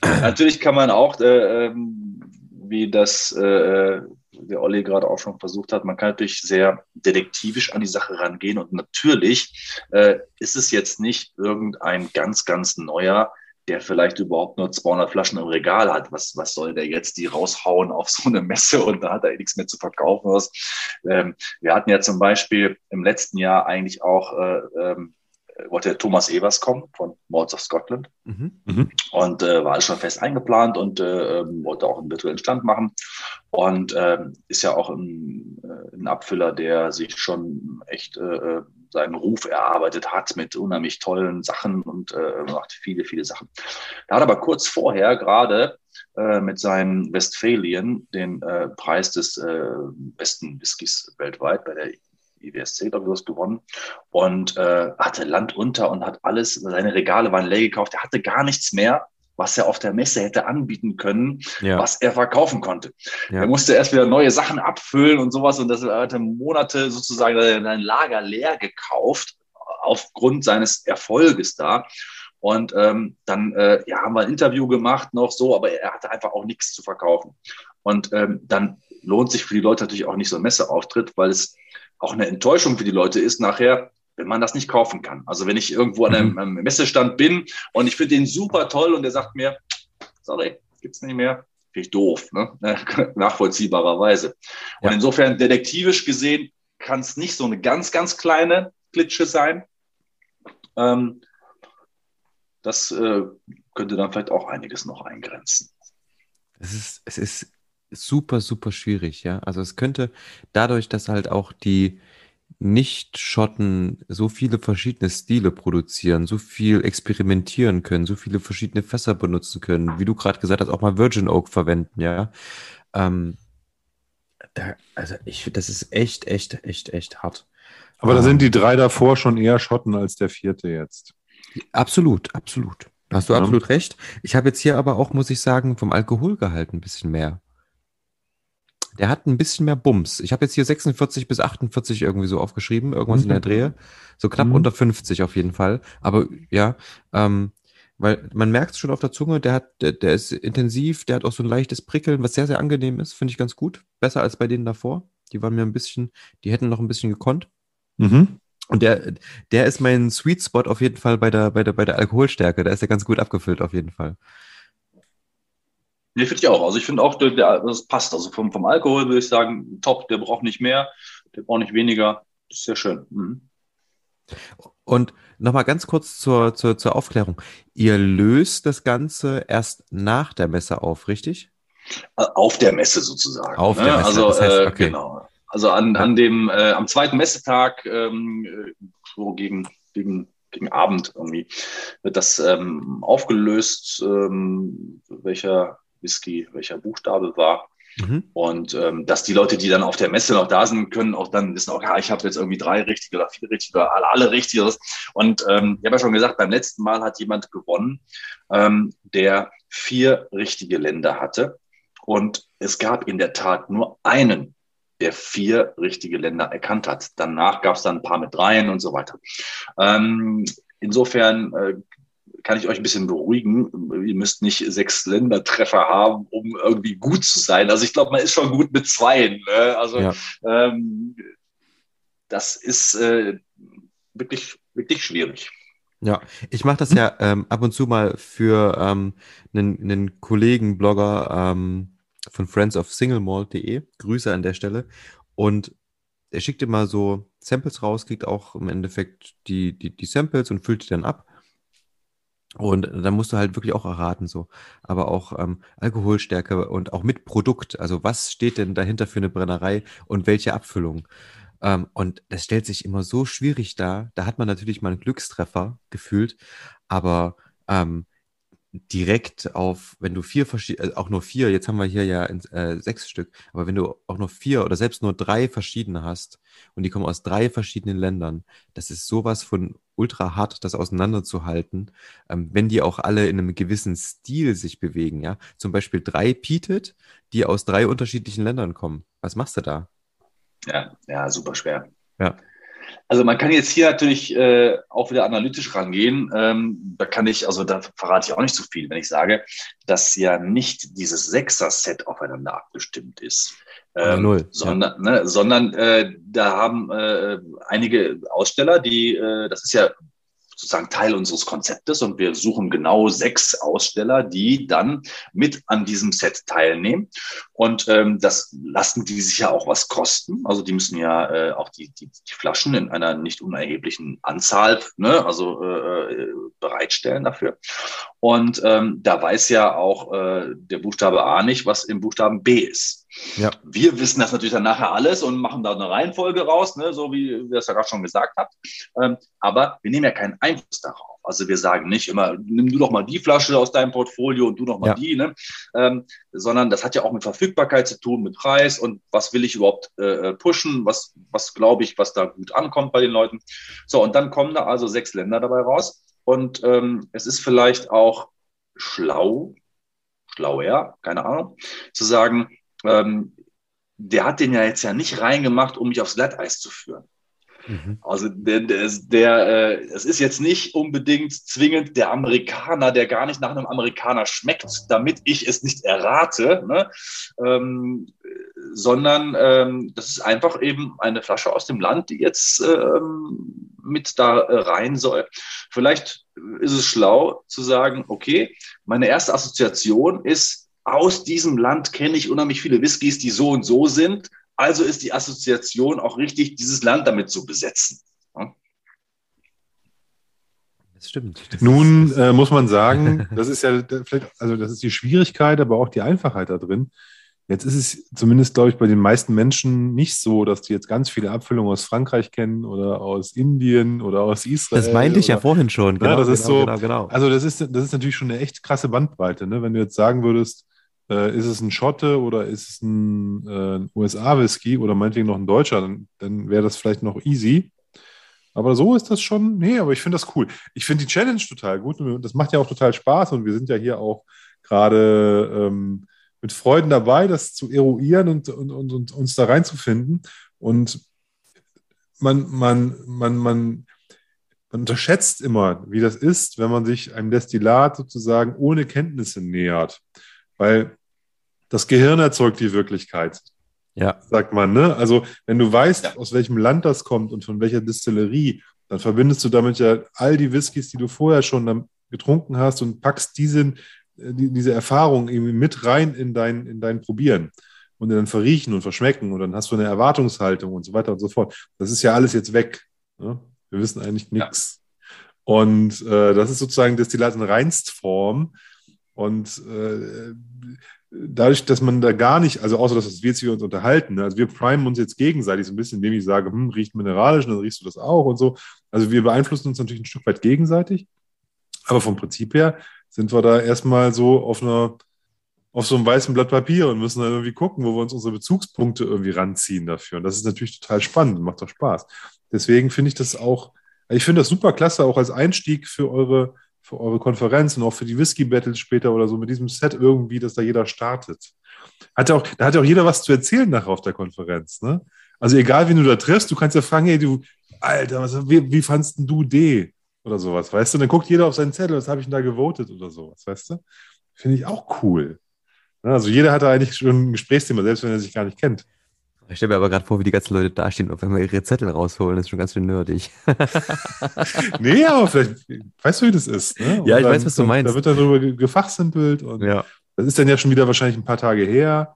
Natürlich kann man auch, äh, ähm, wie das äh, der Olli gerade auch schon versucht hat, man kann natürlich sehr detektivisch an die Sache rangehen und natürlich äh, ist es jetzt nicht irgendein ganz, ganz neuer, der vielleicht überhaupt nur 200 Flaschen im Regal hat. Was, was soll der jetzt die raushauen auf so eine Messe und da hat er eh nichts mehr zu verkaufen? Was. Ähm, wir hatten ja zum Beispiel im letzten Jahr eigentlich auch äh, ähm, wollte Thomas Evers kommen von Mords of Scotland mhm. mhm. und äh, war alles schon fest eingeplant und äh, ähm, wollte auch einen virtuellen Stand machen und äh, ist ja auch ein, äh, ein, Abfüller, der sich schon echt äh, äh, seinen Ruf erarbeitet hat mit unheimlich tollen Sachen und macht viele, viele Sachen. Er hat aber kurz vorher gerade mit seinen Westphalien den Preis des besten Whiskys weltweit bei der IWSC, glaube ich, was gewonnen und äh, hatte Land unter und hat alles, seine Regale waren leer gekauft. Er hatte gar nichts mehr, was er auf der Messe hätte anbieten können, ja. was er verkaufen konnte. Ja. Er musste erst wieder neue Sachen abfüllen und sowas und das hatte Monate sozusagen sein Lager leer gekauft aufgrund seines Erfolges da. Und ähm, dann äh, ja, haben wir ein Interview gemacht noch so, aber er hatte einfach auch nichts zu verkaufen. Und ähm, dann lohnt sich für die Leute natürlich auch nicht so ein Messeauftritt, weil es auch eine Enttäuschung für die Leute ist nachher, wenn man das nicht kaufen kann. Also wenn ich irgendwo an einem, mhm. einem Messestand bin und ich finde den super toll und der sagt mir, sorry, gibt's nicht mehr, finde ich doof, ne? nachvollziehbarerweise. Und ja. insofern detektivisch gesehen kann es nicht so eine ganz, ganz kleine Glitsche sein. Ähm, das äh, könnte dann vielleicht auch einiges noch eingrenzen. Es ist, es ist super, super schwierig, ja. Also es könnte dadurch, dass halt auch die Nicht-Schotten so viele verschiedene Stile produzieren, so viel experimentieren können, so viele verschiedene Fässer benutzen können, wie du gerade gesagt hast, auch mal Virgin Oak verwenden, ja. Ähm, da, also ich finde, das ist echt, echt, echt, echt hart. Aber da sind die drei davor schon eher Schotten als der vierte jetzt. Absolut, absolut. Hast du ja. absolut recht. Ich habe jetzt hier aber auch, muss ich sagen, vom Alkoholgehalt ein bisschen mehr. Der hat ein bisschen mehr Bums. Ich habe jetzt hier 46 bis 48 irgendwie so aufgeschrieben, irgendwas mhm. in der mhm. Drehe. So knapp mhm. unter 50 auf jeden Fall. Aber ja, ähm, weil man merkt es schon auf der Zunge, der hat, der, der ist intensiv, der hat auch so ein leichtes Prickeln, was sehr, sehr angenehm ist, finde ich ganz gut. Besser als bei denen davor. Die waren mir ein bisschen, die hätten noch ein bisschen gekonnt. Mhm. Und der, der ist mein Sweet Spot auf jeden Fall bei der, bei der, bei der Alkoholstärke. Da ist er ganz gut abgefüllt auf jeden Fall. Nee, finde ich auch. Also ich finde auch, der, der, das passt. Also vom, vom Alkohol würde ich sagen, top, der braucht nicht mehr, der braucht nicht weniger. Das ist sehr schön. Mhm. Und nochmal ganz kurz zur, zur, zur Aufklärung. Ihr löst das Ganze erst nach der Messe auf, richtig? Äh, auf der Messe sozusagen. Auf ne? der Messe, also, das heißt, äh, okay. genau. Also an, an dem, äh, am zweiten Messetag, ähm, äh, so gegen, gegen, gegen Abend irgendwie, wird das ähm, aufgelöst, ähm, welcher Whisky, welcher Buchstabe war. Mhm. Und ähm, dass die Leute, die dann auf der Messe noch da sind, können auch dann wissen, okay, ich habe jetzt irgendwie drei richtige oder vier richtige oder alle, alle richtige. Und ähm, ich habe ja schon gesagt, beim letzten Mal hat jemand gewonnen, ähm, der vier richtige Länder hatte. Und es gab in der Tat nur einen, der vier richtige Länder erkannt hat. Danach gab es dann ein paar mit dreien und so weiter. Ähm, insofern äh, kann ich euch ein bisschen beruhigen. Ihr müsst nicht sechs Ländertreffer haben, um irgendwie gut zu sein. Also ich glaube, man ist schon gut mit zweien. Ne? Also ja. ähm, das ist äh, wirklich, wirklich schwierig. Ja, ich mache das ja ähm, ab und zu mal für ähm, einen, einen Kollegen, Blogger ähm, von Friends of SingleMalt.de. Grüße an der Stelle. Und er schickt immer so Samples raus, kriegt auch im Endeffekt die, die, die Samples und füllt die dann ab. Und dann musst du halt wirklich auch erraten, so. Aber auch ähm, Alkoholstärke und auch mit Produkt. Also was steht denn dahinter für eine Brennerei und welche Abfüllung? Ähm, und das stellt sich immer so schwierig dar. Da hat man natürlich mal einen Glückstreffer gefühlt, aber ähm, direkt auf, wenn du vier verschiedene, äh, auch nur vier, jetzt haben wir hier ja äh, sechs Stück, aber wenn du auch nur vier oder selbst nur drei verschiedene hast und die kommen aus drei verschiedenen Ländern, das ist sowas von ultra hart, das auseinanderzuhalten, ähm, wenn die auch alle in einem gewissen Stil sich bewegen, ja. Zum Beispiel drei Pietet, die aus drei unterschiedlichen Ländern kommen. Was machst du da? Ja, ja, super schwer. Ja. Also man kann jetzt hier natürlich äh, auch wieder analytisch rangehen. Ähm, da kann ich, also da verrate ich auch nicht so viel, wenn ich sage, dass ja nicht dieses Sechser-Set aufeinander abgestimmt ist. Ähm, Null, sondern, ja. ne, sondern äh, da haben äh, einige Aussteller, die, äh, das ist ja sozusagen Teil unseres Konzeptes und wir suchen genau sechs Aussteller, die dann mit an diesem Set teilnehmen. Und ähm, das lassen die sich ja auch was kosten. Also die müssen ja äh, auch die, die, die Flaschen in einer nicht unerheblichen Anzahl, ne, also äh, bereitstellen dafür. Und ähm, da weiß ja auch äh, der Buchstabe A nicht, was im Buchstaben B ist. Ja. Wir wissen das natürlich dann nachher alles und machen da eine Reihenfolge raus, ne, so wie ihr es ja gerade schon gesagt habt. Ähm, aber wir nehmen ja keinen Einfluss darauf. Also wir sagen nicht immer, nimm du doch mal die Flasche aus deinem Portfolio und du doch mal ja. die, ne? Ähm, sondern das hat ja auch mit Verfügbarkeit zu tun, mit Preis und was will ich überhaupt äh, äh pushen, was, was glaube ich, was da gut ankommt bei den Leuten. So, und dann kommen da also sechs Länder dabei raus. Und ähm, es ist vielleicht auch schlau, schlauer, keine Ahnung, zu sagen, ähm, der hat den ja jetzt ja nicht reingemacht, um mich aufs Glatteis zu führen. Mhm. Also der, der, der äh, es ist jetzt nicht unbedingt zwingend der Amerikaner, der gar nicht nach einem Amerikaner schmeckt, damit ich es nicht errate, ne? ähm, sondern ähm, das ist einfach eben eine Flasche aus dem Land, die jetzt ähm, mit da äh, rein soll. Vielleicht ist es schlau zu sagen, okay, meine erste Assoziation ist aus diesem Land kenne ich unheimlich viele Whiskys, die so und so sind. Also ist die Assoziation auch richtig, dieses Land damit zu besetzen. Ja? Das stimmt. Das Nun äh, muss man sagen, das ist ja vielleicht, also das ist die Schwierigkeit, aber auch die Einfachheit da drin. Jetzt ist es zumindest, glaube ich, bei den meisten Menschen nicht so, dass die jetzt ganz viele Abfüllungen aus Frankreich kennen oder aus Indien oder aus Israel. Das meinte ich oder, ja vorhin schon. Genau, ja, das genau, ist so. Genau, genau. Also das ist, das ist natürlich schon eine echt krasse Bandbreite. Ne? Wenn du jetzt sagen würdest, äh, ist es ein Schotte oder ist es ein, äh, USA-Whisky oder meinetwegen noch ein Deutscher, dann, dann wäre das vielleicht noch easy. Aber so ist das schon, nee, aber ich finde das cool. Ich finde die Challenge total gut und das macht ja auch total Spaß und wir sind ja hier auch gerade ähm, mit Freuden dabei, das zu eruieren und, und, und, und uns da reinzufinden. Und man, man, man, man, man unterschätzt immer, wie das ist, wenn man sich einem Destillat sozusagen ohne Kenntnisse nähert. Weil das Gehirn erzeugt die Wirklichkeit. ja. sagt man. Ne? Also wenn du weißt, ja. aus welchem Land das kommt und von welcher Distillerie, dann verbindest du damit ja all die Whiskys, die du vorher schon getrunken hast und packst diese, äh, diese Erfahrung irgendwie mit rein in dein, in dein Probieren und dann verriechen und verschmecken und dann hast du eine Erwartungshaltung und so weiter und so fort. Das ist ja alles jetzt weg. Ne? Wir wissen eigentlich nichts. Ja. Und äh, das ist sozusagen Destillat in Reinstform. Und äh, dadurch, dass man da gar nicht, also außer dass wir jetzt hier uns unterhalten, ne? also wir primen uns jetzt gegenseitig so ein bisschen, indem ich sage, hm, riecht mineralisch, dann riechst du das auch und so. Also wir beeinflussen uns natürlich ein Stück weit gegenseitig. Aber vom Prinzip her sind wir da erstmal so auf einer, auf so einem weißen Blatt Papier und müssen dann irgendwie gucken, wo wir uns unsere Bezugspunkte irgendwie ranziehen dafür. Und das ist natürlich total spannend und macht doch Spaß. Deswegen finde ich das auch, ich finde das super klasse, auch als Einstieg für eure, für eure Konferenz und auch für die Whisky Battles später oder so mit diesem Set irgendwie, dass da jeder startet. Hat auch, da hat ja auch jeder was zu erzählen nachher auf der Konferenz. Ne? Also egal, wen du da triffst, du kannst ja fragen, hey, du, Alter, was, wie, wie fandst du D? Oder sowas, weißt du? Dann guckt jeder auf seinen Zettel, was habe ich denn da gewotet oder sowas, weißt du? Finde ich auch cool. Also jeder hat da eigentlich schon ein Gesprächsthema, selbst wenn er sich gar nicht kennt. Ich stelle mir aber gerade vor, wie die ganzen Leute dastehen und wenn wir ihre Zettel rausholen, das ist schon ganz schön nerdig. nee, aber vielleicht, weißt du, wie das ist? Ne? Ja, ich dann, weiß, was du meinst. Da wird dann darüber gefachsimpelt und ja. das ist dann ja schon wieder wahrscheinlich ein paar Tage her,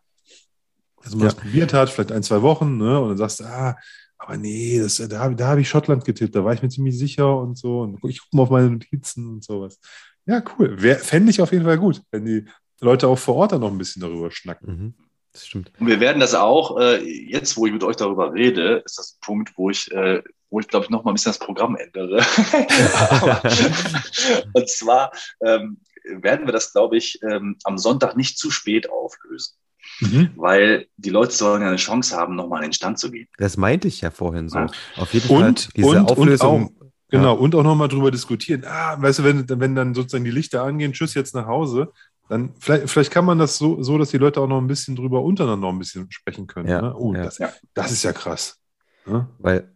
dass man ja. das probiert hat, vielleicht ein, zwei Wochen, ne? und dann sagst du, ah, aber nee, das, da, da habe ich Schottland getippt, da war ich mir ziemlich sicher und so. Und ich gucke mal auf meine Notizen und sowas. Ja, cool. Fände ich auf jeden Fall gut, wenn die Leute auch vor Ort dann noch ein bisschen darüber schnacken. Mhm. Das stimmt. Und wir werden das auch, äh, jetzt wo ich mit euch darüber rede, ist das ein Punkt, wo ich, äh, wo ich glaube ich noch mal ein bisschen das Programm ändere. und zwar ähm, werden wir das, glaube ich, ähm, am Sonntag nicht zu spät auflösen. Mhm. Weil die Leute sollen ja eine Chance haben, nochmal in den Stand zu gehen. Das meinte ich ja vorhin so. Ja. Auf jeden Fall und, diese und, Auflösung. Und auch, genau, ja. und auch nochmal drüber diskutieren. Ah, weißt du, wenn, wenn dann sozusagen die Lichter angehen, tschüss jetzt nach Hause, dann vielleicht, vielleicht kann man das so, so, dass die Leute auch noch ein bisschen drüber untereinander noch ein bisschen sprechen können. Ja, ne? Oh, ja. Das, das, ist ja krass. Ne? Weil,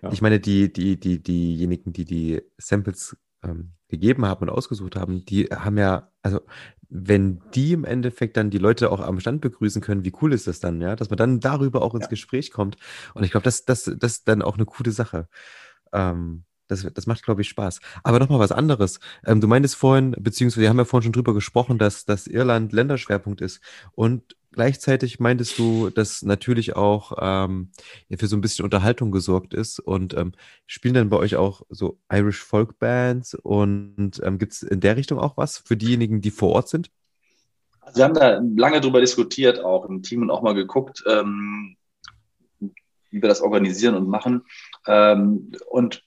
ja. ich meine, die, die, die, diejenigen, die die Samples ähm, gegeben haben und ausgesucht haben, die haben ja, also wenn die im Endeffekt dann die Leute auch am Stand begrüßen können, wie cool ist das dann, ja, dass man dann darüber auch ins Gespräch kommt. Und ich glaube, das, das, das ist dann auch eine coole Sache. Ähm, das, das macht, glaube ich, Spaß. Aber nochmal was anderes. Ähm, du meintest vorhin, beziehungsweise wir haben ja vorhin schon drüber gesprochen, dass, dass Irland Länderschwerpunkt ist. Und gleichzeitig meintest du, dass natürlich auch ähm, für so ein bisschen Unterhaltung gesorgt ist. Und ähm, spielen dann bei euch auch so Irish Folk Bands? Und ähm, gibt es in der Richtung auch was für diejenigen, die vor Ort sind? Also wir haben da lange drüber diskutiert, auch im Team und auch mal geguckt, ähm, wie wir das organisieren und machen. Ähm, und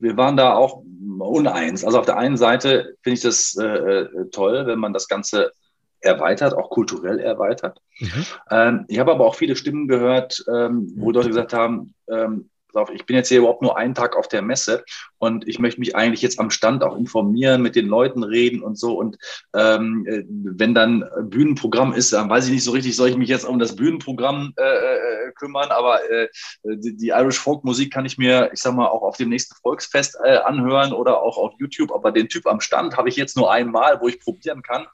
wir waren da auch uneins. Also auf der einen Seite finde ich das äh, äh, toll, wenn man das Ganze erweitert, auch kulturell erweitert. Mhm. Ähm, ich habe aber auch viele Stimmen gehört, ähm, wo Leute gesagt haben, ähm, ich bin jetzt hier überhaupt nur einen Tag auf der Messe und ich möchte mich eigentlich jetzt am Stand auch informieren, mit den Leuten reden und so. Und ähm, äh, wenn dann Bühnenprogramm ist, dann weiß ich nicht so richtig, soll ich mich jetzt um das Bühnenprogramm äh, äh, kümmern. Aber äh, die, die, Irish Folk Musik kann ich mir, ich sag mal, auch auf dem nächsten Volksfest äh, anhören oder auch auf YouTube. Aber den Typ am Stand habe ich jetzt nur einmal, wo ich probieren kann.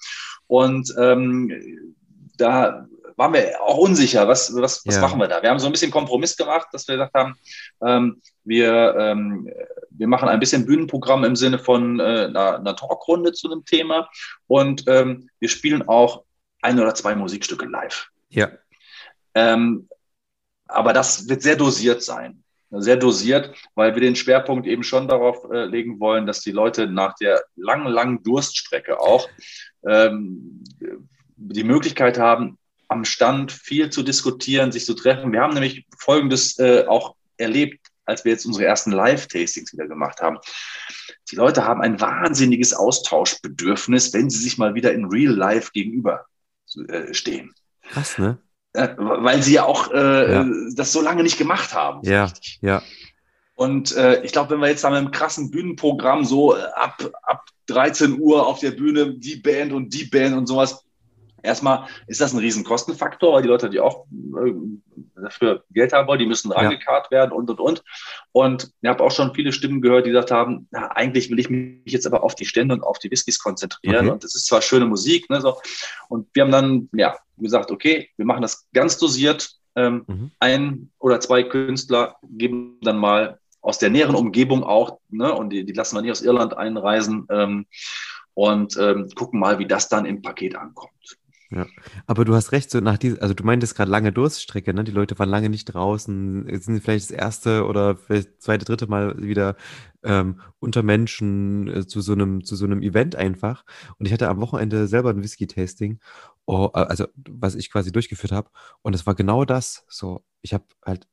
Und ähm, da waren wir auch unsicher, was, was, was ja. machen wir da? Wir haben so ein bisschen Kompromiss gemacht, dass wir gesagt haben, ähm, wir, ähm, wir machen ein bisschen Bühnenprogramm im Sinne von äh, einer, einer Talkrunde zu einem Thema und ähm, wir spielen auch ein oder zwei Musikstücke live. Ja. Ähm, aber das wird sehr dosiert sein. Sehr dosiert, weil wir den Schwerpunkt eben schon darauf äh, legen wollen, dass die Leute nach der langen, langen Durststrecke auch ähm, die Möglichkeit haben, am Stand viel zu diskutieren, sich zu treffen. Wir haben nämlich Folgendes äh, auch erlebt, als wir jetzt unsere ersten Live-Tastings wieder gemacht haben. Die Leute haben ein wahnsinniges Austauschbedürfnis, wenn sie sich mal wieder in Real Life gegenüber äh, stehen. Krass, ne? Äh, weil sie ja auch äh, ja. das so lange nicht gemacht haben. So ja, richtig. ja. Und äh, ich glaube, wenn wir jetzt da mit einem krassen Bühnenprogramm so ab, ab 13 Uhr auf der Bühne die Band und die Band und sowas, erstmal ist das ein riesen Kostenfaktor, weil die Leute, die auch äh, dafür Geld haben wollen, die müssen rangekarrt werden und, und, und. Und ich habe auch schon viele Stimmen gehört, die gesagt haben, na, eigentlich will ich mich jetzt aber auf die Stände und auf die Whiskys konzentrieren. Okay. Und das ist zwar schöne Musik, ne, so. Und wir haben dann, ja, gesagt, okay, wir machen das ganz dosiert, Ähm, mhm. Ein oder zwei Künstler geben dann mal aus der näheren Umgebung auch, ne, und die, die lassen wir nicht aus Irland einreisen ähm, und ähm, gucken mal, wie das dann im Paket ankommt. Ja, aber du hast recht, so nach diesem, also du meintest gerade lange Durststrecke, ne? Die Leute waren lange nicht draußen, sind vielleicht das erste oder vielleicht zweite, dritte Mal wieder ähm, unter Menschen äh, zu so einem, zu so einem Event einfach. Und ich hatte am Wochenende selber ein Whisky-Tasting, oh, also was ich quasi durchgeführt habe. Und es war genau das. So, ich habe halt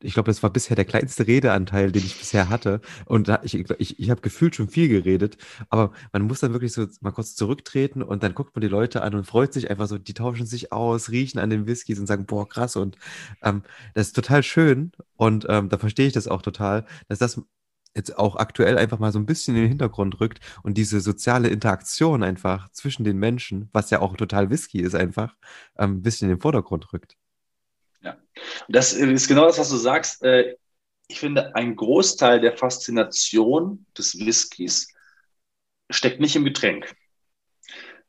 ich glaube, das war bisher der kleinste Redeanteil, den ich bisher hatte. Und ich, ich, ich habe gefühlt schon viel geredet, aber man muss dann wirklich so mal kurz zurücktreten und dann guckt man die Leute an und freut sich einfach so, die tauschen sich aus, riechen an den Whiskys und sagen, boah, krass. Und ähm, das ist total schön. Und ähm, da verstehe ich das auch total, dass das jetzt auch aktuell einfach mal so ein bisschen in den Hintergrund rückt und diese soziale Interaktion einfach zwischen den Menschen, was ja auch total Whisky ist, einfach ähm, ein bisschen in den Vordergrund rückt. Ja, das ist genau das, was du sagst. Äh, ich finde, ein Großteil der Faszination des Whiskys steckt nicht im Getränk,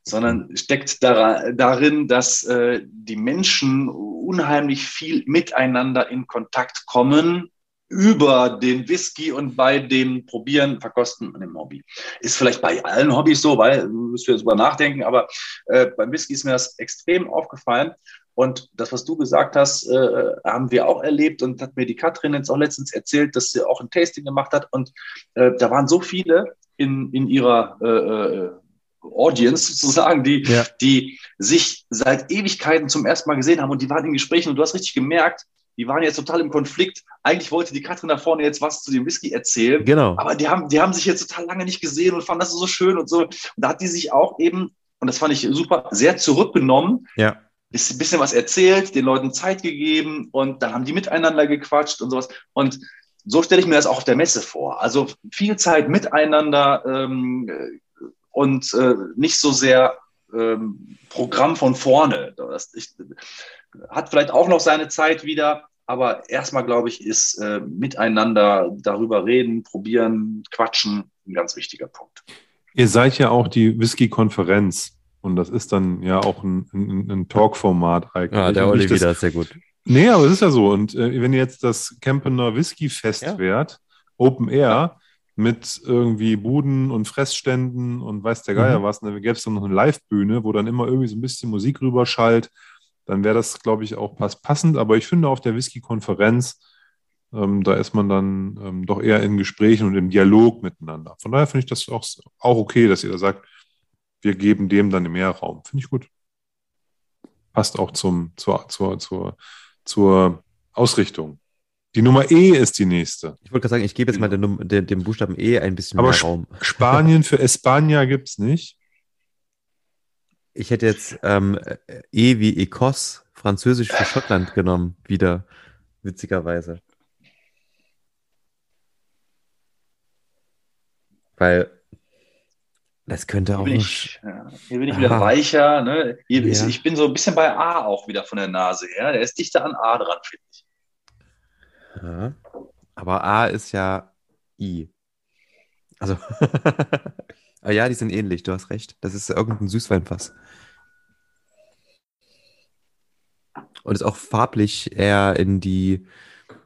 sondern steckt darin, dass äh, die Menschen unheimlich viel miteinander in Kontakt kommen über den Whisky und bei dem Probieren, Verkosten und dem Hobby. Ist vielleicht bei allen Hobbys so, weil müssen wir drüber nachdenken, aber äh, beim Whisky ist mir das extrem aufgefallen. Und das, was du gesagt hast, äh, haben wir auch erlebt und hat mir die Katrin jetzt auch letztens erzählt, dass sie auch ein Tasting gemacht hat. Und äh, da waren so viele in, in ihrer äh, äh Audience sozusagen, die, ja. die sich seit Ewigkeiten zum ersten Mal gesehen haben und die waren in Gesprächen und du hast richtig gemerkt, die waren jetzt total im Konflikt. Eigentlich wollte die Katrin da vorne jetzt was zu dem Whisky erzählen. Genau. Aber die haben, die haben sich jetzt total lange nicht gesehen und fanden das so schön und so. Und da hat die sich auch eben, und das fand ich super, sehr zurückgenommen. Ja ein bisschen was erzählt, den Leuten Zeit gegeben und dann haben die miteinander gequatscht und sowas. Und so stelle ich mir das auch auf der Messe vor. Also viel Zeit miteinander ähm, und äh, nicht so sehr ähm, Programm von vorne. Das ich, hat vielleicht auch noch seine Zeit wieder, aber erstmal glaube ich, ist äh, miteinander darüber reden, probieren, quatschen ein ganz wichtiger Punkt. Ihr seid ja auch die Whisky-Konferenz. Und das ist dann ja auch ein, ein, ein Talk-Format eigentlich. Ja, der Olli wieder, sehr gut. Nee, aber es ist ja so. Und äh, wenn ihr jetzt das Campener Whisky Fest ja. wärt, Open Air, mit irgendwie Buden und Fressständen und weiß der Geier mhm. was, dann gäbe es dann noch eine Live-Bühne, wo dann immer irgendwie so ein bisschen Musik rüberschallt, dann wäre das, glaube ich, auch passend. Aber ich finde auf der Whisky-Konferenz, ähm, da ist man dann ähm, doch eher in Gesprächen und im Dialog miteinander. Von daher finde ich das auch, auch okay, dass ihr da sagt, wir geben dem dann mehr Raum. Finde ich gut. Passt auch zum, zur, zur, zur, zur Ausrichtung. Die Nummer E ist die nächste. Ich wollte gerade sagen, ich gebe jetzt mal den, den, dem Buchstaben E ein bisschen Aber mehr Raum. Spanien für Espanja gibt es nicht. Ich hätte jetzt ähm, E wie Ekos, Französisch für Schottland genommen, wieder, witzigerweise. Weil das könnte auch. Hier bin ich, hier bin ich wieder weicher. Ne? Hier ja. ist, ich bin so ein bisschen bei A auch wieder von der Nase her. Der ist dichter an A dran, finde ich. Ja. Aber A ist ja I. Also. Aber ja, die sind ähnlich, du hast recht. Das ist irgendein Süßweinfass. Und ist auch farblich eher in die,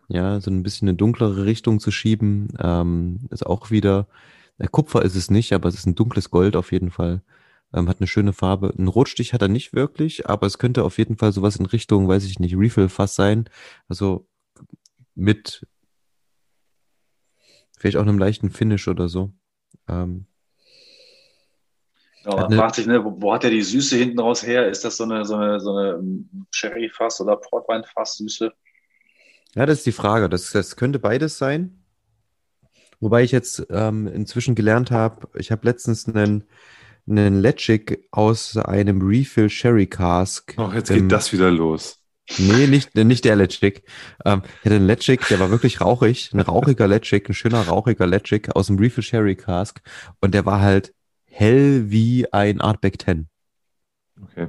ja, so ein bisschen eine dunklere Richtung zu schieben. Ähm, ist auch wieder Kupfer ist es nicht, aber es ist ein dunkles Gold auf jeden Fall. Ähm, hat eine schöne Farbe. Ein Rotstich hat er nicht wirklich, aber es könnte auf jeden Fall sowas in Richtung, weiß ich nicht, Refill-Fass sein. Also mit vielleicht auch einem leichten Finish oder so. Ähm, ja, man fragt sich, ne, wo, wo, hat er die Süße hinten raus her? Ist das so eine, so eine, so eine Sherry-Fass oder Portwein-Fass-Süße? Ja, das ist die Frage. Das, das könnte beides sein. Wobei ich jetzt ähm, inzwischen gelernt habe, ich habe letztens einen, einen Letchik aus einem Refill Sherry Cask. Ach, jetzt geht das wieder los. Nee, nicht, nicht der Letchik. Ähm, ich hatte einen Letchik, der war wirklich rauchig, ein rauchiger Letchik, ein schöner rauchiger Letchik aus dem Refill Sherry Cask. Und der war halt hell wie ein Artback 10. Okay.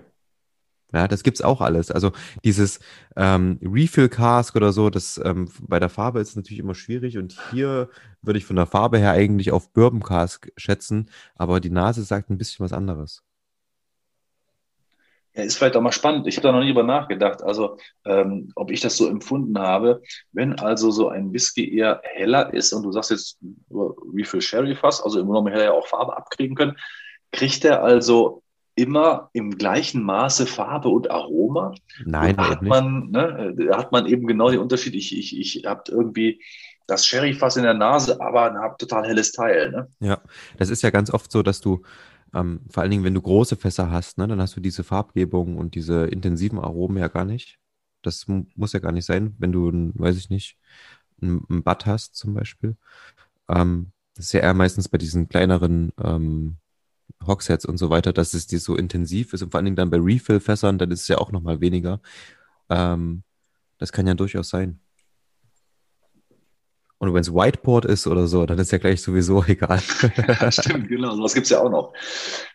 Ja, das gibt's auch alles. Also dieses ähm, Refill Cask oder so, das ähm, bei der Farbe ist natürlich immer schwierig und hier würde ich von der Farbe her eigentlich auf Bourbon Cask schätzen, aber die Nase sagt ein bisschen was anderes. Ja, ist vielleicht auch mal spannend. Ich habe da noch nie drüber nachgedacht, also ähm, ob ich das so empfunden habe. Wenn also so ein Whisky eher heller ist und du sagst jetzt, wie viel Sherry Fass, also im Grunde hätte er ja auch Farbe abkriegen können, kriegt er also immer im gleichen Maße Farbe und Aroma? Nein, hat man, ne, hat man eben genau den Unterschied. Ich, ich, ich habe irgendwie das Sherry-Fass in der Nase, aber ein total helles Teil. Ne? Ja, das ist ja ganz oft so, dass du ähm, vor allen Dingen, wenn du große Fässer hast, ne, dann hast du diese Farbgebung und diese intensiven Aromen ja gar nicht. Das muss ja gar nicht sein, wenn du, weiß ich nicht, ein, ein Bad hast zum Beispiel. Ähm, das ist ja eher meistens bei diesen kleineren ähm, Hogsheads und so weiter, dass es dir so intensiv ist und vor allen Dingen dann bei Refill-Fässern, dann ist es ja auch nochmal weniger. Ähm, das kann ja durchaus sein. Und wenn es Whiteboard ist oder so, dann ist ja gleich sowieso egal. ja, stimmt, genau. Sowas gibt es ja auch noch.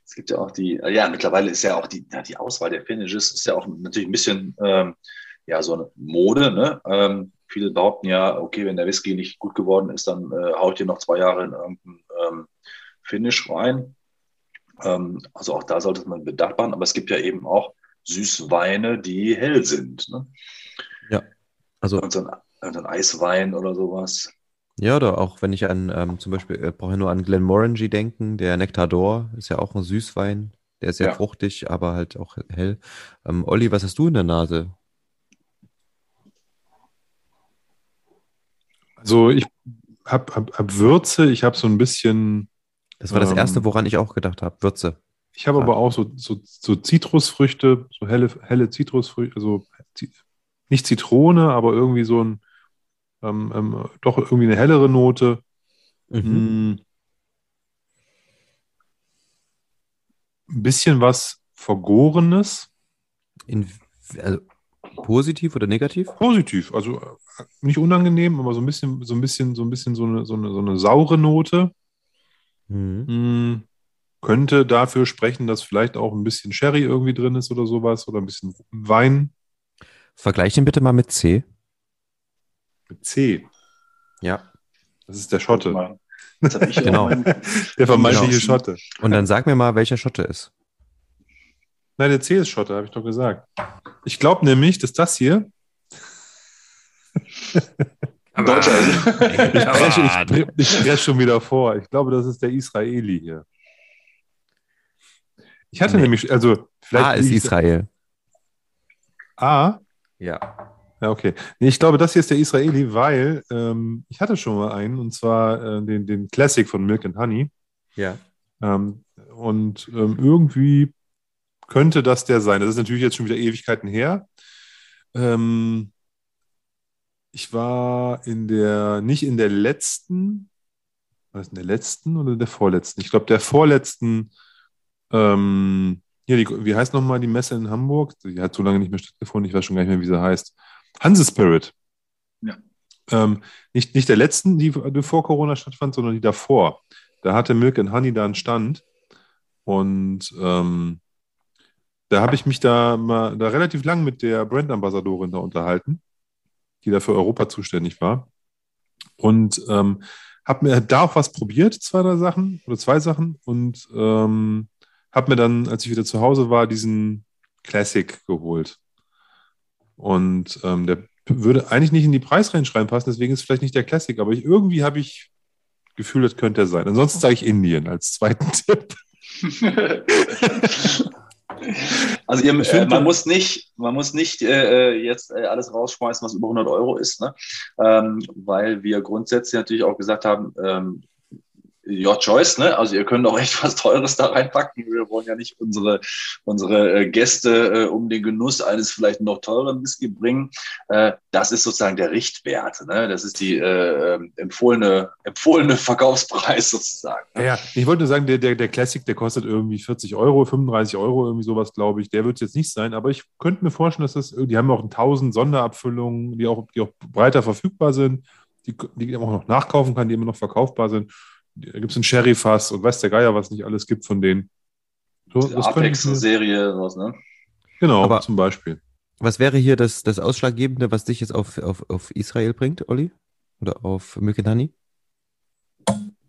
Es gibt ja auch die, ja, mittlerweile ist ja auch die, ja, die Auswahl der Finishes ist ja auch natürlich ein bisschen, ähm, ja, so eine Mode, ne? Ähm, viele behaupten ja, okay, wenn der Whisky nicht gut geworden ist, dann äh, haut ihr noch zwei Jahre in irgendein ähm, Finish rein. Ähm, also auch da sollte man Bedacht machen, aber es gibt ja eben auch Süßweine, die hell sind. Ne? Ja. Also und so ein, so ein Eiswein oder sowas. Ja, oder auch wenn ich an ähm, zum Beispiel, äh, brauche ich nur an Glenmorangie denken, der Nectador ist ja auch ein Süßwein, der ist sehr ja. fruchtig, aber halt auch hell. Ähm, Olli, was hast du in der Nase? Also ich habe hab, hab Würze, ich habe so ein bisschen. Das war das Erste, ähm, woran ich auch gedacht habe, Würze. Ich habe aber auch so, so, so Zitrusfrüchte, so helle, helle Zitrusfrüchte, also nicht Zitrone, aber irgendwie so ein ähm, ähm, doch irgendwie eine hellere Note. Mhm. Hm. Ein bisschen was Vergorenes. In, also positiv oder negativ? Positiv, also äh, nicht unangenehm, aber so ein bisschen, so ein bisschen, so ein bisschen so eine, so eine, so eine saure Note. Mhm. Hm, könnte dafür sprechen, dass vielleicht auch ein bisschen Sherry irgendwie drin ist oder sowas oder ein bisschen Wein. Vergleich den bitte mal mit C. Mit C. Ja. Das ist der Schotte. genau. der vermeintliche genau. Schotte. Und dann sag mir mal, welcher Schotte ist. Nein, der C ist Schotte, habe ich doch gesagt. Ich glaube nämlich, dass das hier. Deutscher ich breche ich, ich schon wieder vor. Ich glaube, das ist der Israeli hier. Ich hatte nee. nämlich, also vielleicht. A ist Israel. A? Ja. Ja, okay. Nee, ich glaube, das hier ist der Israeli, weil ähm, ich hatte schon mal einen, und zwar äh, den, den Classic von Milk and Honey. Ja. Ähm, und ähm, irgendwie könnte das der sein. Das ist natürlich jetzt schon wieder Ewigkeiten her. Ähm, ich war in der, nicht in der letzten, war das in der letzten oder der vorletzten? Ich glaube, der vorletzten, ähm, hier, die, wie heißt nochmal die Messe in Hamburg? Die hat so lange nicht mehr stattgefunden, ich weiß schon gar nicht mehr, wie sie heißt. Hanse Spirit. Ja. Ähm, nicht, nicht der letzten, die, die vor Corona stattfand, sondern die davor. Da hatte Milk and Honey da einen Stand. Und ähm, da habe ich mich da mal da relativ lang mit der Brandambassadorin da unterhalten, die da für Europa zuständig war. Und ähm, habe mir da auch was probiert, zwei, drei Sachen oder zwei Sachen. Und ähm, habe mir dann, als ich wieder zu Hause war, diesen Classic geholt. Und ähm, der würde eigentlich nicht in die Preisrange reinpassen, deswegen ist es vielleicht nicht der Classic, aber ich, irgendwie habe ich Gefühl, das könnte er sein. Ansonsten sage ich Indien als zweiten Tipp. Also ihr, äh, man muss nicht, man muss nicht äh, jetzt äh, alles rausschmeißen, was über 100 Euro ist, ne? ähm, weil wir grundsätzlich natürlich auch gesagt haben, ähm, your choice, ne? Also ihr könnt auch echt was Teures da reinpacken. Wir wollen ja nicht unsere, unsere äh, Gäste äh, um den Genuss eines vielleicht noch teureren Whisky bringen. Äh, das ist sozusagen der Richtwert. Ne? Das ist die äh, ähm, empfohlene, empfohlene Verkaufspreis sozusagen. Ja, ja, ich wollte nur sagen, der, der, der Classic, der kostet irgendwie 40 Euro, 35 Euro, irgendwie sowas, glaube ich. Der wird es jetzt nicht sein, aber ich könnte mir vorstellen, dass das, die haben auch 1000 Sonderabfüllungen, die auch, die auch breiter verfügbar sind, die, die man auch noch nachkaufen kann, die immer noch verkaufbar sind da gibt es ein Sherry-Fass und weiß der Geier, was nicht alles gibt von denen. So, Die Apex-Serie, was, ne? Genau, Aber zum Beispiel. Was wäre hier das, das Ausschlaggebende, was dich jetzt auf, auf, auf Israel bringt, Olli? Oder auf Mükendani?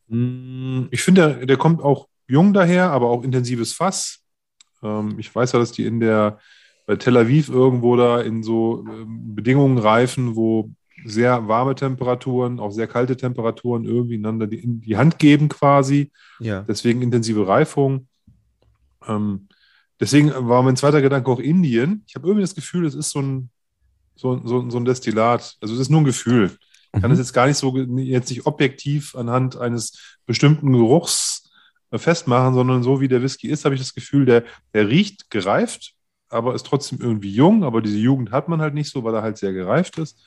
Mm, ich finde, der, der kommt auch jung daher, aber auch intensives Fass. Ähm, ich weiß ja, dass die in der bei Tel Aviv irgendwo da in so ähm, Bedingungen reifen, wo sehr warme Temperaturen, auch sehr kalte Temperaturen irgendwie einander die, in die Hand geben quasi. Ja. Deswegen intensive Reifung. Ähm, deswegen war mein zweiter Gedanke auch Indien. Ich habe irgendwie das Gefühl, es ist so ein, so, so, so ein Destillat. Also es ist nur ein Gefühl. Ich kann Mhm. es jetzt gar nicht so jetzt nicht objektiv anhand eines bestimmten Geruchs äh, festmachen, sondern so wie der Whisky ist, habe ich das Gefühl, der, der riecht gereift, aber ist trotzdem irgendwie jung. Aber diese Jugend hat man halt nicht so, weil er halt sehr gereift ist.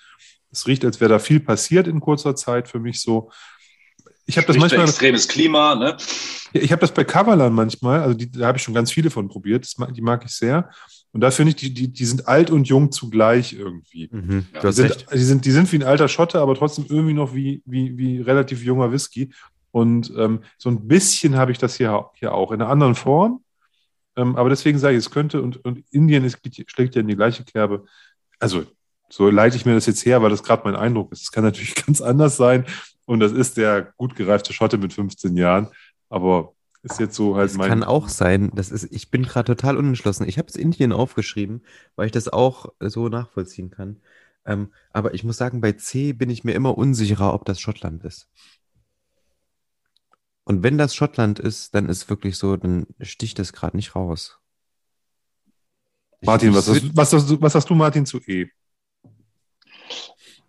Es riecht, als wäre da viel passiert in kurzer Zeit für mich so. Ich habe das manchmal, extremes Klima, ne? ja, ich habe das bei Kavalan manchmal, also die, da habe ich schon ganz viele von probiert, das, mag- die mag ich sehr. Und da finde ich, die, die, die sind alt und jung zugleich irgendwie. Mhm. Ja, Die sind, die, sind, die sind wie ein alter Schotte, aber trotzdem irgendwie noch wie, wie, wie relativ junger Whisky. Und ähm, so ein bisschen habe ich das hier, hier auch, in einer anderen Form. Ähm, aber deswegen sage ich, es könnte, und, und Indien ist, schlägt ja in die gleiche Kerbe. Also, so leite ich mir das jetzt her, weil das gerade mein Eindruck ist. Es kann natürlich ganz anders sein. Und das ist der gut gereifte Schotte mit 15 Jahren. Aber ist jetzt so halt Es mein. kann auch sein, das ist, ich bin gerade total unentschlossen. Ich habe es Indien aufgeschrieben, weil ich das auch so nachvollziehen kann. Ähm, aber ich muss sagen, bei C bin ich mir immer unsicherer, ob das Schottland ist. Und wenn das Schottland ist, dann ist wirklich so, dann sticht das gerade nicht raus. Martin, ich was hast, was, hast du, was hast du, Martin, zu E?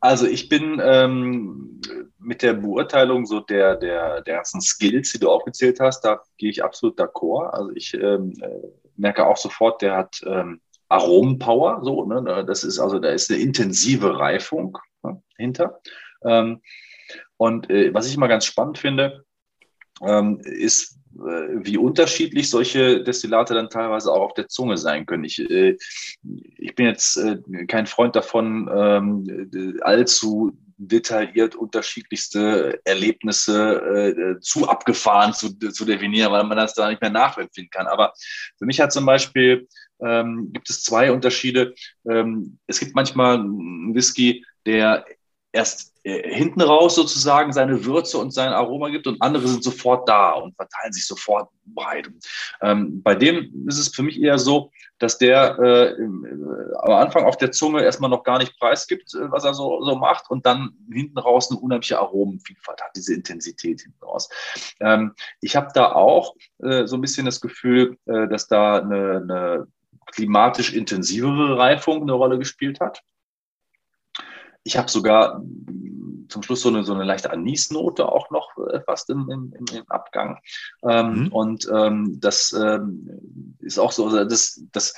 Also ich bin ähm, mit der Beurteilung so der, der, der ganzen Skills, die du aufgezählt hast, da gehe ich absolut d'accord. Also ich ähm, äh, merke auch sofort, der hat ähm, Aromenpower, so, ne? Das ist also, da ist eine intensive Reifung ne, hinter. Ähm, und äh, was ich immer ganz spannend finde, ist, äh, wie unterschiedlich solche Destillate dann teilweise auch auf der Zunge sein können. Ich, äh, ich bin jetzt äh, kein Freund davon, ähm, äh, allzu detailliert unterschiedlichste Erlebnisse äh, zu abgefahren zu, zu definieren, weil man das da nicht mehr nachempfinden kann. Aber für mich hat zum Beispiel ähm, gibt es zwei Unterschiede. Ähm, es gibt manchmal einen Whisky, der erst äh, hinten raus sozusagen seine Würze und sein Aroma gibt und andere sind sofort da und verteilen sich sofort breit. Ähm, bei dem ist es für mich eher so, dass der äh, im, äh, am Anfang auf der Zunge erstmal noch gar nicht preisgibt, äh, was er so, so macht und dann hinten raus eine unheimliche Aromenvielfalt hat, diese Intensität hinten raus. Ähm, ich habe da auch äh, so ein bisschen das Gefühl, äh, dass da eine, eine klimatisch intensivere Reifung eine Rolle gespielt hat. Ich habe sogar mm, zum Schluss so eine, so eine leichte Anisnote auch noch äh, fast im, im, im Abgang. Ähm, Mhm. Und ähm, das ähm, ist auch so, also das, das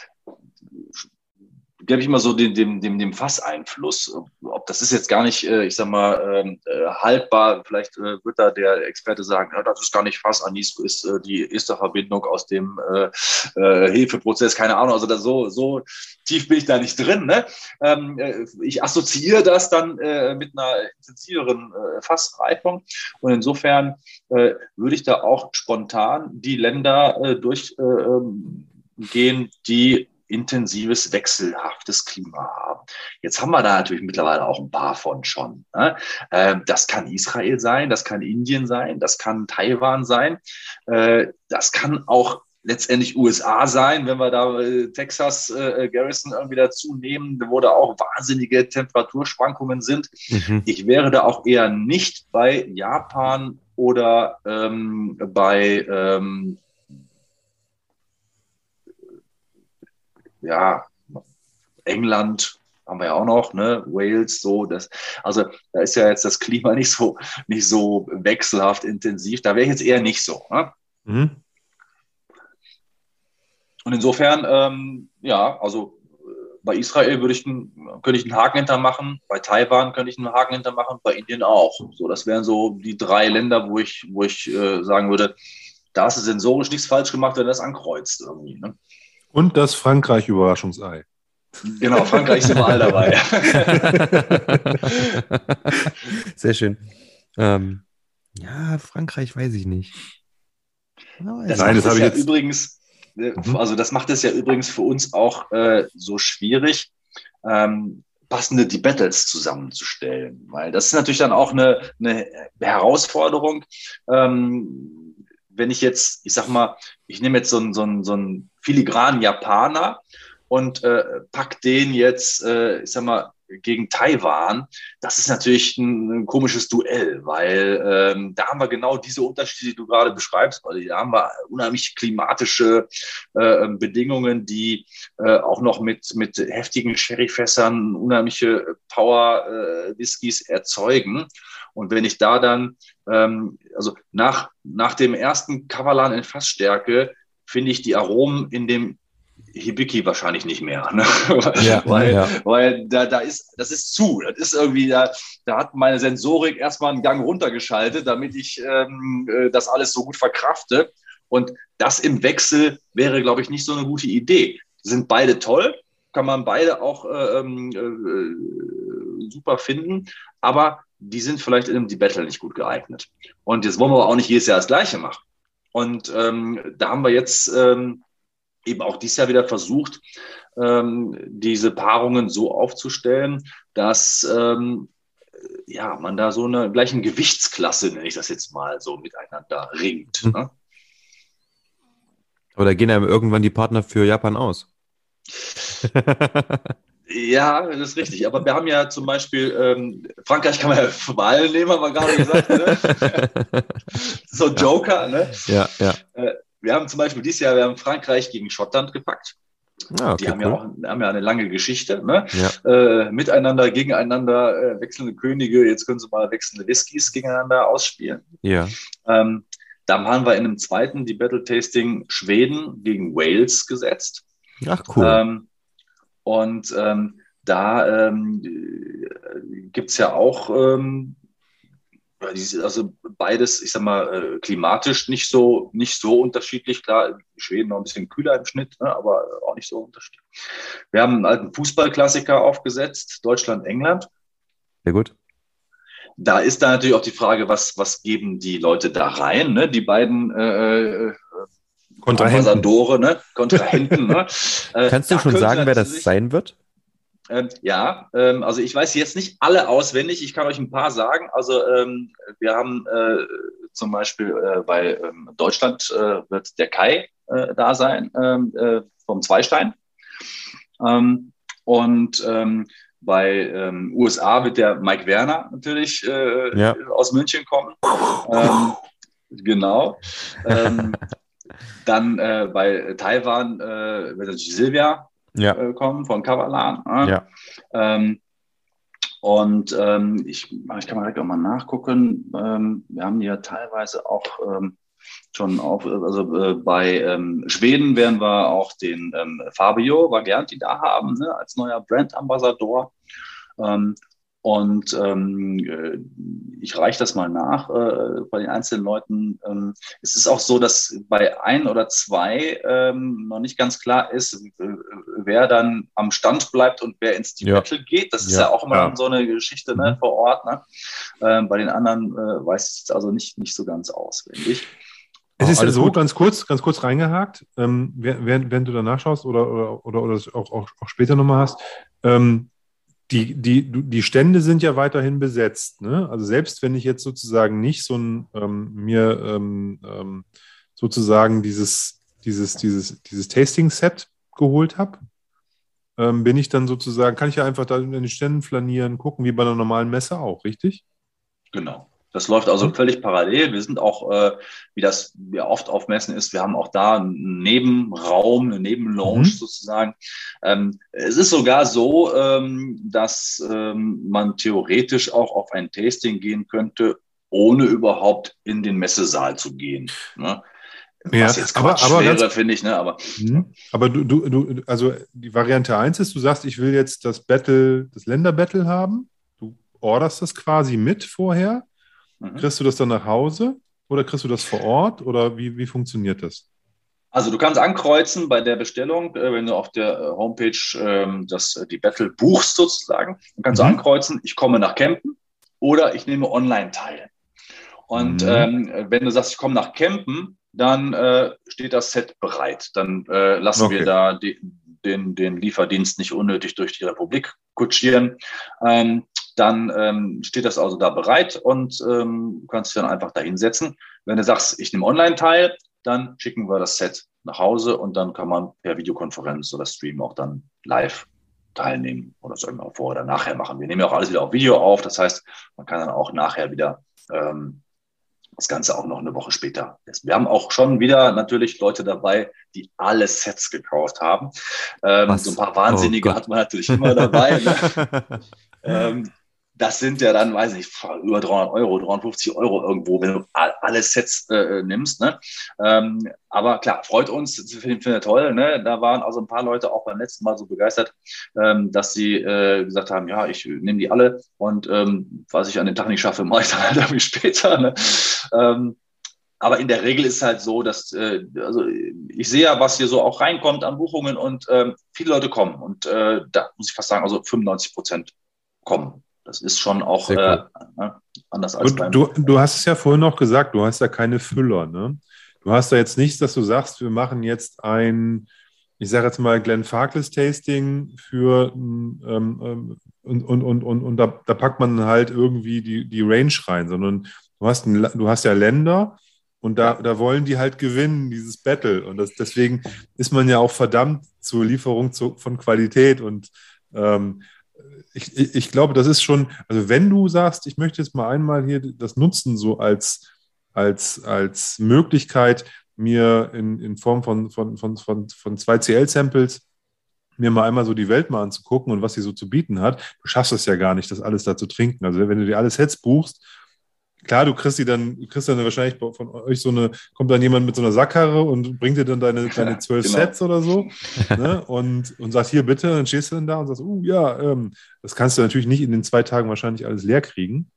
gebe ich immer so dem, dem, dem, dem Fasseinfluss. Ob das ist jetzt gar nicht, äh, ich sag mal, ähm, äh, haltbar. Vielleicht äh, wird da der Experte sagen, das ist gar nicht Fass. Anis ist die Esterverbindung aus dem Hefeprozess, keine Ahnung. Also so, so tief bin ich da nicht drin. Ne? Ähm, äh, ich assoziiere das dann mit einer intensiveren Fassreifung. Und insofern würde ich da auch spontan die Länder durchgehen, die intensives, wechselhaftes Klima haben. Jetzt haben wir da natürlich mittlerweile auch ein paar von schon. Ne? Äh, das kann Israel sein, das kann Indien sein, das kann Taiwan sein, äh, das kann auch letztendlich USA sein, wenn wir da äh, Texas äh, Garrison irgendwie dazu nehmen, wo da auch wahnsinnige Temperaturschwankungen sind. Mhm. Ich wäre da auch eher nicht bei Japan oder ähm, bei ähm, ja, England haben wir ja auch noch, ne, Wales, so, das, also da ist ja jetzt das Klima nicht so, nicht so wechselhaft intensiv. Da wäre ich jetzt eher nicht so. Ne? Mhm. Und insofern, ähm, ja, also äh, bei Israel würde ich einen, könnte ich einen Haken hintermachen, bei Taiwan könnte ich einen Haken hintermachen, bei Indien auch. So, das wären so die drei Länder, wo ich, wo ich äh, sagen würde, da hast du sensorisch nichts falsch gemacht, wenn du das ankreuzt irgendwie. Ne? Und das Frankreich-Überraschungsei. Genau, Frankreich ist überall dabei. Sehr schön. Ähm, ja, Frankreich weiß ich nicht. Das Nein, das habe ich ja jetzt- übrigens, äh, Mhm. also das macht es ja übrigens für uns auch äh, so schwierig, ähm, passende die Battles zusammenzustellen, weil das ist natürlich dann auch eine, eine Herausforderung. Ähm, wenn ich jetzt, ich sag mal, ich nehme jetzt so einen, so einen, so einen filigranen Japaner und äh, packt den jetzt, äh, ich sag mal, gegen Taiwan, das ist natürlich ein, ein komisches Duell, weil ähm, da haben wir genau diese Unterschiede, die du gerade beschreibst. Also da haben wir unheimlich klimatische äh, Bedingungen, die äh, auch noch mit, mit heftigen Sherryfässern unheimliche Power-Whiskys äh, erzeugen. Und wenn ich da dann, ähm, also nach, nach dem ersten Kavalan in Fassstärke, finde ich die Aromen in dem Hibiki wahrscheinlich nicht mehr. Ne? Ja, weil ja. weil da, da ist, das ist zu. Das ist irgendwie, da, da hat meine Sensorik erstmal einen Gang runtergeschaltet, damit ich ähm, äh, das alles so gut verkrafte. Und das im Wechsel wäre, glaube ich, nicht so eine gute Idee. Sind beide toll, kann man beide auch äh, ähm, äh, super finden, aber die sind vielleicht in einem Battle nicht gut geeignet. Und jetzt wollen wir aber auch nicht jedes Jahr das Gleiche machen. Und ähm, da haben wir jetzt ähm, eben auch dieses Jahr wieder versucht, ähm, diese Paarungen so aufzustellen, dass ähm, ja, man da so eine gleichen Gewichtsklasse, nenne ich das jetzt mal, so miteinander ringt. Mhm. Ne? Aber da gehen einem irgendwann die Partner für Japan aus. Ja, das ist richtig. Aber wir haben ja zum Beispiel, ähm, Frankreich kann man ja für Wahlen nehmen, haben wir gerade gesagt. Ne? so Joker, ne? Ja, ja. Äh, wir haben zum Beispiel dieses Jahr, wir haben Frankreich gegen Schottland gepackt. Ah, okay, die haben, cool. ja auch, haben ja eine lange Geschichte. Ne? Ja. Äh, miteinander, gegeneinander, äh, wechselnde Könige. Jetzt können sie mal wechselnde Whiskys gegeneinander ausspielen. Ja. Ähm, dann haben wir in einem zweiten, die Battle Tasting, Schweden gegen Wales gesetzt. Ach, cool. Ähm, und ähm, da ähm, gibt es ja auch ähm, also beides, ich sag mal, äh, klimatisch nicht so, nicht so unterschiedlich. Klar, Schweden noch ein bisschen kühler im Schnitt, ne, aber auch nicht so unterschiedlich. Wir haben einen alten Fußballklassiker aufgesetzt, Deutschland, England. Sehr gut. Da ist da natürlich auch die Frage, was, was geben die Leute da rein? Ne? Die beiden äh, Kontrahenten. ne? Kontrahenten ne? Äh, Kannst du schon sagen, wer das sein wird? Ähm, ja, ähm, also ich weiß jetzt nicht alle auswendig. Ich kann euch ein paar sagen. Also ähm, wir haben äh, zum Beispiel äh, bei ähm, Deutschland äh, wird der Kai äh, da sein ähm, äh, vom Zweistein. Ähm, und bei USA wird der Mike Werner natürlich äh, ja. aus München kommen. genau. dann bei Taiwan wird Silvia ja. äh, kommen von Kavalan. Äh? Ja. Ähm, und ähm, ich, ich kann mal direkt auch mal nachgucken. Ähm, wir haben ja teilweise auch ähm, schon auf, also äh, bei ähm, Schweden werden wir auch den ähm, Fabio Vagianti da haben, ne, als neuer Brand-Ambassador. Ähm, und ähm, äh, ich reiche das mal nach äh, bei den einzelnen Leuten. Ähm, es ist auch so, dass bei ein oder zwei ähm, noch nicht ganz klar ist, äh, wer dann am Stand bleibt und wer ins die ja. Battle geht. Das ist ja, ja auch immer ja. so eine Geschichte ne, mhm. vor Ort. Ne? Ähm, bei den anderen äh, weiß ich es also nicht, nicht so ganz auswendig. Es ist ja so, gut. ganz kurz, ganz kurz reingehakt, ähm, während, während du da nachschaust oder, oder, oder, oder das auch, auch, auch später nochmal hast. Ähm, die, die, die Stände sind ja weiterhin besetzt. Ne? Also selbst wenn ich jetzt sozusagen nicht so ein ähm, mir ähm, ähm, sozusagen dieses, dieses, dieses, dieses Tasting-Set geholt habe, ähm, bin ich dann sozusagen, kann ich ja einfach da in den Ständen flanieren, gucken, wie bei einer normalen Messe auch, richtig? Genau. Das läuft also völlig parallel. Wir sind auch, äh, wie das ja oft auf Messen ist, wir haben auch da einen Nebenraum, eine Nebenlounge mhm. sozusagen. Ähm, es ist sogar so, ähm, dass ähm, man theoretisch auch auf ein Tasting gehen könnte, ohne überhaupt in den Messesaal zu gehen. Ne? Was ja, jetzt aber, aber wäre, finde ich, ne? Aber, mhm. aber du, du, du, also die Variante 1 ist, du sagst, ich will jetzt das Battle, das Länderbattle haben. Du orderst das quasi mit vorher Mhm. Kriegst du das dann nach Hause oder kriegst du das vor Ort oder wie, wie funktioniert das? Also du kannst ankreuzen bei der Bestellung, äh, wenn du auf der äh, Homepage ähm, das, äh, die Battle buchst sozusagen, dann kannst mhm. du ankreuzen, ich komme nach Campen oder ich nehme online teil. Und mhm. ähm, wenn du sagst, ich komme nach Campen, dann äh, steht das Set bereit. Dann äh, lassen okay. wir da die, den, den Lieferdienst nicht unnötig durch die Republik kutschieren. Ähm, dann ähm, steht das also da bereit und ähm, kannst dich dann einfach da hinsetzen. Wenn du sagst, ich nehme online teil, dann schicken wir das Set nach Hause und dann kann man per Videokonferenz oder Stream auch dann live teilnehmen oder sollen wir vor oder nachher machen. Wir nehmen ja auch alles wieder auf Video auf, das heißt, man kann dann auch nachher wieder ähm, das Ganze auch noch eine Woche später. Wir haben auch schon wieder natürlich Leute dabei, die alle Sets gekauft haben. Ähm, so ein paar Wahnsinnige oh hat man natürlich immer dabei. Ne? ähm, das sind ja dann, weiß ich, über 300 Euro, 350 Euro irgendwo, wenn du alle Sets äh, nimmst. Ne? Ähm, aber klar, freut uns, finde find toll. Ne? Da waren also ein paar Leute auch beim letzten Mal so begeistert, ähm, dass sie äh, gesagt haben, ja, ich nehme die alle und ähm, was ich an den Tag nicht schaffe, mache ich dann halt irgendwie später. Ne? Ähm, aber in der Regel ist es halt so, dass, äh, also ich sehe ja, was hier so auch reinkommt an Buchungen und ähm, viele Leute kommen. Und äh, da muss ich fast sagen, also 95 Prozent kommen. Das ist schon auch äh, ne, anders als du, beim. Du, du hast es ja vorhin noch gesagt, du hast ja keine Füller. Ne? Du hast da jetzt nichts, dass du sagst, wir machen jetzt ein, ich sage jetzt mal, Glenn Farkless Tasting für ähm, ähm, und, und, und, und, und da, da, packt man halt irgendwie die, die Range rein, sondern du hast, ein, du hast ja Länder und da, da wollen die halt gewinnen, dieses Battle. Und das, deswegen ist man ja auch verdammt zur Lieferung zu, von Qualität und ähm, ich, ich, glaube, das ist schon, also wenn du sagst, ich möchte jetzt mal einmal hier das nutzen, so als, als, als Möglichkeit, mir in, in Form von, von, von, von, von zwei CL-Samples mir mal einmal so die Welt mal anzugucken und was sie so zu bieten hat. Du schaffst es ja gar nicht, das alles da zu trinken. Also wenn du dir alle Sets buchst klar, du kriegst die dann, du kriegst dann wahrscheinlich von euch so eine, kommt dann jemand mit so einer Sackkarre und bringt dir dann deine, deine zwölf genau. Sets oder so ne? und, und sagt, hier bitte, dann stehst du dann da und sagst, uh, ja, ähm, das kannst du natürlich nicht in den zwei Tagen wahrscheinlich alles leer kriegen.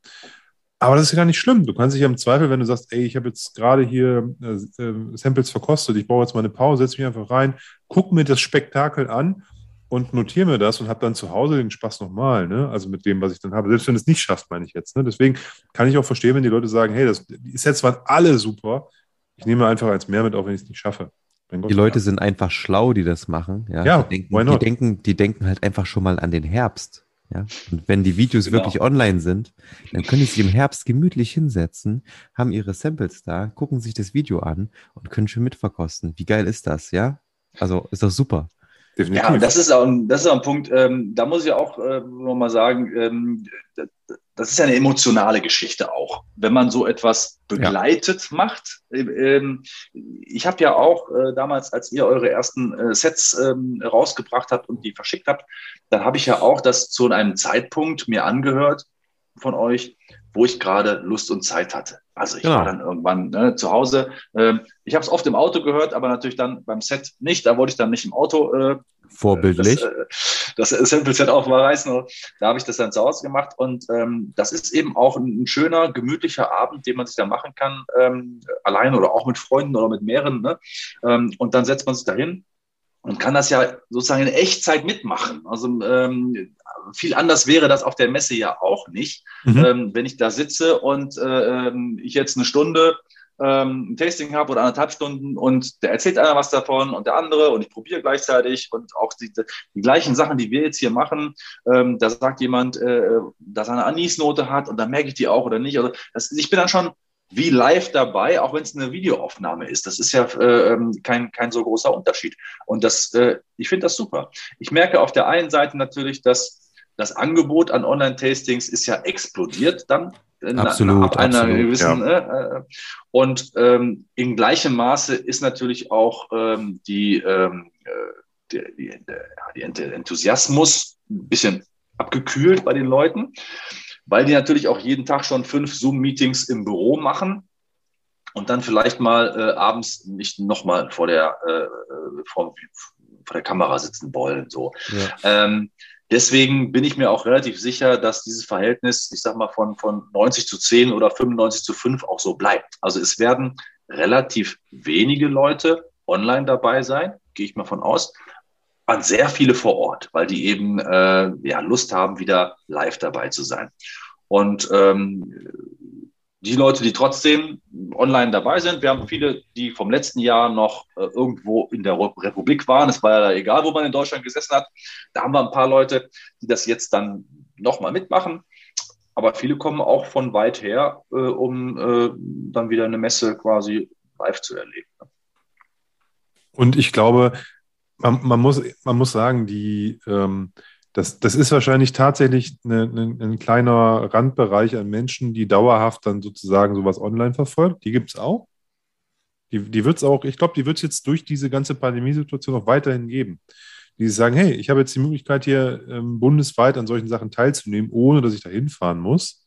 Aber das ist ja gar nicht schlimm. Du kannst dich ja im Zweifel, wenn du sagst, ey, ich habe jetzt gerade hier äh, äh, Samples verkostet, ich brauche jetzt mal eine Pause, setze mich einfach rein, guck mir das Spektakel an und notiere mir das und habe dann zu Hause den Spaß nochmal, ne? Also mit dem, was ich dann habe. Selbst wenn es nicht schafft, meine ich jetzt. Ne? Deswegen kann ich auch verstehen, wenn die Leute sagen, hey, das, die Sets waren alle super. Ich nehme einfach eins mehr mit, auch wenn ich es nicht schaffe. Die Leute sind einfach schlau, die das machen. Ja, ja die, denken, die, denken, die denken halt einfach schon mal an den Herbst. Ja? Und wenn die Videos genau. wirklich online sind, dann können sie sich im Herbst gemütlich hinsetzen, haben ihre Samples da, gucken sich das Video an und können schon mitverkosten. Wie geil ist das, ja? Also ist doch super. Definitiv. Ja, das ist auch ein, das ist auch ein Punkt, ähm, da muss ich auch äh, nochmal sagen, ähm, das ist ja eine emotionale Geschichte auch, wenn man so etwas begleitet ja. macht. Ähm, ich habe ja auch äh, damals, als ihr eure ersten äh, Sets ähm, rausgebracht habt und die verschickt habt, dann habe ich ja auch das zu einem Zeitpunkt mir angehört von euch, wo ich gerade Lust und Zeit hatte. Also ich ja. war dann irgendwann ne, zu Hause. Ähm, ich habe es oft im Auto gehört, aber natürlich dann beim Set nicht. Da wollte ich dann nicht im Auto äh, vorbildlich das, äh, das Sample Set aufreißen. Da habe ich das dann zu Hause gemacht und ähm, das ist eben auch ein, ein, schöner, gemütlicher Abend, den man sich da machen kann, ähm, allein oder auch mit Freunden oder mit mehreren. Ne? Ähm, und dann setzt man sich dahin und kann das ja sozusagen in Echtzeit mitmachen. Also ähm, viel anders wäre das auf der Messe ja auch nicht, mhm. ähm, wenn ich da sitze und äh, ähm, ich jetzt eine Stunde ähm, ein Tasting habe oder anderthalb Stunden und der erzählt einer was davon und der andere und ich probiere gleichzeitig und auch die, die gleichen Sachen, die wir jetzt hier machen, ähm, da sagt jemand, äh, dass er eine Anisnote hat und dann merke ich die auch oder nicht. Also das, ich bin dann schon wie live dabei, auch wenn es eine Videoaufnahme ist. Das ist ja äh, ähm, kein, kein so großer Unterschied. Und das, äh, ich finde das super. Ich merke auf der einen Seite natürlich, dass das Angebot an Online-Tastings ist ja explodiert dann. Absolut, ab einer absolut, gewissen. Ja. Äh, äh, und ähm, in gleichem Maße ist natürlich auch ähm, die, ähm, äh, die, die, der Enthusiasmus ein bisschen abgekühlt bei den Leuten weil die natürlich auch jeden Tag schon fünf Zoom-Meetings im Büro machen und dann vielleicht mal äh, abends nicht nochmal vor der, äh, vor, vor, der Kamera sitzen wollen. So. Ja. Ähm, deswegen bin ich mir auch relativ sicher, dass dieses Verhältnis, ich sag mal, von, von 90 zu 10 oder 95 zu 5 auch so bleibt. Also es werden relativ wenige Leute online dabei sein, gehe ich mal von aus waren sehr viele vor Ort, weil die eben äh, ja, Lust haben, wieder live dabei zu sein. Und ähm, die Leute, die trotzdem online dabei sind, wir haben viele, die vom letzten Jahr noch äh, irgendwo in der Republik waren. Es war ja egal, wo man in Deutschland gesessen hat. Da haben wir ein paar Leute, die das jetzt dann nochmal mitmachen. Aber viele kommen auch von weit her, äh, um äh, dann wieder eine Messe quasi live zu erleben. Und ich glaube, man, man, muss, man muss sagen, die, ähm, das, das ist wahrscheinlich tatsächlich eine, eine, ein kleiner Randbereich an Menschen, die dauerhaft dann sozusagen sowas online verfolgt. Die gibt es auch. Die, die wird es auch, ich glaube, die wird es jetzt durch diese ganze Pandemiesituation auch weiterhin geben. Die sagen, hey, ich habe jetzt die Möglichkeit, hier ähm, bundesweit an solchen Sachen teilzunehmen, ohne dass ich da hinfahren muss.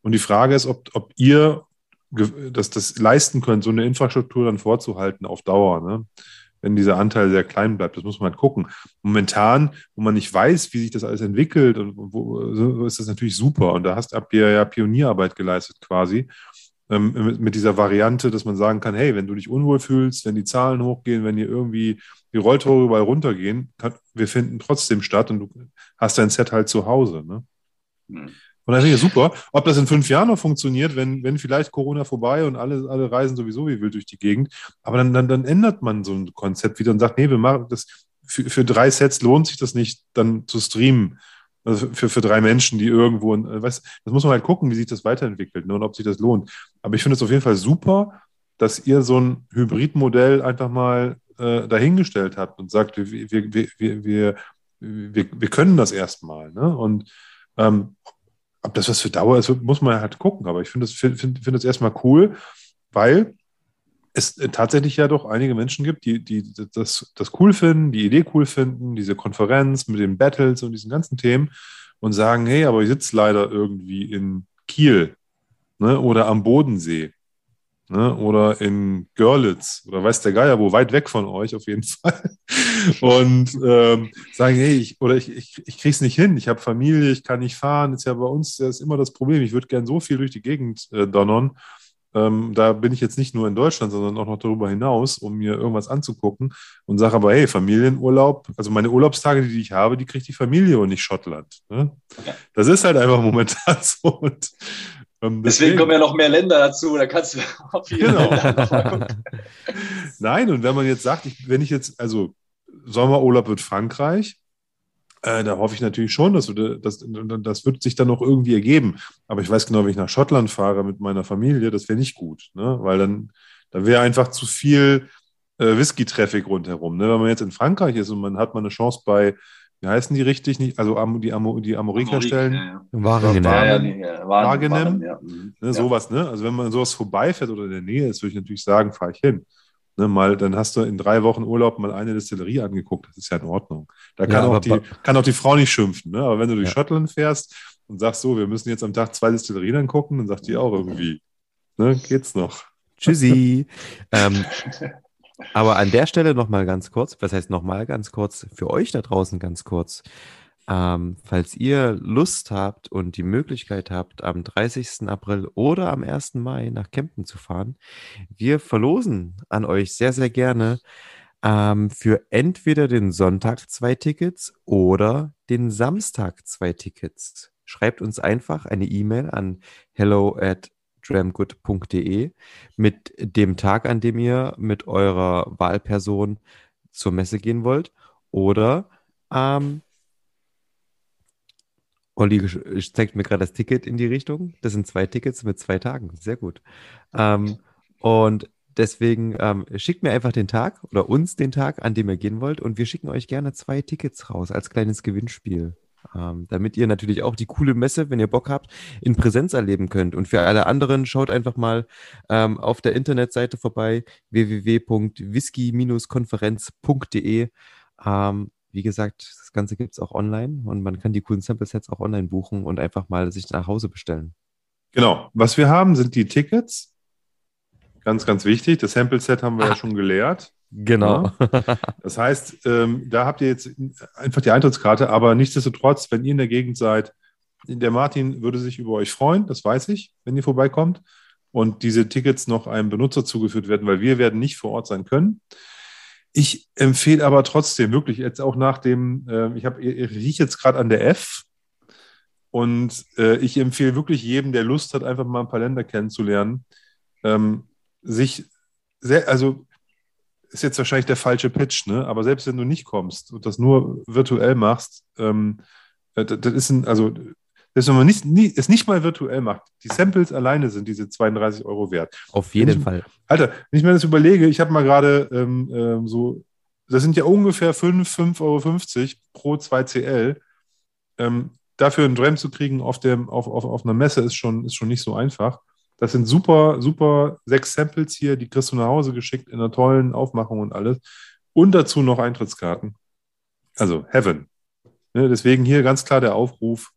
Und die Frage ist, ob, ob ihr das, das leisten könnt, so eine Infrastruktur dann vorzuhalten auf Dauer. Ne? Wenn dieser Anteil sehr klein bleibt. Das muss man halt gucken. Momentan, wo man nicht weiß, wie sich das alles entwickelt, und wo, so ist das natürlich super. Und da hast ihr ja Pionierarbeit geleistet quasi. Ähm, mit, mit, dieser Variante, dass man sagen kann, hey, wenn du dich unwohl fühlst, wenn die Zahlen hochgehen, wenn hier irgendwie die Rolltore überall runtergehen, kann, wir finden trotzdem statt und du hast dein Set halt zu Hause. Ne? Mhm. Ist ja super. Ob das in fünf Jahren noch funktioniert, wenn, wenn vielleicht Corona vorbei und alle, alle reisen sowieso wie wild durch die Gegend. Aber dann, dann, dann ändert man so ein Konzept wieder und sagt, nee, wir machen das, für, für drei Sets lohnt sich das nicht, dann zu streamen. Also für, für drei Menschen, die irgendwo, weißt, das muss man halt gucken, wie sich das weiterentwickelt ne, und ob sich das lohnt. Aber ich finde es auf jeden Fall super, dass ihr so ein Hybridmodell einfach mal äh, dahingestellt habt und sagt, wir, wir, wir, wir, wir, wir können das erstmal. Ne? Und ähm, ob das was für Dauer ist, muss man halt gucken. Aber ich finde das, find, find, das erstmal cool, weil es tatsächlich ja doch einige Menschen gibt, die, die das, das cool finden, die Idee cool finden, diese Konferenz mit den Battles und diesen ganzen Themen und sagen, hey, aber ich sitze leider irgendwie in Kiel ne, oder am Bodensee ne, oder in Görlitz oder weiß der Geier wo, weit weg von euch auf jeden Fall. Und ähm, sagen, hey, ich, oder ich, ich, ich kriege es nicht hin, ich habe Familie, ich kann nicht fahren. Das ist ja bei uns das ist immer das Problem. Ich würde gern so viel durch die Gegend äh, donnern. Ähm, da bin ich jetzt nicht nur in Deutschland, sondern auch noch darüber hinaus, um mir irgendwas anzugucken und sage aber, hey, Familienurlaub, also meine Urlaubstage, die ich habe, die kriegt die Familie und nicht Schottland. Ne? Das ist halt einfach momentan so. Und deswegen, deswegen, kommen ja noch mehr Länder dazu, da kannst du auf jeden genau. Nein, und wenn man jetzt sagt, ich, wenn ich jetzt, also Sommerurlaub wird Frankreich, äh, da hoffe ich natürlich schon, dass wir, das, das wird sich dann noch irgendwie ergeben. Aber ich weiß genau, wenn ich nach Schottland fahre mit meiner Familie, das wäre nicht gut, ne? weil dann, da wäre einfach zu viel äh, Whisky-Traffic rundherum. Ne? Wenn man jetzt in Frankreich ist und man hat mal eine Chance bei wie heißen die richtig? Nicht, also die, Amo, die Amorika-Stellen? Ja, ja. Wagenem. Ja, Wagenem. Ja. Ne, sowas, ne? Also wenn man sowas vorbeifährt oder in der Nähe ist, würde ich natürlich sagen, fahre ich hin. Ne, mal, dann hast du in drei Wochen Urlaub mal eine Destillerie angeguckt. Das ist ja in Ordnung. Da kann, auch, die, kann auch die Frau nicht schimpfen. Ne? Aber wenn du durch Schottland fährst und sagst so, wir müssen jetzt am Tag zwei Destillerien angucken, dann sagt die auch irgendwie, ne, geht's noch. Tschüssi. ähm, aber an der Stelle nochmal ganz kurz, was heißt nochmal ganz kurz, für euch da draußen ganz kurz. Ähm, falls ihr Lust habt und die Möglichkeit habt, am 30. April oder am 1. Mai nach Kempten zu fahren, wir verlosen an euch sehr, sehr gerne ähm, für entweder den Sonntag zwei Tickets oder den Samstag zwei Tickets. Schreibt uns einfach eine E-Mail an hello at dramgood.de mit dem Tag, an dem ihr mit eurer Wahlperson zur Messe gehen wollt. Oder ähm, Olli zeigt mir gerade das Ticket in die Richtung. Das sind zwei Tickets mit zwei Tagen. Sehr gut. Ähm, und deswegen ähm, schickt mir einfach den Tag oder uns den Tag, an dem ihr gehen wollt. Und wir schicken euch gerne zwei Tickets raus als kleines Gewinnspiel ähm, damit ihr natürlich auch die coole Messe, wenn ihr Bock habt, in Präsenz erleben könnt. Und für alle anderen schaut einfach mal ähm, auf der Internetseite vorbei, www.whisky-konferenz.de. Ähm, wie gesagt, das Ganze gibt es auch online und man kann die coolen Sample-Sets auch online buchen und einfach mal sich nach Hause bestellen. Genau. Was wir haben, sind die Tickets. Ganz, ganz wichtig. Das Sample-Set haben wir ah. ja schon gelehrt. Genau. Ja. Das heißt, ähm, da habt ihr jetzt einfach die Eintrittskarte, aber nichtsdestotrotz, wenn ihr in der Gegend seid, der Martin würde sich über euch freuen, das weiß ich, wenn ihr vorbeikommt und diese Tickets noch einem Benutzer zugeführt werden, weil wir werden nicht vor Ort sein können. Ich empfehle aber trotzdem wirklich jetzt auch nach dem, äh, ich habe, ich rieche jetzt gerade an der F und äh, ich empfehle wirklich jedem, der Lust hat, einfach mal ein paar Länder kennenzulernen, ähm, sich sehr, also ist jetzt wahrscheinlich der falsche Pitch, ne? aber selbst wenn du nicht kommst und das nur virtuell machst, ähm, äh, das ist ein, also Selbst wenn man nicht, nie, es nicht mal virtuell macht, die Samples alleine sind diese 32 Euro wert. Auf jeden ich, Fall. Alter, wenn ich mir das überlege, ich habe mal gerade ähm, ähm, so, das sind ja ungefähr 5, 5,50 Euro pro 2CL. Ähm, dafür einen Dram zu kriegen auf, dem, auf, auf, auf einer Messe ist schon, ist schon nicht so einfach. Das sind super, super sechs Samples hier, die kriegst du nach Hause geschickt in einer tollen Aufmachung und alles. Und dazu noch Eintrittskarten. Also Heaven. Ne, deswegen hier ganz klar der Aufruf.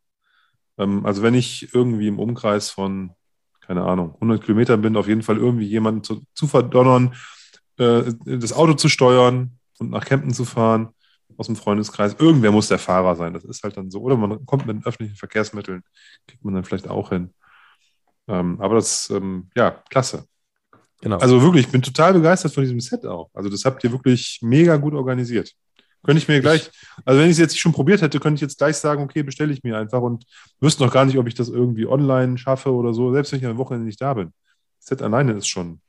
Ähm, also wenn ich irgendwie im Umkreis von, keine Ahnung, 100 Kilometern bin, auf jeden Fall irgendwie jemanden zu, zu verdonnern, äh, das Auto zu steuern und nach Kempten zu fahren aus dem Freundeskreis. Irgendwer muss der Fahrer sein. Das ist halt dann so. Oder man kommt mit öffentlichen Verkehrsmitteln, kriegt man dann vielleicht auch hin. Ähm, aber das, ähm, ja, klasse. Genau. Also wirklich, ich bin total begeistert von diesem Set auch. Also das habt ihr wirklich mega gut organisiert. Könnte ich mir gleich, also wenn ich es jetzt schon probiert hätte, könnte ich jetzt gleich sagen, okay, bestelle ich mir einfach und wüsste noch gar nicht, ob ich das irgendwie online schaffe oder so, selbst wenn ich am Wochenende nicht da bin. Das Set alleine ist schon,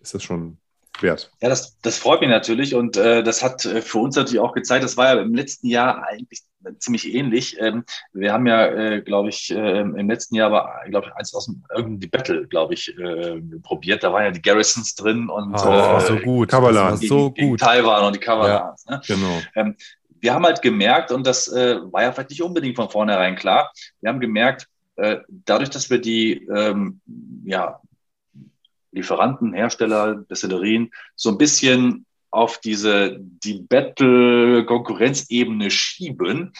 ist das schon wert. Ja, das, das freut mich natürlich und äh, das hat äh, für uns natürlich auch gezeigt, das war ja im letzten Jahr eigentlich ziemlich ähnlich. Ähm, wir haben ja, äh, glaube ich, äh, im letzten Jahr war, glaube ich, eins aus dem irgendwie Battle, glaube ich, äh, probiert. Da waren ja die Garrisons drin und oh, das war so gut. Kavallan. so gegen, gut. Taiwan und die Kavalans. Ja, ne? Genau. Ähm, wir haben halt gemerkt, und das äh, war ja vielleicht nicht unbedingt von vornherein klar, wir haben gemerkt, äh, dadurch, dass wir die ähm, ja, Lieferanten, Hersteller, Destillerien so ein bisschen auf diese die Battle-Konkurrenzebene schieben,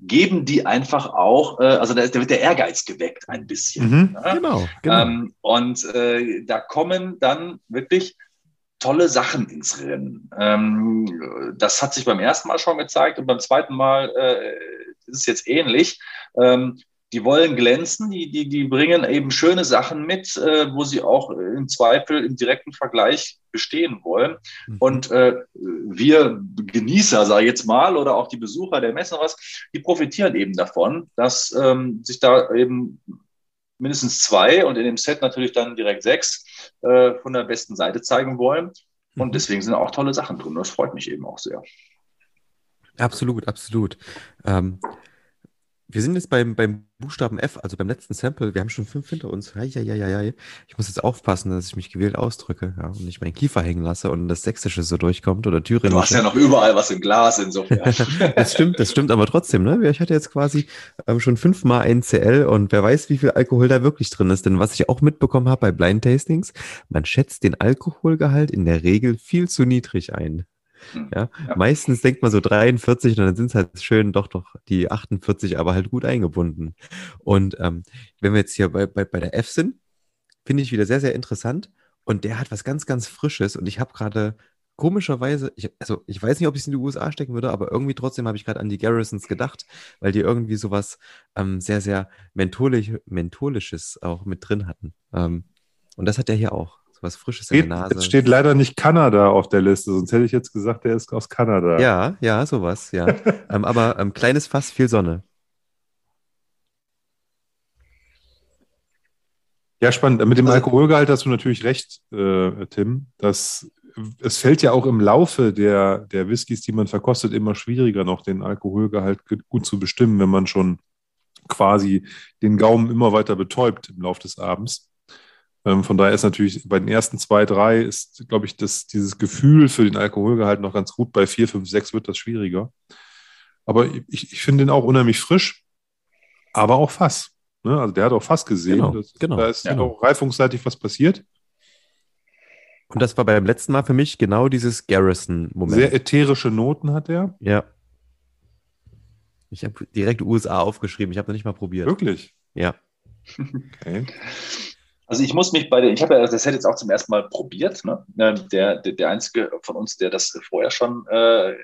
geben die einfach auch, äh, also da, da wird der Ehrgeiz geweckt ein bisschen. Mhm, ja? Genau. genau. Ähm, und äh, da kommen dann wirklich tolle Sachen ins Rennen. Ähm, das hat sich beim ersten Mal schon gezeigt und beim zweiten Mal äh, ist es jetzt ähnlich. Ähm, die wollen glänzen, die, die, die bringen eben schöne Sachen mit, äh, wo sie auch im Zweifel im direkten Vergleich bestehen wollen. Mhm. Und äh, wir Genießer, sage ich jetzt mal, oder auch die Besucher der Messen, was, die profitieren eben davon, dass ähm, sich da eben mindestens zwei und in dem Set natürlich dann direkt sechs äh, von der besten Seite zeigen wollen. Und mhm. deswegen sind auch tolle Sachen drin. Das freut mich eben auch sehr. Absolut, absolut. Ähm, wir sind jetzt beim, beim Buchstaben F, also beim letzten Sample. Wir haben schon fünf hinter uns. Heieieiei. Ich muss jetzt aufpassen, dass ich mich gewählt ausdrücke ja, und nicht meinen Kiefer hängen lasse und das Sächsische so durchkommt oder Thüringen. Du hast ja noch überall was im Glas insofern. das stimmt, das stimmt aber trotzdem. Ne? Ich hatte jetzt quasi ähm, schon fünfmal ein CL und wer weiß, wie viel Alkohol da wirklich drin ist. Denn was ich auch mitbekommen habe bei Blind Tastings, man schätzt den Alkoholgehalt in der Regel viel zu niedrig ein. Hm. Ja? ja? Meistens denkt man so 43 und dann sind es halt schön doch doch die 48, aber halt gut eingebunden. Und ähm, wenn wir jetzt hier bei, bei, bei der F sind, finde ich wieder sehr, sehr interessant. Und der hat was ganz, ganz Frisches. Und ich habe gerade komischerweise, ich, also ich weiß nicht, ob ich es in die USA stecken würde, aber irgendwie trotzdem habe ich gerade an die Garrisons gedacht, weil die irgendwie sowas ähm, sehr, sehr mentholisch, mentholisches auch mit drin hatten. Ähm, und das hat er hier auch was Frisches steht, in der Nase. Es steht leider nicht Kanada auf der Liste, sonst hätte ich jetzt gesagt, der ist aus Kanada. Ja, ja, sowas, ja. ähm, aber ähm, kleines Fass, viel Sonne. Ja, spannend. Mit dem also, Alkoholgehalt hast du natürlich recht, äh, Tim. Das, es fällt ja auch im Laufe der, der Whiskys, die man verkostet, immer schwieriger, noch den Alkoholgehalt gut zu bestimmen, wenn man schon quasi den Gaumen immer weiter betäubt im Laufe des Abends. Ähm, von daher ist natürlich bei den ersten zwei, drei ist, glaube ich, das, dieses Gefühl für den Alkoholgehalt noch ganz gut. Bei vier, fünf, sechs wird das schwieriger. Aber ich, ich finde den auch unheimlich frisch, aber auch Fass. Ne? Also der hat auch Fass gesehen. Genau, das, genau. Da ist ja. auch reifungsseitig was passiert. Und das war beim letzten Mal für mich genau dieses Garrison-Moment. Sehr ätherische Noten hat er. Ja. Ich habe direkt USA aufgeschrieben. Ich habe noch nicht mal probiert. Wirklich? Ja. Okay. Also ich muss mich bei der, ich habe ja das Set jetzt auch zum ersten Mal probiert. Ne? Der, der, der einzige von uns, der das vorher schon äh,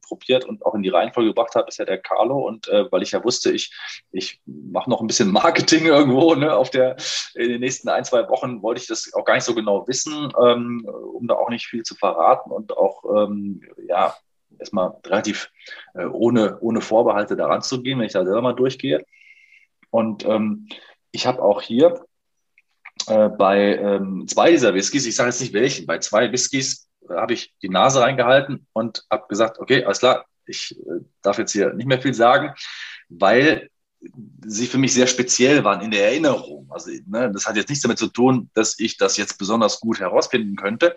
probiert und auch in die Reihenfolge gebracht hat, ist ja der Carlo. Und äh, weil ich ja wusste, ich, ich mache noch ein bisschen Marketing irgendwo, ne? Auf der in den nächsten ein, zwei Wochen wollte ich das auch gar nicht so genau wissen, ähm, um da auch nicht viel zu verraten und auch ähm, ja erstmal relativ äh, ohne, ohne Vorbehalte daran zu gehen, wenn ich da selber mal durchgehe. Und ähm, ich habe auch hier äh, bei ähm, zwei dieser Whiskys, ich sage jetzt nicht welchen, bei zwei Whiskys äh, habe ich die Nase reingehalten und habe gesagt, okay, alles klar, ich äh, darf jetzt hier nicht mehr viel sagen, weil sie für mich sehr speziell waren in der Erinnerung. Also ne, das hat jetzt nichts damit zu tun, dass ich das jetzt besonders gut herausfinden könnte,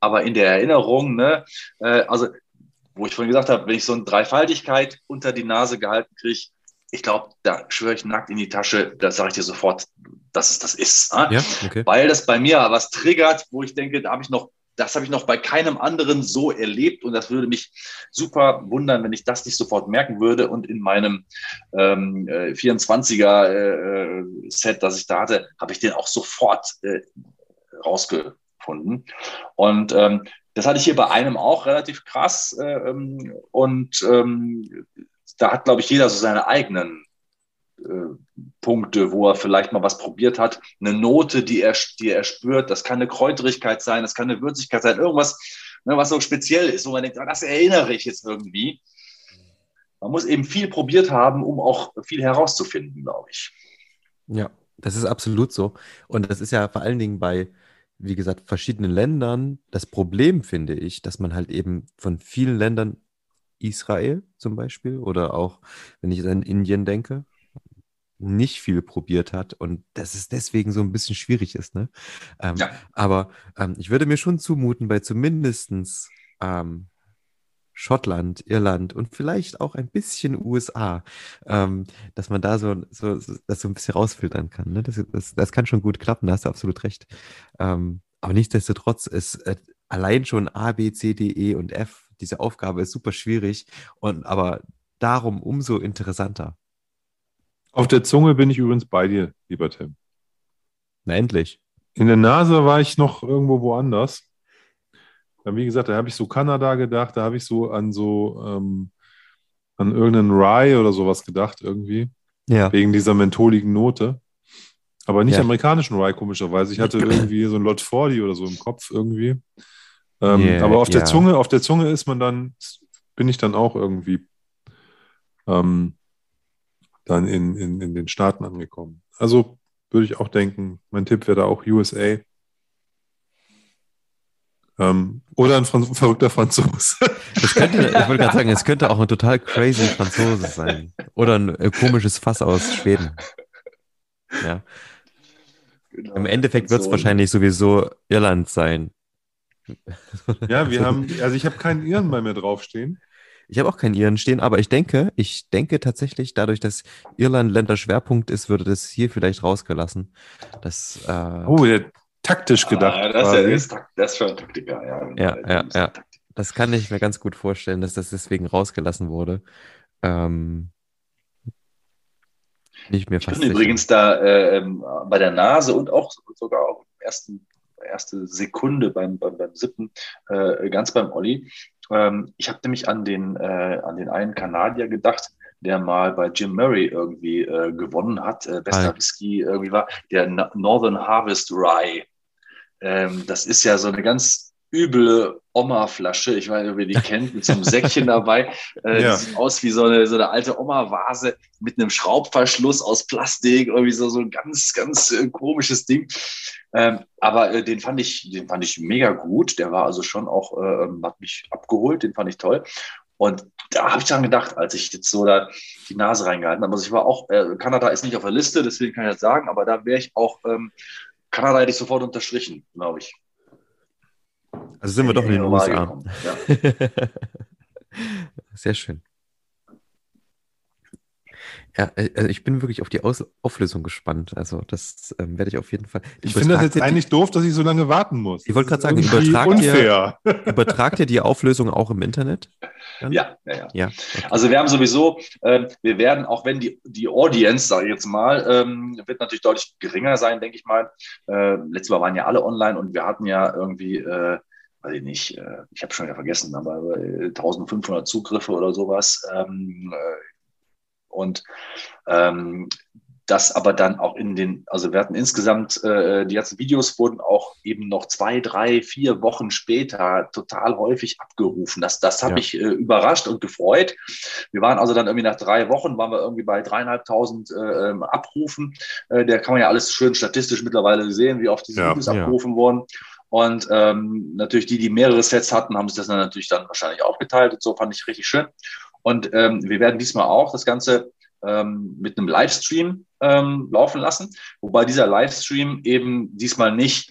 aber in der Erinnerung, ne, äh, also wo ich vorhin gesagt habe, wenn ich so eine Dreifaltigkeit unter die Nase gehalten kriege, ich glaube, da schwöre ich nackt in die Tasche, da sage ich dir sofort, dass es das ist. Ne? Ja, okay. Weil das bei mir was triggert, wo ich denke, da habe ich noch das habe ich noch bei keinem anderen so erlebt und das würde mich super wundern, wenn ich das nicht sofort merken würde und in meinem ähm, 24er äh, äh, Set, das ich da hatte, habe ich den auch sofort äh, rausgefunden. Und ähm, das hatte ich hier bei einem auch relativ krass äh, ähm, und ähm, da hat, glaube ich, jeder so seine eigenen äh, Punkte, wo er vielleicht mal was probiert hat, eine Note, die er, die er spürt. Das kann eine Kräuterigkeit sein, das kann eine Würzigkeit sein, irgendwas, ne, was so speziell ist, wo man denkt, ah, das erinnere ich jetzt irgendwie. Man muss eben viel probiert haben, um auch viel herauszufinden, glaube ich. Ja, das ist absolut so. Und das ist ja vor allen Dingen bei, wie gesagt, verschiedenen Ländern das Problem, finde ich, dass man halt eben von vielen Ländern, Israel zum Beispiel, oder auch, wenn ich an Indien denke, nicht viel probiert hat und dass es deswegen so ein bisschen schwierig ist. Ne? Ähm, ja. Aber ähm, ich würde mir schon zumuten, bei zumindestens ähm, Schottland, Irland und vielleicht auch ein bisschen USA, ähm, dass man da so, so, so, das so ein bisschen rausfiltern kann. Ne? Das, das, das kann schon gut klappen, da hast du absolut recht. Ähm, aber nichtsdestotrotz ist äh, allein schon A, B, C, D, E und F, diese Aufgabe ist super schwierig und aber darum umso interessanter. Auf der Zunge bin ich übrigens bei dir, lieber Tim. Na endlich. In der Nase war ich noch irgendwo woanders. Wie gesagt, da habe ich so Kanada gedacht, da habe ich so an so ähm, an irgendeinen Rye oder sowas gedacht irgendwie. Ja. Wegen dieser mentholigen Note. Aber nicht ja. amerikanischen Rye, komischerweise. Ich hatte irgendwie so ein Lot 40 oder so im Kopf irgendwie. Ähm, yeah, aber auf der Zunge, auf der Zunge ist man dann, bin ich dann auch irgendwie ähm, dann in, in, in den Staaten angekommen. Also würde ich auch denken, mein Tipp wäre da auch USA. Ähm, oder ein Franz verrückter Franzose. Das könnte, ich wollte gerade sagen, es könnte auch ein total crazy Franzose sein. Oder ein äh, komisches Fass aus Schweden. Ja. Genau, Im Endeffekt wird es wahrscheinlich sowieso Irland sein. Ja, wir haben, also ich habe keinen Iren bei mir draufstehen. Ich habe auch keinen Iren stehen, aber ich denke, ich denke tatsächlich, dadurch, dass Irland Länderschwerpunkt ist, würde das hier vielleicht rausgelassen. Das, äh, oh, der taktisch gedacht. Ah, das, ist, ja, das ist schon Taktiker, ja. Ja, ja, ja. Das kann ich mir ganz gut vorstellen, dass das deswegen rausgelassen wurde. Ähm, nicht mehr fast. Ich bin übrigens da äh, ähm, bei der Nase und auch sogar auch im ersten erste Sekunde beim, beim, beim Sippen, äh, ganz beim Olli, ähm, ich habe nämlich an den, äh, an den einen Kanadier gedacht, der mal bei Jim Murray irgendwie äh, gewonnen hat, äh, bester Hi. Whisky irgendwie war, der Northern Harvest Rye. Ähm, das ist ja so eine ganz üble Oma-Flasche. Ich weiß nicht, ob ihr die kennt, mit so einem Säckchen dabei. Äh, ja. Die sieht aus wie so eine, so eine alte Oma-Vase mit einem Schraubverschluss aus Plastik. Irgendwie so, so ein ganz, ganz äh, komisches Ding. Ähm, aber äh, den fand ich, den fand ich mega gut. Der war also schon auch, äh, hat mich abgeholt. Den fand ich toll. Und da habe ich dann gedacht, als ich jetzt so da die Nase reingehalten habe, also ich war auch, äh, Kanada ist nicht auf der Liste, deswegen kann ich das sagen, aber da wäre ich auch, ähm, Kanada hätte ich sofort unterstrichen, glaube ich. Also sind wir doch in den USA. Ja. Sehr schön. Ja, äh, also ich bin wirklich auf die Aus Auflösung gespannt. Also das ähm, werde ich auf jeden Fall. Ich finde das jetzt eigentlich doof, dass ich so lange warten muss. Ich wollte gerade sagen, übertragt ihr, übertragt ihr die Auflösung auch im Internet? Ja, ja, ja. ja okay. Also wir haben sowieso, äh, wir werden, auch wenn die, die Audience, sage ich jetzt mal, ähm, wird natürlich deutlich geringer sein, denke ich mal. Äh, letztes Mal waren ja alle online und wir hatten ja irgendwie äh, weiß ich nicht, äh, ich habe schon wieder vergessen, aber 1500 äh, Zugriffe oder sowas. Ähm, äh, und ähm, das aber dann auch in den, also wir hatten insgesamt, äh, die ganzen Videos wurden auch eben noch zwei, drei, vier Wochen später total häufig abgerufen. Das, das hat ja. mich äh, überrascht und gefreut. Wir waren also dann irgendwie nach drei Wochen, waren wir irgendwie bei dreieinhalbtausend äh, ähm, Abrufen. Äh, der kann man ja alles schön statistisch mittlerweile sehen, wie oft diese ja, Videos abgerufen ja. wurden. Und ähm, natürlich die, die mehrere Sets hatten, haben sich das dann natürlich dann wahrscheinlich aufgeteilt. Und so fand ich richtig schön. Und ähm, wir werden diesmal auch das Ganze ähm, mit einem Livestream ähm, laufen lassen, wobei dieser Livestream eben diesmal nicht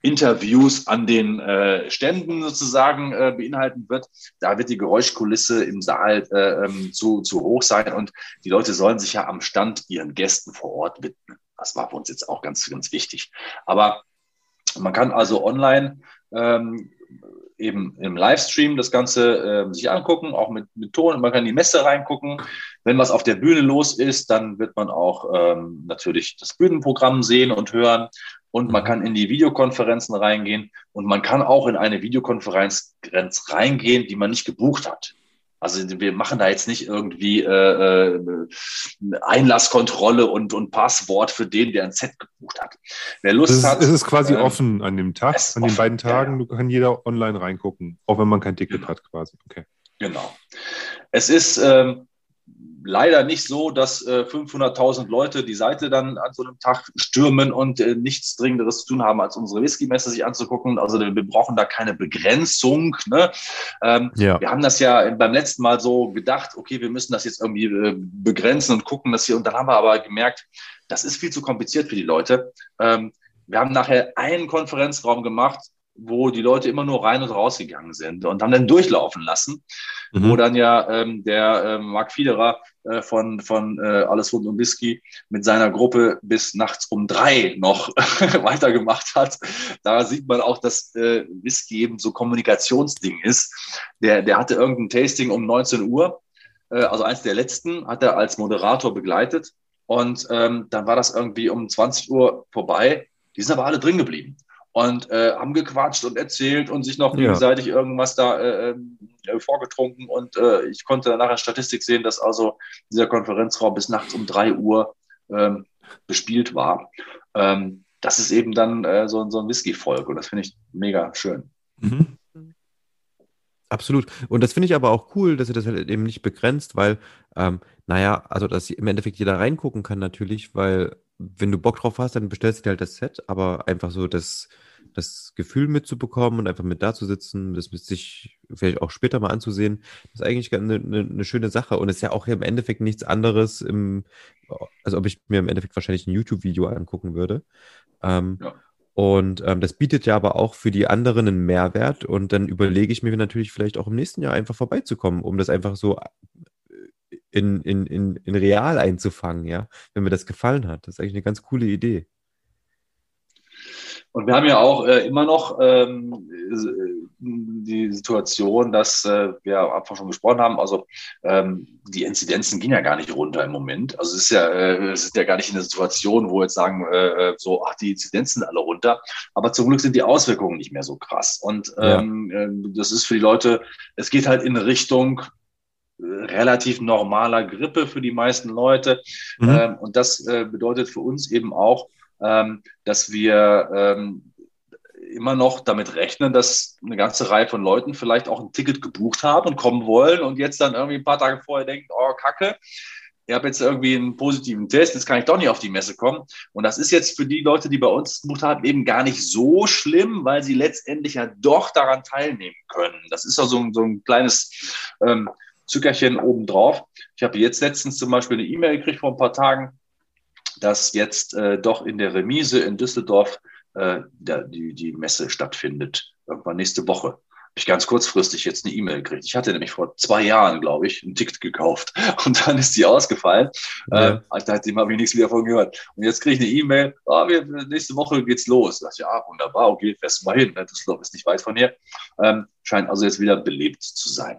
Interviews an den äh, Ständen sozusagen äh, beinhalten wird. Da wird die Geräuschkulisse im Saal äh, ähm, zu, zu hoch sein und die Leute sollen sich ja am Stand ihren Gästen vor Ort widmen. Das war für uns jetzt auch ganz, ganz wichtig. Aber man kann also online ähm, eben im Livestream das Ganze äh, sich angucken, auch mit, mit Ton. Man kann in die Messe reingucken. Wenn was auf der Bühne los ist, dann wird man auch ähm, natürlich das Bühnenprogramm sehen und hören. Und man mhm. kann in die Videokonferenzen reingehen und man kann auch in eine Videokonferenz reingehen, die man nicht gebucht hat. Also wir machen da jetzt nicht irgendwie äh, äh, Einlasskontrolle und, und Passwort für den, der ein Set gebucht hat. Wer Lust ist, hat. Es ist quasi ähm, offen an dem Tag, an den beiden Tagen. Ja, ja. Du kann jeder online reingucken, auch wenn man kein Ticket genau. hat quasi. Okay. Genau. Es ist ähm, leider nicht so, dass äh, 500.000 Leute die Seite dann an so einem Tag stürmen und äh, nichts Dringenderes zu tun haben, als unsere Whisky-Messe sich anzugucken. Also wir brauchen da keine Begrenzung. Ne? Ähm, ja. Wir haben das ja beim letzten Mal so gedacht, okay, wir müssen das jetzt irgendwie äh, begrenzen und gucken, dass hier. Und dann haben wir aber gemerkt, das ist viel zu kompliziert für die Leute. Ähm, wir haben nachher einen Konferenzraum gemacht, wo die Leute immer nur rein und rausgegangen sind und haben dann durchlaufen lassen, mhm. wo dann ja ähm, der äh, Marc Fiederer von, von äh, Alles rund um Whisky mit seiner Gruppe bis nachts um drei noch weitergemacht hat. Da sieht man auch, dass äh, Whisky eben so Kommunikationsding ist. Der, der hatte irgendein Tasting um 19 Uhr, äh, also eins der letzten, hat er als Moderator begleitet und ähm, dann war das irgendwie um 20 Uhr vorbei. Die sind aber alle drin geblieben und äh, haben gequatscht und erzählt und sich noch gegenseitig ja. irgendwas da äh, ähm, äh, vorgetrunken. Und äh, ich konnte nachher Statistik sehen, dass also dieser Konferenzraum bis nachts um drei Uhr ähm, bespielt war. Ähm, das ist eben dann äh, so, so ein Whisky-Volk und das finde ich mega schön. Mhm. Absolut. Und das finde ich aber auch cool, dass ihr das halt eben nicht begrenzt, weil, ähm, naja, also dass im Endeffekt jeder reingucken kann natürlich, weil wenn du Bock drauf hast, dann bestellst du dir halt das Set, aber einfach so das, das Gefühl mitzubekommen und einfach mit da zu sitzen, das mit sich vielleicht auch später mal anzusehen, ist eigentlich eine, eine, eine schöne Sache. Und es ist ja auch im Endeffekt nichts anderes im, also ob ich mir im Endeffekt wahrscheinlich ein YouTube-Video angucken würde. Ähm, ja. Und ähm, das bietet ja aber auch für die anderen einen Mehrwert. Und dann überlege ich mir natürlich vielleicht auch im nächsten Jahr einfach vorbeizukommen, um das einfach so in, in, in, in real einzufangen, ja, wenn mir das gefallen hat. Das ist eigentlich eine ganz coole Idee. Und wir haben ja auch äh, immer noch ähm, die Situation, dass äh, wir am Anfang schon gesprochen haben, also ähm, die Inzidenzen gehen ja gar nicht runter im Moment. Also es ist ja, äh, es ist ja gar nicht in der Situation, wo wir jetzt sagen, äh, äh, so, ach, die Inzidenzen alle runter. Aber zum Glück sind die Auswirkungen nicht mehr so krass. Und ähm, ja. Äh, das ist für die Leute, es geht halt in Richtung relativ normaler Grippe für die meisten Leute. Mhm. Ähm, und das äh, bedeutet für uns eben auch, ähm, dass wir ähm, immer noch damit rechnen, dass eine ganze Reihe von Leuten vielleicht auch ein Ticket gebucht haben und kommen wollen und jetzt dann irgendwie ein paar Tage vorher denken, oh Kacke, ich habe jetzt irgendwie einen positiven Test, jetzt kann ich doch nicht auf die Messe kommen. Und das ist jetzt für die Leute, die bei uns gebucht haben, eben gar nicht so schlimm, weil sie letztendlich ja doch daran teilnehmen können. Das ist also so ein kleines ähm, Zückerchen obendrauf. Ich habe jetzt letztens zum Beispiel eine E-Mail gekriegt vor ein paar Tagen, dass jetzt äh, doch in der Remise in Düsseldorf äh, der, die, die Messe stattfindet. Irgendwann nächste Woche. Habe ich ganz kurzfristig jetzt eine E-Mail gekriegt. Ich hatte nämlich vor zwei Jahren, glaube ich, ein Ticket gekauft und dann ist die ausgefallen. Ja. Äh, seitdem habe ich nichts wieder von gehört. Und jetzt kriege ich eine E-Mail, oh, wir, nächste Woche geht's los. Da dachte ich, ja, wunderbar, okay, fährst du mal hin. Ne? Düsseldorf ist nicht weit von hier. Ähm, scheint also jetzt wieder belebt zu sein.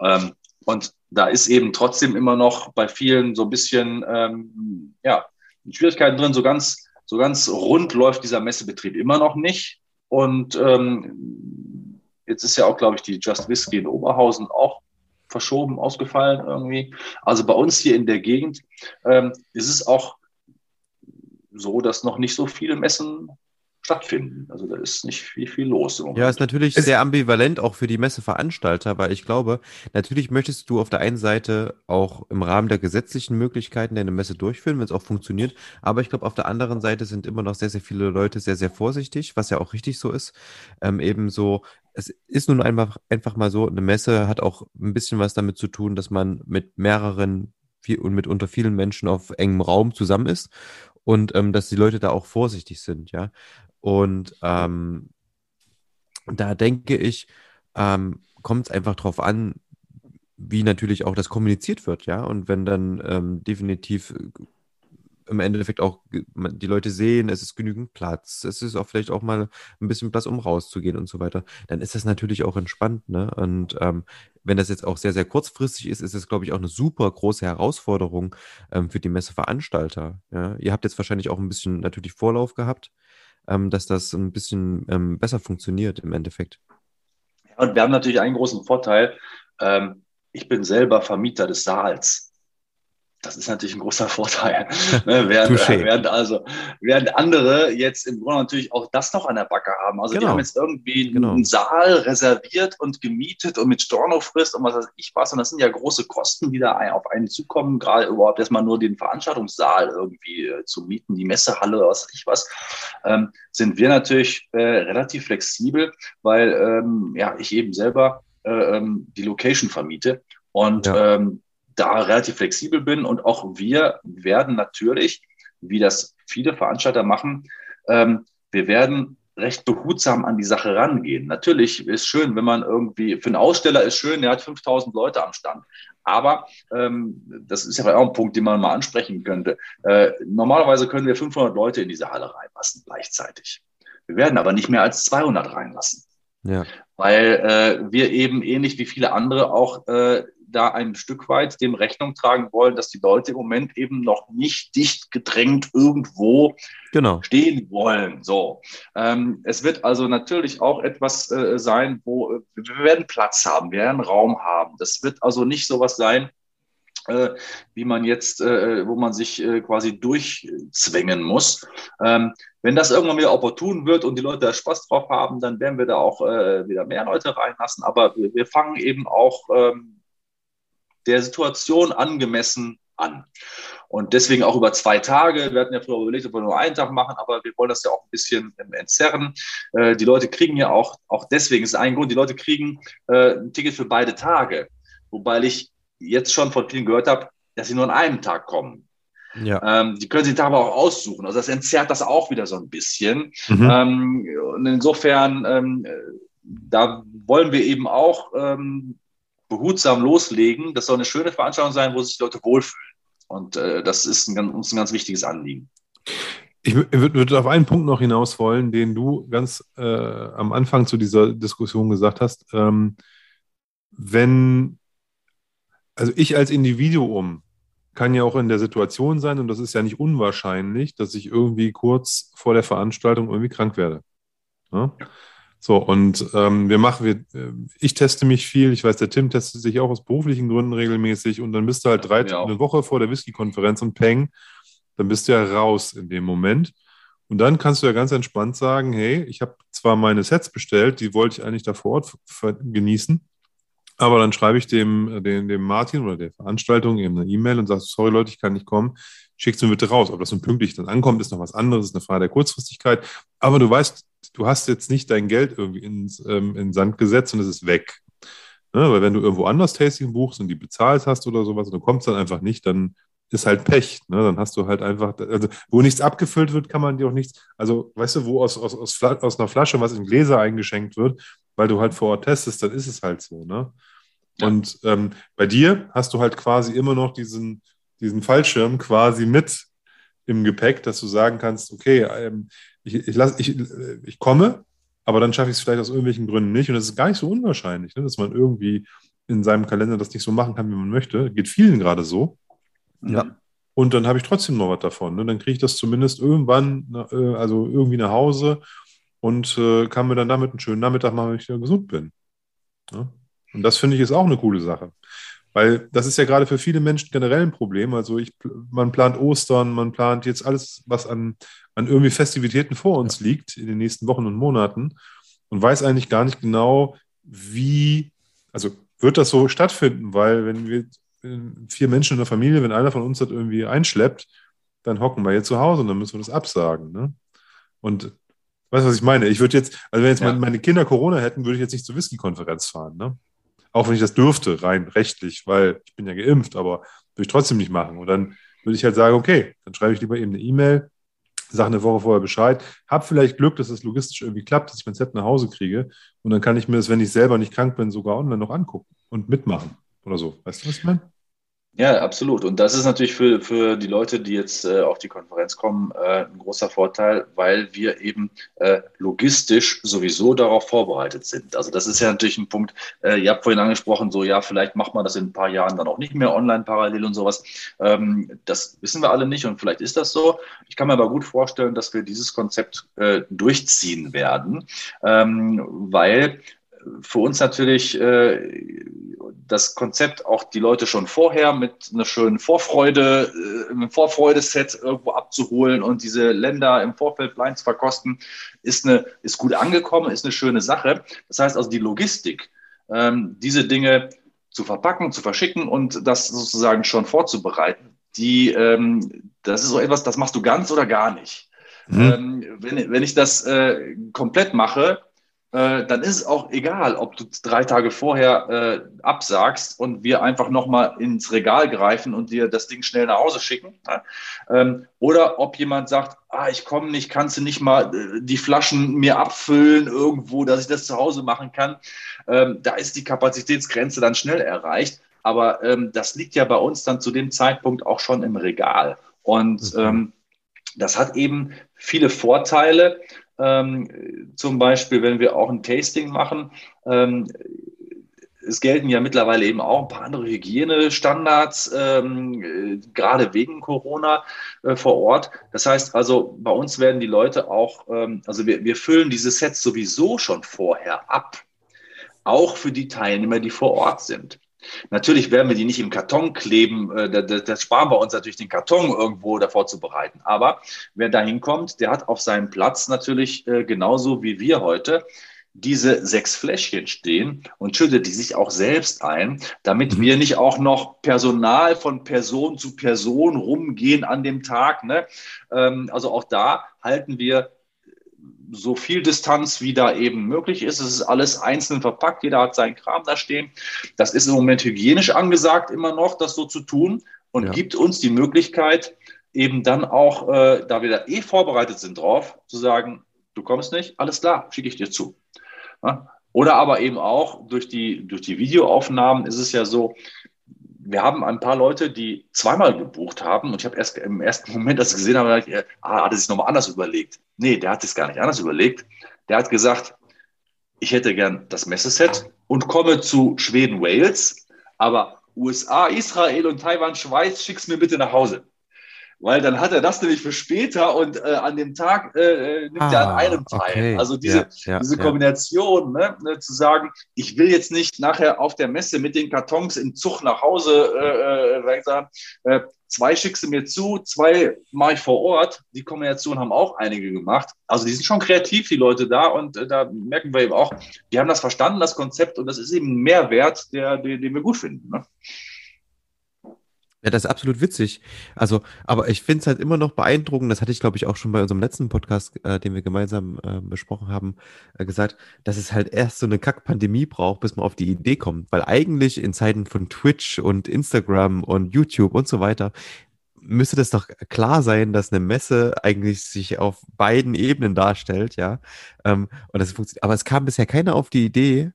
Ähm, und da ist eben trotzdem immer noch bei vielen so ein bisschen ähm, ja, Schwierigkeiten drin. So ganz, so ganz rund läuft dieser Messebetrieb immer noch nicht. Und ähm, jetzt ist ja auch, glaube ich, die Just Whisky in Oberhausen auch verschoben, ausgefallen irgendwie. Also bei uns hier in der Gegend ähm, ist es auch so, dass noch nicht so viele Messen stattfinden. Also da ist nicht viel, viel los. Im Moment. Ja, ist natürlich es sehr ambivalent auch für die Messeveranstalter, weil ich glaube, natürlich möchtest du auf der einen Seite auch im Rahmen der gesetzlichen Möglichkeiten deine Messe durchführen, wenn es auch funktioniert. Aber ich glaube, auf der anderen Seite sind immer noch sehr, sehr viele Leute sehr, sehr vorsichtig, was ja auch richtig so ist. Ähm, ebenso, es ist nun einfach, einfach mal so, eine Messe hat auch ein bisschen was damit zu tun, dass man mit mehreren viel und mit unter vielen Menschen auf engem Raum zusammen ist und ähm, dass die Leute da auch vorsichtig sind, ja. Und ähm, da denke ich, ähm, kommt es einfach darauf an, wie natürlich auch das kommuniziert wird, ja. Und wenn dann ähm, definitiv äh, im Endeffekt auch die Leute sehen, es ist genügend Platz, es ist auch vielleicht auch mal ein bisschen Platz, um rauszugehen und so weiter, dann ist das natürlich auch entspannt. Ne? Und ähm, wenn das jetzt auch sehr, sehr kurzfristig ist, ist es, glaube ich, auch eine super große Herausforderung ähm, für die Messeveranstalter. Ja? Ihr habt jetzt wahrscheinlich auch ein bisschen natürlich Vorlauf gehabt, ähm, dass das ein bisschen ähm, besser funktioniert im Endeffekt. Und wir haben natürlich einen großen Vorteil. Ähm, ich bin selber Vermieter des Saals. Das ist natürlich ein großer Vorteil. ne? während, während, also, während andere jetzt im Grunde natürlich auch das noch an der Backe haben. Also genau. die haben jetzt irgendwie genau. einen Saal reserviert und gemietet und mit Stornofrist und was weiß ich was. Und das sind ja große Kosten, die da auf einen zukommen, gerade überhaupt erstmal nur den Veranstaltungssaal irgendwie äh, zu mieten, die Messehalle oder was weiß ich was. Ähm, sind wir natürlich äh, relativ flexibel, weil ähm, ja, ich eben selber äh, ähm, die Location vermiete. Und ja. ähm, da relativ flexibel bin und auch wir werden natürlich, wie das viele Veranstalter machen, ähm, wir werden recht behutsam an die Sache rangehen. Natürlich ist schön, wenn man irgendwie, für einen Aussteller ist schön, der hat 5000 Leute am Stand. Aber ähm, das ist ja auch ein Punkt, den man mal ansprechen könnte. Äh, normalerweise können wir 500 Leute in diese Halle reinlassen gleichzeitig. Wir werden aber nicht mehr als 200 reinlassen. Ja. Weil äh, wir eben ähnlich wie viele andere auch äh, da ein Stück weit dem Rechnung tragen wollen, dass die Leute im Moment eben noch nicht dicht gedrängt irgendwo genau. stehen wollen. So, ähm, es wird also natürlich auch etwas äh, sein, wo äh, wir werden Platz haben, wir werden Raum haben. Das wird also nicht sowas sein, äh, wie man jetzt, äh, wo man sich äh, quasi durchzwängen muss. Ähm, wenn das irgendwann wieder opportun wird und die Leute da Spaß drauf haben, dann werden wir da auch äh, wieder mehr Leute reinlassen. Aber wir, wir fangen eben auch ähm, der Situation angemessen an. Und deswegen auch über zwei Tage. Wir hatten ja früher überlegt, ob wir nur einen Tag machen, aber wir wollen das ja auch ein bisschen entzerren. Äh, die Leute kriegen ja auch, auch deswegen ist ein Grund, die Leute kriegen äh, ein Ticket für beide Tage. Wobei ich jetzt schon von vielen gehört habe, dass sie nur an einem Tag kommen. Ja. Ähm, die können sich da aber auch aussuchen. Also das entzerrt das auch wieder so ein bisschen. Mhm. Ähm, und insofern, ähm, da wollen wir eben auch ähm, behutsam loslegen. Das soll eine schöne Veranstaltung sein, wo sich die Leute wohlfühlen. Und äh, das ist ein, uns ein ganz wichtiges Anliegen. Ich würde auf einen Punkt noch hinaus wollen, den du ganz äh, am Anfang zu dieser Diskussion gesagt hast. Ähm, wenn, also ich als Individuum kann ja auch in der Situation sein, und das ist ja nicht unwahrscheinlich, dass ich irgendwie kurz vor der Veranstaltung irgendwie krank werde. Ja? So, und ähm, wir machen, wir, äh, ich teste mich viel, ich weiß, der Tim testet sich auch aus beruflichen Gründen regelmäßig und dann bist du halt drei, ja. eine Woche vor der Whisky-Konferenz und peng, dann bist du ja raus in dem Moment. Und dann kannst du ja ganz entspannt sagen, hey, ich habe zwar meine Sets bestellt, die wollte ich eigentlich da vor Ort genießen, aber dann schreibe ich dem, dem, dem Martin oder der Veranstaltung eben eine E-Mail und sage, sorry Leute, ich kann nicht kommen, schickt es mir bitte raus. Ob das nun pünktlich dann ankommt, ist noch was anderes, ist eine Frage der Kurzfristigkeit. Aber du weißt, du hast jetzt nicht dein Geld irgendwie ins, ähm, in Sand gesetzt und es ist weg. Ne? Weil wenn du irgendwo anders Tasting buchst und die bezahlt hast oder sowas und du kommst dann einfach nicht, dann ist halt Pech. Ne? Dann hast du halt einfach, also wo nichts abgefüllt wird, kann man dir auch nichts, also weißt du, wo aus, aus, aus, aus einer Flasche was in Gläser eingeschenkt wird, weil du halt vor Ort testest, dann ist es halt so. Ne? Ja. Und ähm, bei dir hast du halt quasi immer noch diesen, diesen Fallschirm quasi mit im Gepäck, dass du sagen kannst, okay, ähm, ich, ich, lass, ich, ich komme, aber dann schaffe ich es vielleicht aus irgendwelchen Gründen nicht. Und es ist gar nicht so unwahrscheinlich, ne, dass man irgendwie in seinem Kalender das nicht so machen kann, wie man möchte. Geht vielen gerade so. Ja. Und dann habe ich trotzdem noch was davon. Ne? Dann kriege ich das zumindest irgendwann, äh, also irgendwie nach Hause und äh, kann mir dann damit einen schönen Nachmittag machen, wenn ich wieder gesund bin. Ja? Und das finde ich ist auch eine coole Sache. Weil das ist ja gerade für viele Menschen generell ein Problem. Also ich, man plant Ostern, man plant jetzt alles, was an, an irgendwie Festivitäten vor uns liegt in den nächsten Wochen und Monaten und weiß eigentlich gar nicht genau, wie, also wird das so stattfinden, weil wenn wir vier Menschen in der Familie, wenn einer von uns das irgendwie einschleppt, dann hocken wir jetzt zu Hause und dann müssen wir das absagen. Ne? Und weißt du, was ich meine? Ich würde jetzt, also wenn jetzt ja. meine Kinder Corona hätten, würde ich jetzt nicht zur Whisky-Konferenz fahren. Ne? Auch wenn ich das dürfte, rein rechtlich, weil ich bin ja geimpft, aber Würde ich trotzdem nicht machen. Und dann würde ich halt sagen, okay, dann schreibe ich lieber eben eine E-Mail, sage eine Woche vorher Bescheid, habe vielleicht Glück, dass es logistisch irgendwie klappt, dass ich mein Set nach Hause kriege und dann kann ich mir das, wenn ich selber nicht krank bin, sogar online noch angucken und mitmachen oder so. Weißt du, was ich meine? Ja, absolut. Und das ist natürlich für, für die Leute, die jetzt äh, auf die Konferenz kommen, äh, ein großer Vorteil, weil wir eben äh, logistisch sowieso darauf vorbereitet sind. Also das ist ja natürlich ein Punkt, äh, ihr habt vorhin angesprochen, so ja, vielleicht macht man das in ein paar Jahren dann auch nicht mehr online parallel und sowas. Ähm, das wissen wir alle nicht und vielleicht ist das so. Ich kann mir aber gut vorstellen, dass wir dieses Konzept äh, durchziehen werden, ähm, weil für uns natürlich äh, das Konzept auch die Leute schon vorher mit einer schönen Vorfreude, äh, einem Vorfreudeset irgendwo abzuholen und diese Länder im Vorfeld blind zu verkosten, ist, eine, ist gut angekommen, ist eine schöne Sache. Das heißt also die Logistik, ähm, diese Dinge zu verpacken, zu verschicken und das sozusagen schon vorzubereiten, die, ähm, das ist so etwas, das machst du ganz oder gar nicht. Mhm. Ähm, wenn, wenn ich das äh, komplett mache, äh, dann ist es auch egal, ob du drei Tage vorher äh, absagst und wir einfach nochmal ins Regal greifen und dir das Ding schnell nach Hause schicken. Ja? Ähm, oder ob jemand sagt, ah, ich komme nicht, kannst du nicht mal äh, die Flaschen mir abfüllen irgendwo, dass ich das zu Hause machen kann. Ähm, da ist die Kapazitätsgrenze dann schnell erreicht. Aber ähm, das liegt ja bei uns dann zu dem Zeitpunkt auch schon im Regal. Und mhm. ähm, das hat eben viele Vorteile. Ähm, zum Beispiel, wenn wir auch ein Tasting machen, ähm, es gelten ja mittlerweile eben auch ein paar andere Hygienestandards, ähm, gerade wegen Corona äh, vor Ort. Das heißt also, bei uns werden die Leute auch, ähm, also wir, wir füllen diese Sets sowieso schon vorher ab, auch für die Teilnehmer, die vor Ort sind. Natürlich werden wir die nicht im Karton kleben. Das, äh, das sparen wir uns natürlich, den Karton irgendwo davor zu bereiten. Aber wer da hinkommt, der hat auf seinem Platz natürlich äh, genauso wie wir heute diese sechs Fläschchen stehen und schüttet die sich auch selbst ein, damit mhm. wir nicht auch noch Personal von Person zu Person rumgehen an dem Tag. Ne? Ähm, also auch da halten wir so viel Distanz, wie da eben möglich ist. Es ist alles einzeln verpackt, jeder hat seinen Kram da stehen. Das ist im Moment hygienisch angesagt, immer noch, das so zu tun und ja. gibt uns die Möglichkeit, eben dann auch, äh, da wir da eh vorbereitet sind drauf, zu sagen, du kommst nicht, alles klar, schicke ich dir zu. Ja? Oder aber eben auch durch die, durch die Videoaufnahmen ist es ja so, wir haben ein paar Leute, die zweimal gebucht haben und ich habe erst im ersten Moment, ich gesehen habe, gedacht, äh, ah, hat er sich nochmal anders überlegt. Nee, der hat es gar nicht anders überlegt. Der hat gesagt, ich hätte gern das Messeset und komme zu Schweden, Wales, aber USA, Israel und Taiwan, Schweiz, schick's mir bitte nach Hause weil dann hat er das nämlich für später und äh, an dem Tag äh, äh nimmt ah, er an einem teil. Okay. Also diese, ja, ja, diese Kombination, ne, ne, zu sagen, ich will jetzt nicht nachher auf der Messe mit den Kartons im Zug nach Hause äh, äh, sagen, äh, zwei schickst du mir zu, zwei mache ich vor Ort. Die Kombination haben auch einige gemacht. Also die sind schon kreativ, die Leute da und äh, da merken wir eben auch, die haben das verstanden, das Konzept und das ist eben ein Mehrwert, der, den, den wir gut finden. Ne? Ja, das ist absolut witzig. Also, aber ich finde es halt immer noch beeindruckend, das hatte ich, glaube ich, auch schon bei unserem letzten Podcast, äh, den wir gemeinsam äh, besprochen haben, äh, gesagt, dass es halt erst so eine Kack-Pandemie braucht, bis man auf die Idee kommt. Weil eigentlich in Zeiten von Twitch und Instagram und YouTube und so weiter müsste das doch klar sein, dass eine Messe eigentlich sich auf beiden Ebenen darstellt, ja. Ähm, und das funktioniert. Aber es kam bisher keiner auf die Idee,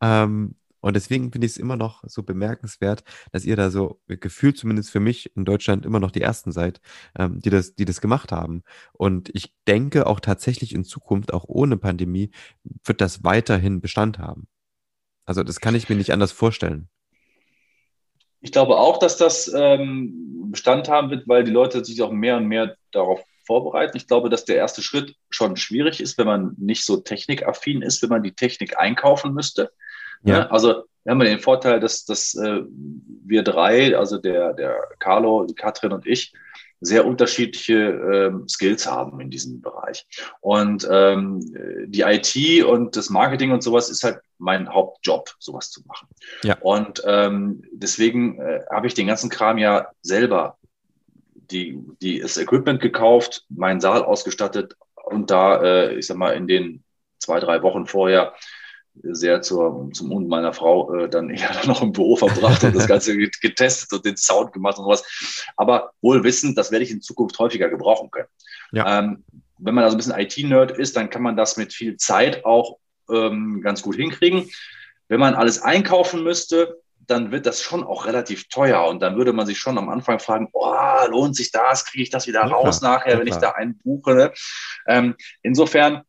ähm, und deswegen finde ich es immer noch so bemerkenswert, dass ihr da so gefühlt zumindest für mich in Deutschland immer noch die Ersten seid, ähm, die, das, die das gemacht haben. Und ich denke auch tatsächlich in Zukunft, auch ohne Pandemie, wird das weiterhin Bestand haben. Also das kann ich mir nicht anders vorstellen. Ich glaube auch, dass das ähm, Bestand haben wird, weil die Leute sich auch mehr und mehr darauf vorbereiten. Ich glaube, dass der erste Schritt schon schwierig ist, wenn man nicht so technikaffin ist, wenn man die Technik einkaufen müsste. Ja. Ne? Also wir haben den Vorteil, dass, dass äh, wir drei, also der, der Carlo, Katrin und ich, sehr unterschiedliche ähm, Skills haben in diesem Bereich. Und ähm, die IT und das Marketing und sowas ist halt mein Hauptjob, sowas zu machen. Ja. Und ähm, deswegen äh, habe ich den ganzen Kram ja selber die, die, das Equipment gekauft, meinen Saal ausgestattet und da, äh, ich sag mal, in den zwei, drei Wochen vorher sehr zur, zum Mund meiner Frau äh, dann eher noch im Büro verbracht und das Ganze getestet und den Sound gemacht und sowas. Aber wohl wissend, das werde ich in Zukunft häufiger gebrauchen können. Ja. Ähm, wenn man da so ein bisschen IT-Nerd ist, dann kann man das mit viel Zeit auch ähm, ganz gut hinkriegen. Wenn man alles einkaufen müsste, dann wird das schon auch relativ teuer. Und dann würde man sich schon am Anfang fragen, oh, lohnt sich das? Kriege ich das wieder ja, raus klar, nachher, wenn ich da einen buche? Ne? Ähm, insofern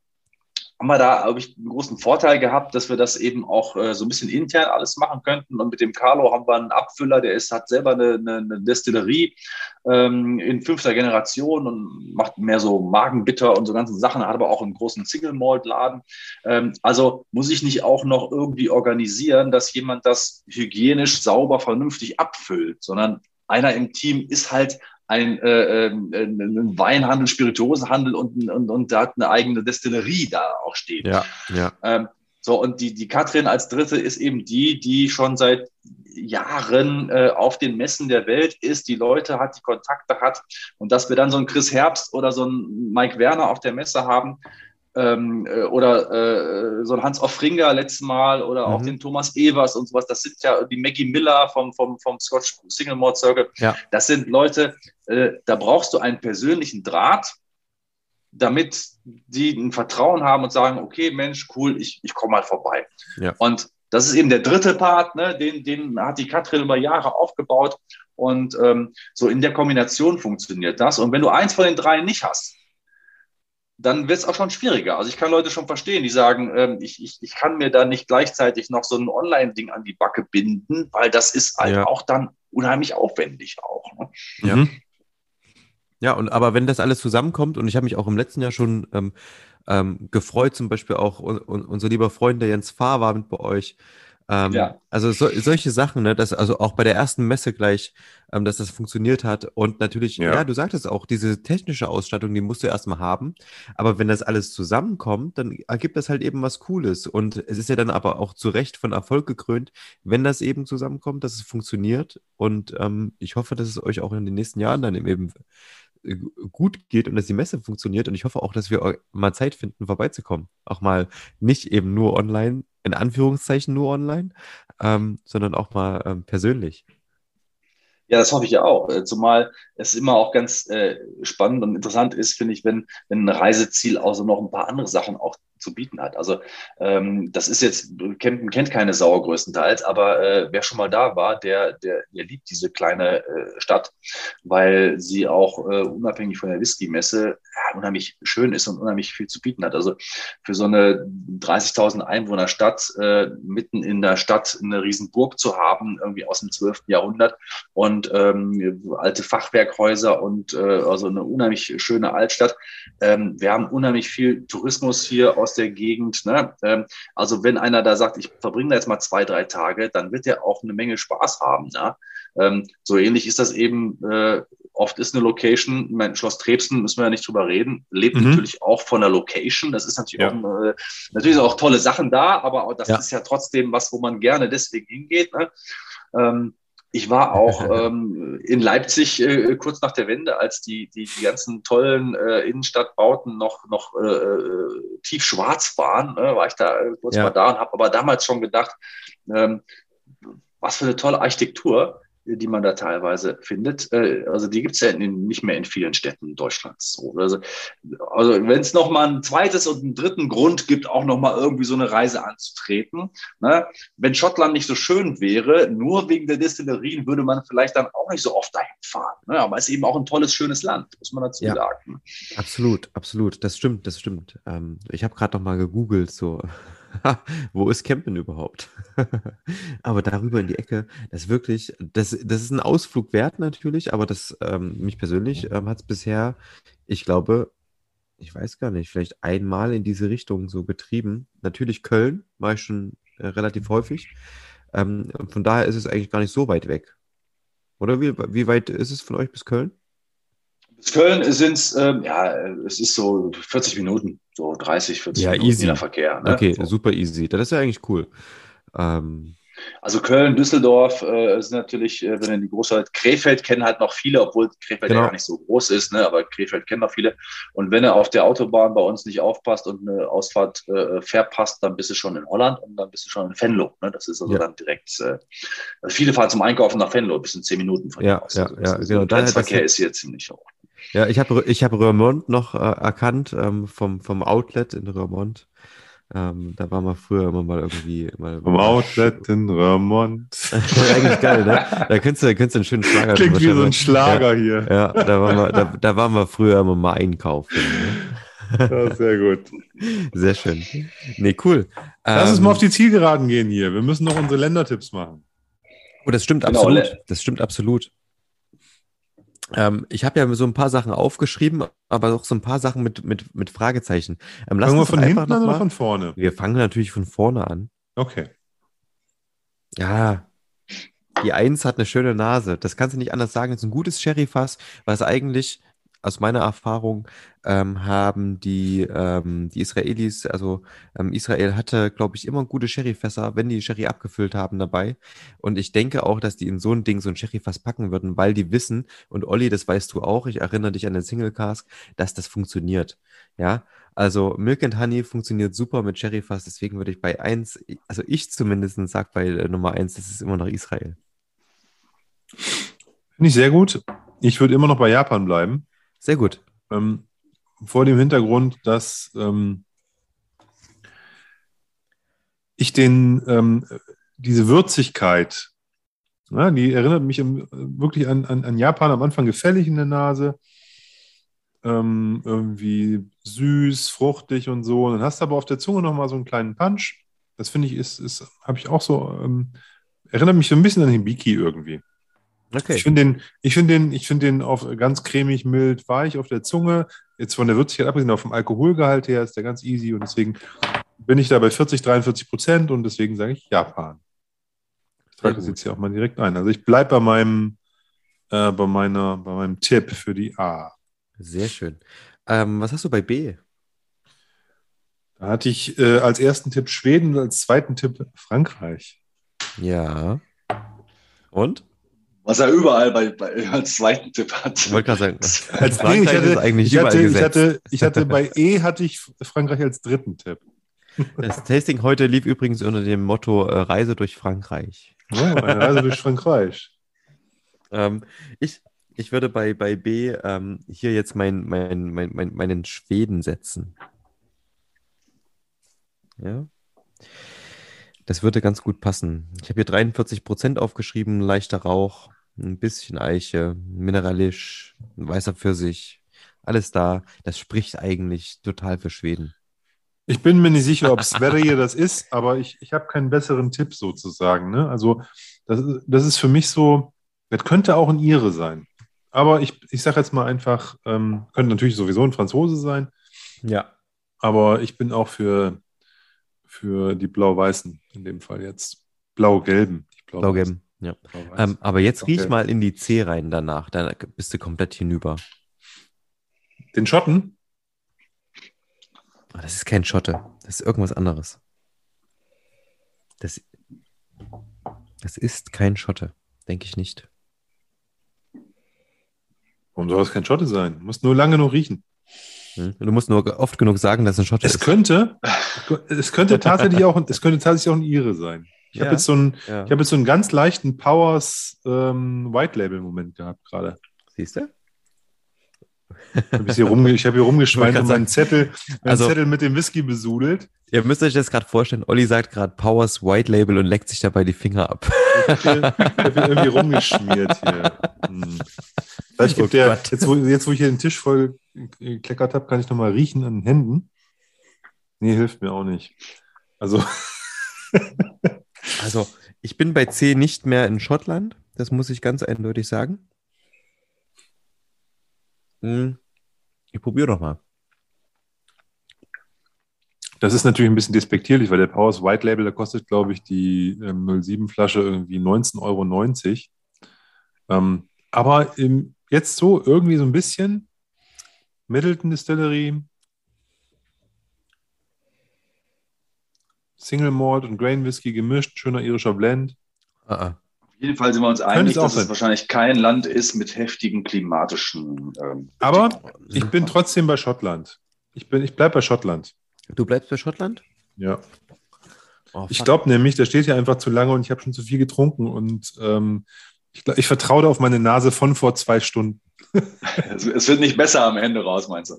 haben wir da, glaube ich, einen großen Vorteil gehabt, dass wir das eben auch äh, so ein bisschen intern alles machen könnten. Und mit dem Carlo haben wir einen Abfüller, der ist, hat selber eine, eine, eine Destillerie ähm, in fünfter Generation und macht mehr so Magenbitter und so ganzen Sachen, hat aber auch einen großen Single-Malt-Laden. Ähm, also muss ich nicht auch noch irgendwie organisieren, dass jemand das hygienisch, sauber, vernünftig abfüllt, sondern einer im Team ist halt ein, äh, ähm, ein Weinhandel, Spirituosenhandel und, und, und da hat eine eigene Destillerie da auch steht. Ja, ja. Ähm, so, und die, die Katrin als Dritte ist eben die, die schon seit Jahren äh, auf den Messen der Welt ist, die Leute hat, die Kontakte hat. Und dass wir dann so einen Chris Herbst oder so einen Mike Werner auf der Messe haben, ähm, äh, oder äh, so ein Hans Offringer letztes Mal oder mhm. auch den Thomas Evers und sowas. Das sind ja die Maggie Miller vom, vom, vom Scotch Single Malt Circle. Ja. Das sind Leute, äh, da brauchst du einen persönlichen Draht, damit die ein Vertrauen haben und sagen, okay, Mensch, cool, ich, ich komme mal vorbei. Ja. Und das ist eben der dritte Part, ne? den, den hat die Katrin über Jahre aufgebaut. Und ähm, so in der Kombination funktioniert das. Und wenn du eins von den drei nicht hast, dann wird es auch schon schwieriger. Also ich kann Leute schon verstehen, die sagen, ähm, ich, ich, ich kann mir da nicht gleichzeitig noch so ein Online-Ding an die Backe binden, weil das ist halt ja. auch dann unheimlich aufwendig auch. Ne? Ja. Mhm. Ja, und aber wenn das alles zusammenkommt, und ich habe mich auch im letzten Jahr schon ähm, ähm, gefreut, zum Beispiel auch un, un, unser lieber Freund, der Jens Fahr war mit bei euch, ähm, ja. Also so, solche Sachen, ne, dass also auch bei der ersten Messe gleich, ähm, dass das funktioniert hat. Und natürlich, ja. ja, du sagtest auch, diese technische Ausstattung, die musst du erstmal haben. Aber wenn das alles zusammenkommt, dann ergibt das halt eben was Cooles. Und es ist ja dann aber auch zu Recht von Erfolg gekrönt, wenn das eben zusammenkommt, dass es funktioniert. Und ähm, ich hoffe, dass es euch auch in den nächsten Jahren dann eben äh, gut geht und dass die Messe funktioniert. Und ich hoffe auch, dass wir mal Zeit finden, vorbeizukommen. Auch mal nicht eben nur online, in Anführungszeichen nur online, ähm, sondern auch mal ähm, persönlich. Ja, das hoffe ich ja auch. Äh, zumal es immer auch ganz äh, spannend und interessant ist, finde ich, wenn, wenn ein Reiseziel also noch ein paar andere Sachen auch zu bieten hat. Also ähm, das ist jetzt, Campen kennt keine Sau größtenteils, aber äh, wer schon mal da war, der, der, der liebt diese kleine äh, Stadt, weil sie auch äh, unabhängig von der Whisky-Messe ja, unheimlich schön ist und unheimlich viel zu bieten hat. Also für so eine 30.000 Einwohner Stadt, äh, mitten in der Stadt eine Riesenburg zu haben, irgendwie aus dem 12. Jahrhundert und ähm, alte Fachwerkhäuser und äh, also eine unheimlich schöne Altstadt. Ähm, wir haben unheimlich viel Tourismus hier aus der Gegend. Ne? Ähm, also wenn einer da sagt, ich verbringe da jetzt mal zwei, drei Tage, dann wird er auch eine Menge Spaß haben. Ne? Ähm, so ähnlich ist das eben, äh, oft ist eine Location, mein Schloss Trebsen, müssen wir ja nicht drüber reden, lebt mhm. natürlich auch von der Location. Das ist natürlich, ja. auch, äh, natürlich auch tolle Sachen da, aber das ja. ist ja trotzdem was, wo man gerne deswegen hingeht. Ne? Ähm, ich war auch ähm, in Leipzig äh, kurz nach der Wende, als die, die, die ganzen tollen äh, Innenstadtbauten noch, noch äh, äh tief schwarz waren. Ne, war ich da äh, kurz ja. mal da und habe aber damals schon gedacht, ähm, was für eine tolle Architektur die man da teilweise findet. Äh, also die gibt es ja in, nicht mehr in vielen Städten Deutschlands. So. Also, also wenn es noch mal ein zweites und einen dritten Grund gibt, auch noch mal irgendwie so eine Reise anzutreten. Ne? Wenn Schottland nicht so schön wäre, nur wegen der Destillerien würde man vielleicht dann auch nicht so oft dahin fahren. Ne? Aber es ist eben auch ein tolles, schönes Land, muss man dazu ja, sagen. Absolut, absolut. Das stimmt, das stimmt. Ähm, ich habe gerade noch mal gegoogelt, so wo ist Campen überhaupt? aber darüber in die Ecke, das wirklich, das, das ist ein Ausflug wert natürlich, aber das, ähm, mich persönlich ähm, hat es bisher, ich glaube, ich weiß gar nicht, vielleicht einmal in diese Richtung so betrieben. Natürlich Köln war ich schon äh, relativ häufig. Ähm, von daher ist es eigentlich gar nicht so weit weg. Oder wie, wie weit ist es von euch bis Köln? Köln sind es, ähm, ja, es ist so 40 Minuten, so 30, 40 ja, Minuten easy. Verkehr. Ne? Okay, so. super easy. Das ist ja eigentlich cool. Ähm, Also Köln, Düsseldorf äh, sind natürlich, äh, wenn in die Großstadt Krefeld kennen halt noch viele, obwohl Krefeld genau. ja gar nicht so groß ist, ne? aber Krefeld kennen noch viele. Und wenn er auf der Autobahn bei uns nicht aufpasst und eine Ausfahrt äh, verpasst, dann bist du schon in Holland und dann bist du schon in Venlo. Ne? Das ist also ja. dann direkt, äh, also viele fahren zum Einkaufen nach Venlo, bis in zehn Minuten von ja, aus. Ja, also ja, genau. Der Verkehr ist hier ziemlich hoch. Ja, ich habe ich hab Röhrmond noch äh, erkannt ähm, vom, vom Outlet in Röhrmond. Ähm, da waren wir früher immer mal irgendwie mal. Vom Outlet in Ramont. Eigentlich geil, ne? Da könntest du, da könntest du einen schönen Schlager Klingt wie so ein Schlager ja, hier. Ja, da waren, wir, da, da waren wir früher immer mal einkaufen. Ne? Ja, sehr gut. Sehr schön. Nee, cool. Lass ähm, uns mal auf die Zielgeraden gehen hier. Wir müssen noch unsere Ländertipps machen. Oh, das stimmt genau, absolut. Das stimmt absolut. Ähm, ich habe ja so ein paar Sachen aufgeschrieben, aber auch so ein paar Sachen mit, mit, mit Fragezeichen. Ähm, fangen wir von hinten an oder von vorne? Wir fangen natürlich von vorne an. Okay. Ja, die Eins hat eine schöne Nase. Das kannst du nicht anders sagen. Das ist ein gutes Sherryfass, was eigentlich aus meiner Erfahrung ähm, haben die, ähm, die Israelis, also ähm, Israel hatte, glaube ich, immer gute Sherryfässer, wenn die Sherry abgefüllt haben dabei. Und ich denke auch, dass die in so ein Ding so ein Sherryfass packen würden, weil die wissen, und Olli, das weißt du auch, ich erinnere dich an den Single Cask, dass das funktioniert. Ja, also Milk and Honey funktioniert super mit Sherryfass, deswegen würde ich bei eins, also ich zumindest sage bei äh, Nummer eins, das ist immer noch Israel. Finde ich sehr gut. Ich würde immer noch bei Japan bleiben. Sehr gut. Ähm, vor dem Hintergrund, dass ähm, ich den, ähm, diese Würzigkeit, ja, die erinnert mich wirklich an, an, an, Japan am Anfang gefällig in der Nase. Ähm, irgendwie süß, fruchtig und so. Und dann hast du aber auf der Zunge nochmal so einen kleinen Punch. Das finde ich, ist, ist habe ich auch so, ähm, erinnert mich so ein bisschen an Hibiki irgendwie. Okay. Ich finde den, ich finde den, ich finde den auf ganz cremig, mild, weich auf der Zunge. Jetzt von der Würzigkeit abgesehen, auf dem Alkoholgehalt her ist der ganz easy und deswegen bin ich da bei 40, 43 Prozent und deswegen sage ich Japan. Ich trage das jetzt hier auch mal direkt ein. Also ich bleibe bei meinem, äh, bei meiner, bei meinem Tipp für die A. Sehr schön. Ähm, was hast du bei B? Da hatte ich äh, als ersten Tipp Schweden und als zweiten Tipp Frankreich. Ja. Und? Was er überall bei, bei, als zweiten Tipp hat. Ich wollte gerade sagen, als Frankreich ich hatte, ist eigentlich ich hatte, ich hatte, ich hatte bei E hatte ich Frankreich als dritten Tipp. Das Tasting heute lief übrigens unter dem Motto äh, Reise durch Frankreich. Oh, eine Reise durch Frankreich. ähm, ich, ich würde bei, bei B ähm, hier jetzt mein, mein, mein, mein, meinen Schweden setzen. Ja. Das würde ganz gut passen. Ich habe hier 43 Prozent aufgeschrieben, leichter Rauch, ein bisschen Eiche, mineralisch, weißer Pfirsich, alles da. Das spricht eigentlich total für Schweden. Ich bin mir nicht sicher, ob Sverige das ist, aber ich, ich habe keinen besseren Tipp sozusagen. Ne? Also das, das ist für mich so, das könnte auch ein Ire sein. Aber ich, ich sage jetzt mal einfach, ähm, könnte natürlich sowieso ein Franzose sein. Ja. Aber ich bin auch für, für die Blau-Weißen in dem Fall jetzt. Blau-Gelben. Blau-Gelben. Ja. Ähm, aber jetzt riech mal in die C rein danach, dann bist du komplett hinüber. Den Schotten? Oh, das ist kein Schotte. Das ist irgendwas anderes. Das, das ist kein Schotte. Denke ich nicht. Warum soll das kein Schotte sein? Du musst nur lange noch riechen. Hm? Du musst nur oft genug sagen, dass es ein Schotte es ist. Könnte, es könnte tatsächlich auch, es könnte tatsächlich auch ein Ire sein. Ich ja, habe jetzt, so einen, ja. hab jetzt so einen ganz leichten Powers ähm, White Label Moment gehabt gerade. Siehst du? Hab ich, hier rumge ich habe hier rumgeschweint und meinen Zettel, meinen also, Zettel mit dem Whisky besudelt. Ihr müsst euch das gerade vorstellen. Olli sagt gerade Powers White Label und leckt sich dabei die Finger ab. Ich habe hier irgendwie rumgeschmiert hier. Hm. Vielleicht gibt oh der, jetzt wo, jetzt wo ich hier den Tisch voll gekleckert habe, kann ich nochmal riechen an den Händen. Nee, hilft mir auch nicht. Also. Also, ich bin bei C nicht mehr in Schottland. Das muss ich ganz eindeutig sagen. Hm. Ich probiere doch mal. Das ist natürlich ein bisschen despektierlich, weil der Powers White Label, da kostet, glaube ich, die ähm, 07-Flasche irgendwie 19,90 Euro. Ähm, aber im, jetzt so irgendwie so ein bisschen Middleton Distillery, Single Malt und Grain Whisky gemischt, schöner irischer Blend. Ah, ah. Auf jeden Fall sind wir uns einig, es auch dass es sein. wahrscheinlich kein Land ist mit heftigen klimatischen. Ähm, Aber ich bin trotzdem bei Schottland. Ich, bin, ich bleibe bei Schottland. Du bleibst bei Schottland? Ja. Oh, Ich glaube nämlich, der steht hier einfach zu lange und ich habe schon zu viel getrunken und ähm, ich, ich vertraue da auf meine Nase von vor zwei Stunden. es, es wird nicht besser am Ende raus, meinst du?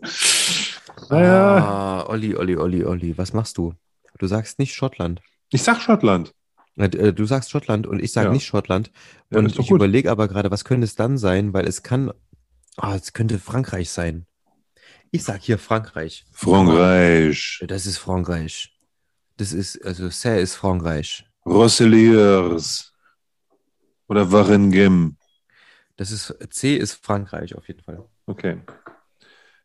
Naja, Ah, Olli, Olli, Olli, Olli, was machst du? Du sagst nicht Schottland. ich sag Schottland. Äh, Du sagst Schottland und ich sage Ja. nicht Schottland. Ja, und ich überlege aber gerade, was könnte es dann sein, weil es kann, ah, es könnte Frankreich sein. Ich sag hier Frankreich. Frankreich. Das ist Frankreich. Das ist, also c'est ist Frankreich. Rosseliers. Oder Waringem. Das ist, C ist Frankreich auf jeden Fall. Okay.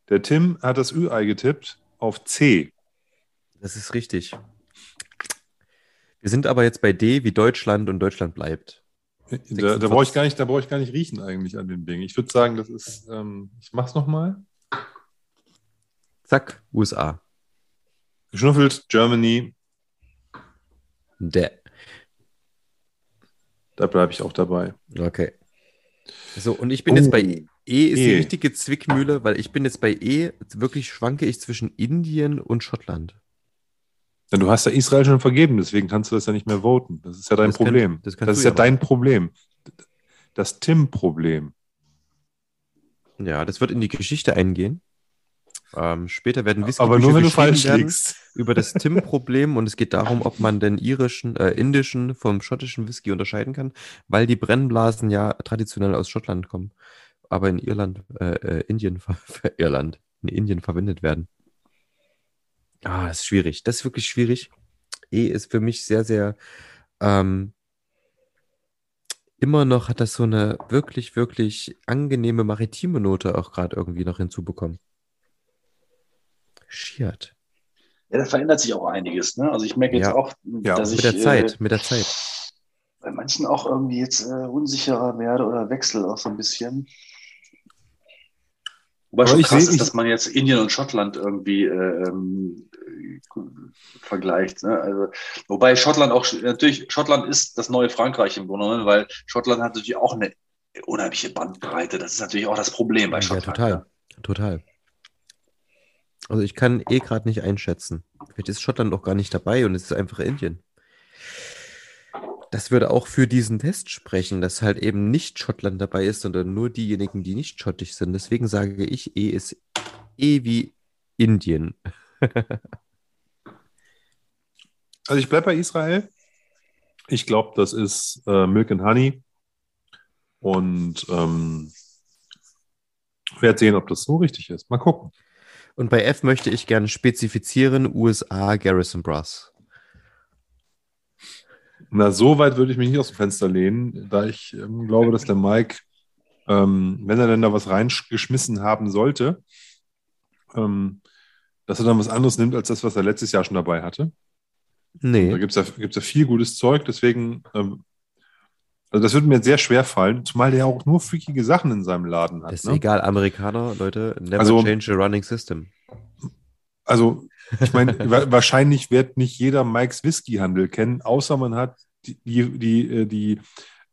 Der Tim hat das Ü-Ei getippt auf C. Das ist richtig. Wir sind aber jetzt bei D wie Deutschland und Deutschland bleibt. Da, da brauche ich, gar nicht- da brauch ich gar nicht riechen eigentlich an dem Ding. Ich würde sagen, das ist, ähm, ich mach's nochmal. Zack, USA. Geschnuffelt, Germany, Der. da bleibe ich auch dabei. Okay. So, und ich bin Oh. jetzt bei E. E ist die E. richtige Zwickmühle, weil ich bin jetzt bei E, wirklich schwanke ich zwischen Indien und Schottland. Denn du hast ja Israel schon vergeben, deswegen kannst du das ja nicht mehr voten. Das ist ja dein Das Problem. das das kannst ist ja ja dein Problem. Das Tim-Problem. Ja, das wird in die Geschichte eingehen. Ähm, später werden Aber nur wenn du geschrieben falsch werden liegst. über das Tim-Problem und es geht darum, ob man den irischen, äh, indischen vom schottischen Whisky unterscheiden kann, weil die Brennblasen ja traditionell aus Schottland kommen, aber in Irland, äh, äh, Indien, Irland, in Indien verwendet werden. Ah, das ist schwierig. Das ist wirklich schwierig. E ist für mich sehr, sehr ähm, immer noch hat das so eine wirklich, wirklich angenehme maritime Note auch gerade irgendwie noch hinzubekommen. Schiert. Ja, da verändert sich auch einiges. Ne? Also ich merke jetzt Ja. auch, Ja, dass Mit ich der Zeit, Äh, mit der Zeit. bei manchen auch irgendwie jetzt äh, unsicherer werde oder wechsel auch so ein bisschen. Wobei Aber schon ich krass seh- ist, ich- dass man jetzt Indien und Schottland irgendwie äh, ähm, äh, vergleicht. Ne? Also, wobei Schottland auch, natürlich, Schottland ist das neue Frankreich im Grunde genommen, weil Schottland hat natürlich auch eine unheimliche Bandbreite. Das ist natürlich auch das Problem bei Ja, Schottland. total. Total. Also ich kann eh gerade nicht einschätzen. Vielleicht ist Schottland auch gar nicht dabei und es ist einfach Indien. Das würde auch für diesen Test sprechen, dass halt eben nicht Schottland dabei ist, sondern nur diejenigen, die nicht schottisch sind. Deswegen sage ich, E ist E wie Indien. Also ich bleibe bei Israel. Ich glaube, das ist äh, Milk and Honey. Und ähm, werde sehen, ob das so richtig ist. Mal gucken. Und bei F möchte ich gerne spezifizieren, USA Garrison Brass. Na, so weit würde ich mich nicht aus dem Fenster lehnen, da ich ähm, glaube, dass der Mike, ähm, wenn er denn da was reingeschmissen haben sollte, ähm, dass er dann was anderes nimmt als das, was er letztes Jahr schon dabei hatte. Da Nee, gibt es ja, gibt's ja viel gutes Zeug, deswegen, ähm, also das würde mir sehr schwer fallen, zumal der ja auch nur freakige Sachen in seinem Laden hat. ist Ne? egal, Amerikaner, Leute, never Also- change a running system. Also, ich meine, wa- wahrscheinlich wird nicht jeder Mikes Whisky-Handel kennen, außer man hat die, die, die, äh, die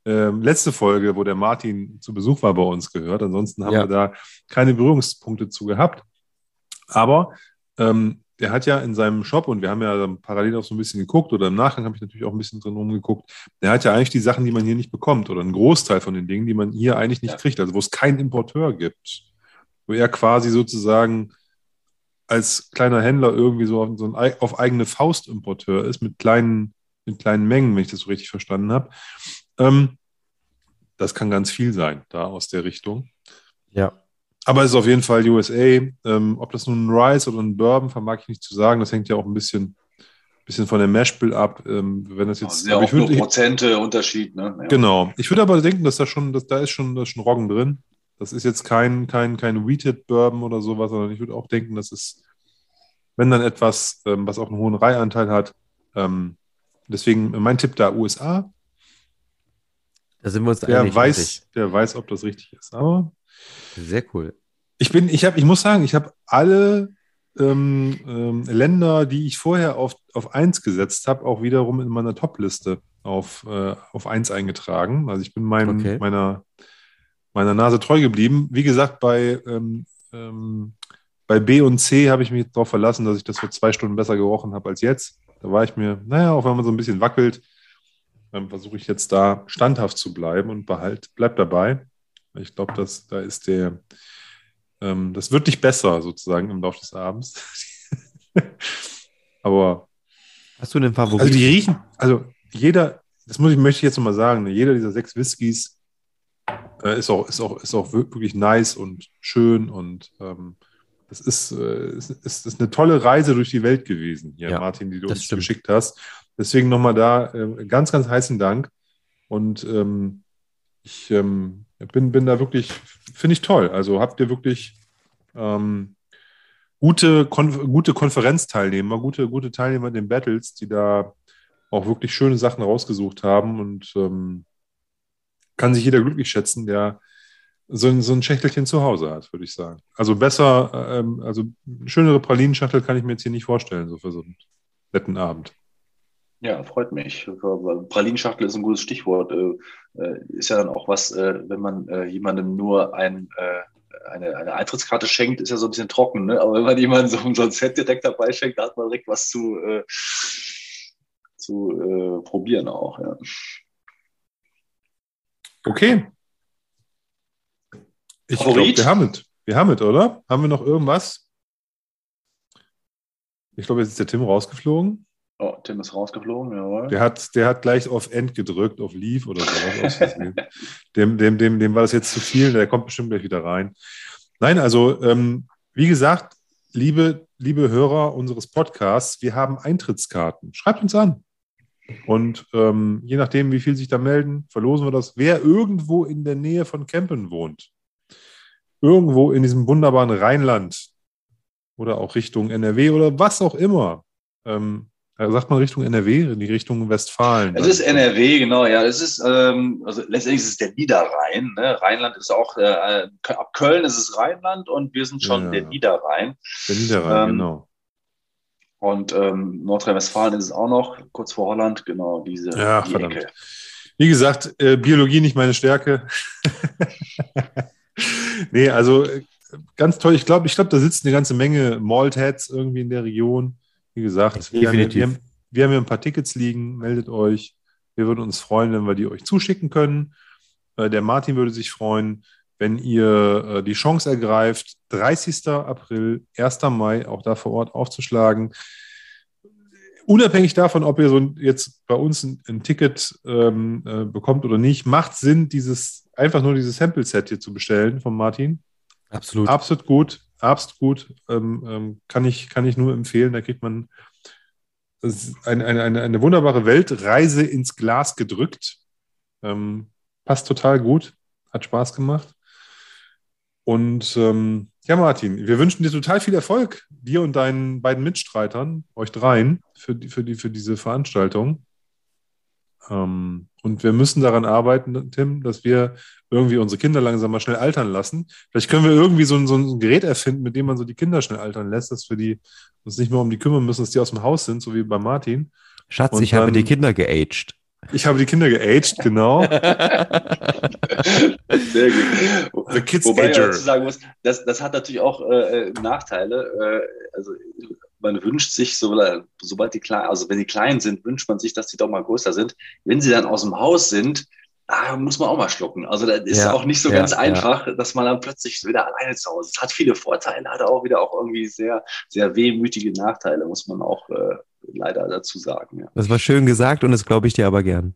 ähm, letzte Folge, wo der Martin zu Besuch war, bei uns gehört. Ansonsten haben Ja. wir da keine Berührungspunkte zu gehabt. Aber ähm, der hat ja in seinem Shop, und wir haben ja parallel auch so ein bisschen geguckt, oder im Nachgang habe ich natürlich auch ein bisschen drin rumgeguckt, der hat ja eigentlich die Sachen, die man hier nicht bekommt, oder einen Großteil von den Dingen, die man hier eigentlich nicht Ja. kriegt, also wo es keinen Importeur gibt. Wo er quasi sozusagen als kleiner Händler irgendwie so auf, so ein, ei- auf eigene Faust Importeur ist, mit kleinen, mit kleinen Mengen, wenn ich das so richtig verstanden habe. Ähm, das kann ganz viel sein, da aus der Richtung. Ja. Aber es ist auf jeden Fall USA. Ähm, ob das nun ein Rice oder ein Bourbon, vermag ich nicht zu sagen. Das hängt ja auch ein bisschen, bisschen von der Mashbill ab. Ähm, wenn das jetzt, ja auch ich würd- nur ich- Prozente Unterschied. Ne? Ja. Genau. Ich würde aber denken, dass da schon, dass da ist schon, da ist schon Roggen drin. Das ist jetzt kein, kein, kein Wheated Bourbon oder sowas, sondern ich würde auch denken, dass es, wenn dann etwas, ähm, was auch einen hohen Reihanteil hat. Ähm, deswegen mein Tipp da USA. Da sind wir uns Der einig. weiß, der weiß, ob das richtig ist. Aber Sehr cool. ich bin, ich habe, ich muss sagen, ich habe alle ähm, ähm, Länder, die ich vorher auf, auf 1 gesetzt habe, auch wiederum in meiner Top-Liste auf, äh, auf 1 eingetragen. Also ich bin meinem, Okay. meiner, meiner Nase treu geblieben. Wie gesagt, bei, ähm, ähm, bei B und C habe ich mich darauf verlassen, dass ich das vor zwei Stunden besser gerochen habe als jetzt. Da war ich mir, naja, auch wenn man so ein bisschen wackelt, ähm, versuche ich jetzt da standhaft zu bleiben und behalt, bleib dabei. Ich glaube, dass da ist der, ähm, das wird nicht besser sozusagen im Laufe des Abends. Aber Hast du einen Favorit? also die riechen, also jeder, das muss ich, möchte ich jetzt nochmal sagen, ne, jeder dieser sechs Whiskys äh, ist, auch, ist, auch, ist auch wirklich nice und schön und ähm, das ist, äh, ist, ist, ist eine tolle Reise durch die Welt gewesen, hier, Ja, Martin, die du uns stimmt. geschickt hast. Deswegen nochmal da äh, ganz, ganz heißen Dank. Und ähm, ich ähm, bin, bin da wirklich, finde ich toll. Also habt ihr wirklich ähm, gute, Konf gute Konferenzteilnehmer, gute, gute Teilnehmer in den Battles, die da auch wirklich schöne Sachen rausgesucht haben und ähm, kann sich jeder glücklich schätzen, der so ein, so ein Schächtelchen zu Hause hat, würde ich sagen. Also besser, ähm, also schönere Pralinenschachtel kann ich mir jetzt hier nicht vorstellen, so für so einen netten Abend. Ja, freut mich. Pralinschachtel ist ein gutes Stichwort. Äh, äh, Ist ja dann auch was, äh, wenn man jemandem nur ein, eine, eine Eintrittskarte schenkt, ist ja so ein bisschen trocken. Ne? Aber wenn man jemandem so, so ein Set direkt dabei schenkt, da hat man direkt was zu, äh, zu äh, probieren auch. Ja. Okay. Ich glaube, wir haben es. Wir haben es, oder? Haben wir noch irgendwas? Ich glaube, jetzt ist der Tim rausgeflogen. Oh, Tim ist rausgeflogen, jawohl. Der hat, der hat gleich auf End gedrückt, auf Leave oder sowas. dem, dem, dem, dem war das jetzt zu viel, der kommt bestimmt gleich wieder rein. Nein, also, ähm, wie gesagt, liebe, liebe Hörer unseres Podcasts, wir haben Eintrittskarten. Schreibt uns an. Und ähm, je nachdem, wie viel sich da melden, verlosen wir das. Wer irgendwo in der Nähe von Kempen wohnt, irgendwo in diesem wunderbaren Rheinland oder auch Richtung NRW oder was auch immer, ähm, äh, sagt man Richtung NRW, in die Richtung Westfalen. Es ist NRW, genau, ja. Es ist, ähm, also letztendlich ist es der Niederrhein. Ne? Rheinland ist auch, äh, ab Köln ist es Rheinland und wir sind schon Ja. der Niederrhein. Der Niederrhein, Ähm, genau. Und ähm, Nordrhein-Westfalen ist es auch noch, kurz vor Holland, genau, diese Ja, die verdammt. Ecke. Wie gesagt, äh, Biologie nicht meine Stärke. nee, also äh, ganz toll. Ich glaube, ich glaube, da sitzt eine ganze Menge Maltheads irgendwie in der Region. Wie gesagt, wir haben, wir, haben, wir haben hier ein paar Tickets liegen. Meldet euch. Wir würden uns freuen, wenn wir die euch zuschicken können. Äh, der Martin würde sich freuen, wenn ihr äh, die Chance ergreift, 30. April, 1. Mai auch da vor Ort aufzuschlagen. Unabhängig davon, ob ihr so jetzt bei uns ein, ein Ticket ähm, äh, bekommt oder nicht, macht Sinn, dieses einfach nur dieses Sample-Set hier zu bestellen von Martin. Absolut. Absolut gut, absolut gut. Ähm, ähm, kann, ich, kann ich nur empfehlen. Da kriegt man eine, eine, eine wunderbare Weltreise ins Glas gedrückt. Ähm, passt total gut, hat Spaß gemacht. Und ähm, ja, Martin, wir wünschen dir total viel Erfolg, dir und deinen beiden Mitstreitern, euch dreien, für, die, für, die, für diese Veranstaltung. Ähm, und wir müssen daran arbeiten, Tim, dass wir irgendwie unsere Kinder langsam mal schnell altern lassen. Vielleicht können wir irgendwie so ein, so ein Gerät erfinden, mit dem man so die Kinder schnell altern lässt, dass wir die, uns nicht mehr um die kümmern müssen, dass die aus dem Haus sind, so wie bei Martin. Schatz, Und ich habe dann- die Kinder geaged. Ich habe die Kinder geaged, genau. Sehr gut. The Kids Wobei ich dazu sagen muss, das, das hat natürlich auch äh, Nachteile. Äh, also man wünscht sich, so, sobald die klein, also wenn die klein sind, wünscht man sich, dass die doch mal größer sind. Wenn sie dann aus dem Haus sind, da muss man auch mal schlucken. Also das ist Ja, auch nicht so ja, ganz ja. einfach, dass man dann plötzlich wieder alleine zu Hause ist. Hat viele Vorteile, hat auch wieder auch irgendwie sehr, sehr wehmütige Nachteile, muss man auch äh, leider dazu sagen. Das war schön gesagt und das glaube ich dir aber gern.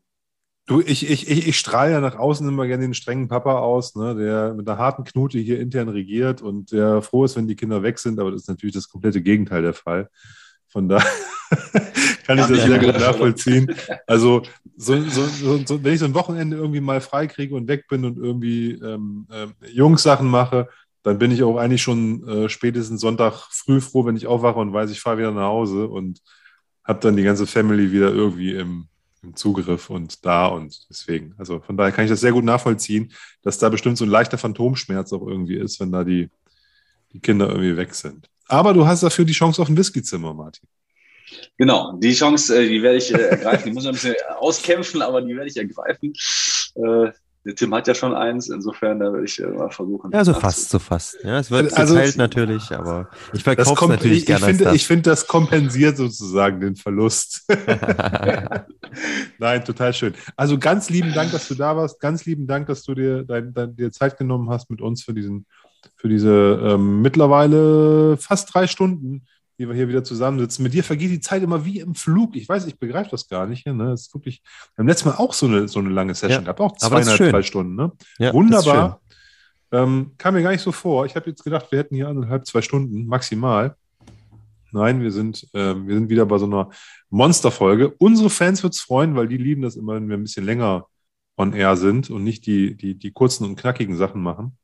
Du, ich, ich, ich, ich strahle ja nach außen immer gerne den strengen Papa aus, ne, der mit einer harten Knute hier intern regiert und der froh ist, wenn die Kinder weg sind, aber das ist natürlich das komplette Gegenteil der Fall. Von daher kann ich Ja, das sehr gut nachvollziehen. Also, so, so, so, so, wenn ich so ein Wochenende irgendwie mal frei kriege und weg bin und irgendwie ähm, ähm, Jungssachen mache, dann bin ich auch eigentlich schon äh, spätestens Sonntag früh froh, wenn ich aufwache und weiß, ich fahre wieder nach Hause und habe dann die ganze Family wieder irgendwie im, im Zugriff und da und deswegen. Also von daher kann ich das sehr gut nachvollziehen, dass da bestimmt so ein leichter Phantomschmerz auch irgendwie ist, wenn da die, die Kinder irgendwie weg sind. Aber du hast dafür die Chance auf ein Whiskyzimmer, Martin. Genau, die Chance, äh, die werde ich äh, ergreifen. Die muss ich ein bisschen auskämpfen, aber die werde ich ergreifen. Äh, der Tim hat ja schon eins, insofern da werde ich mal versuchen. Ja, so fast, so fast. Ja, es wird also, geteilt natürlich, aber ich verkaufe es natürlich ich, gerne. Ich finde, ich finde, das kompensiert sozusagen den Verlust. Nein, total schön. Also ganz lieben Dank, dass du da warst. Ganz lieben Dank, dass du dir, dein, dein, dir Zeit genommen hast mit uns für diesen für diese ähm, mittlerweile fast drei Stunden, die wir hier wieder zusammensitzen. Mit dir vergeht die Zeit immer wie im Flug. Ich weiß, ich begreife das gar nicht. Ne? Das ist wirklich, wir haben letztes Mal auch so eine, so eine lange Session ja, gehabt, auch zweieinhalb, drei Stunden. Ne? Ja, Wunderbar. Ähm, kam mir gar nicht so vor. Ich habe jetzt gedacht, wir hätten hier anderthalb, zwei Stunden maximal. Nein, wir sind, äh, wir sind wieder bei so einer Monsterfolge. Unsere Fans wird es freuen, weil die lieben das immer, wenn wir ein bisschen länger on air sind und nicht die, die, die kurzen und knackigen Sachen machen.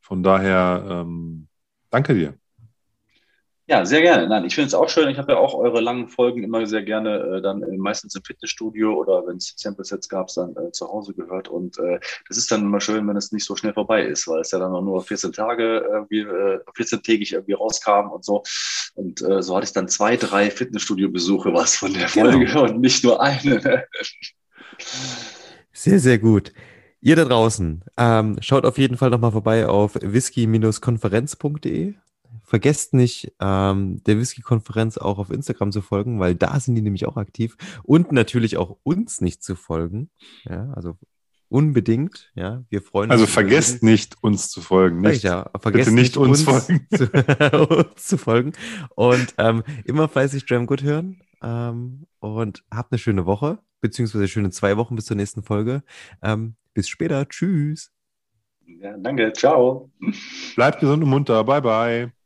Von daher, ähm, danke dir. Ja, sehr gerne. Nein, ich finde es auch schön. Ich habe ja auch eure langen Folgen immer sehr gerne äh, dann äh, meistens im Fitnessstudio oder wenn es Sample Sets gab, dann äh, zu Hause gehört. Und äh, das ist dann immer schön, wenn es nicht so schnell vorbei ist, weil es ja dann nur 14 Tage irgendwie, äh, 14-tägig irgendwie rauskam und so. Und äh, so hatte ich dann zwei, drei Fitnessstudio-Besuche was von der genau. Folge genau. und nicht nur eine. sehr, sehr gut. Ihr da draußen, ähm, schaut auf jeden Fall nochmal vorbei auf whisky-konferenz.de. Vergesst nicht, ähm, der Whisky-Konferenz auch auf Instagram zu folgen, weil da sind die nämlich auch aktiv. Und natürlich auch uns nicht zu folgen. Ja, also unbedingt. Ja, wir freuen also uns. Also vergesst nicht, uns zu folgen. Nicht, ja, vergesst bitte nicht, uns, uns, folgen. Zu, uns zu folgen. Und ähm, immer fleißig Dram Good hören. Ähm, und habt eine schöne Woche, beziehungsweise schöne zwei Wochen bis zur nächsten Folge. Ähm, bis später. Tschüss. Ja, danke. Ciao. Bleibt gesund und munter. Bye, bye.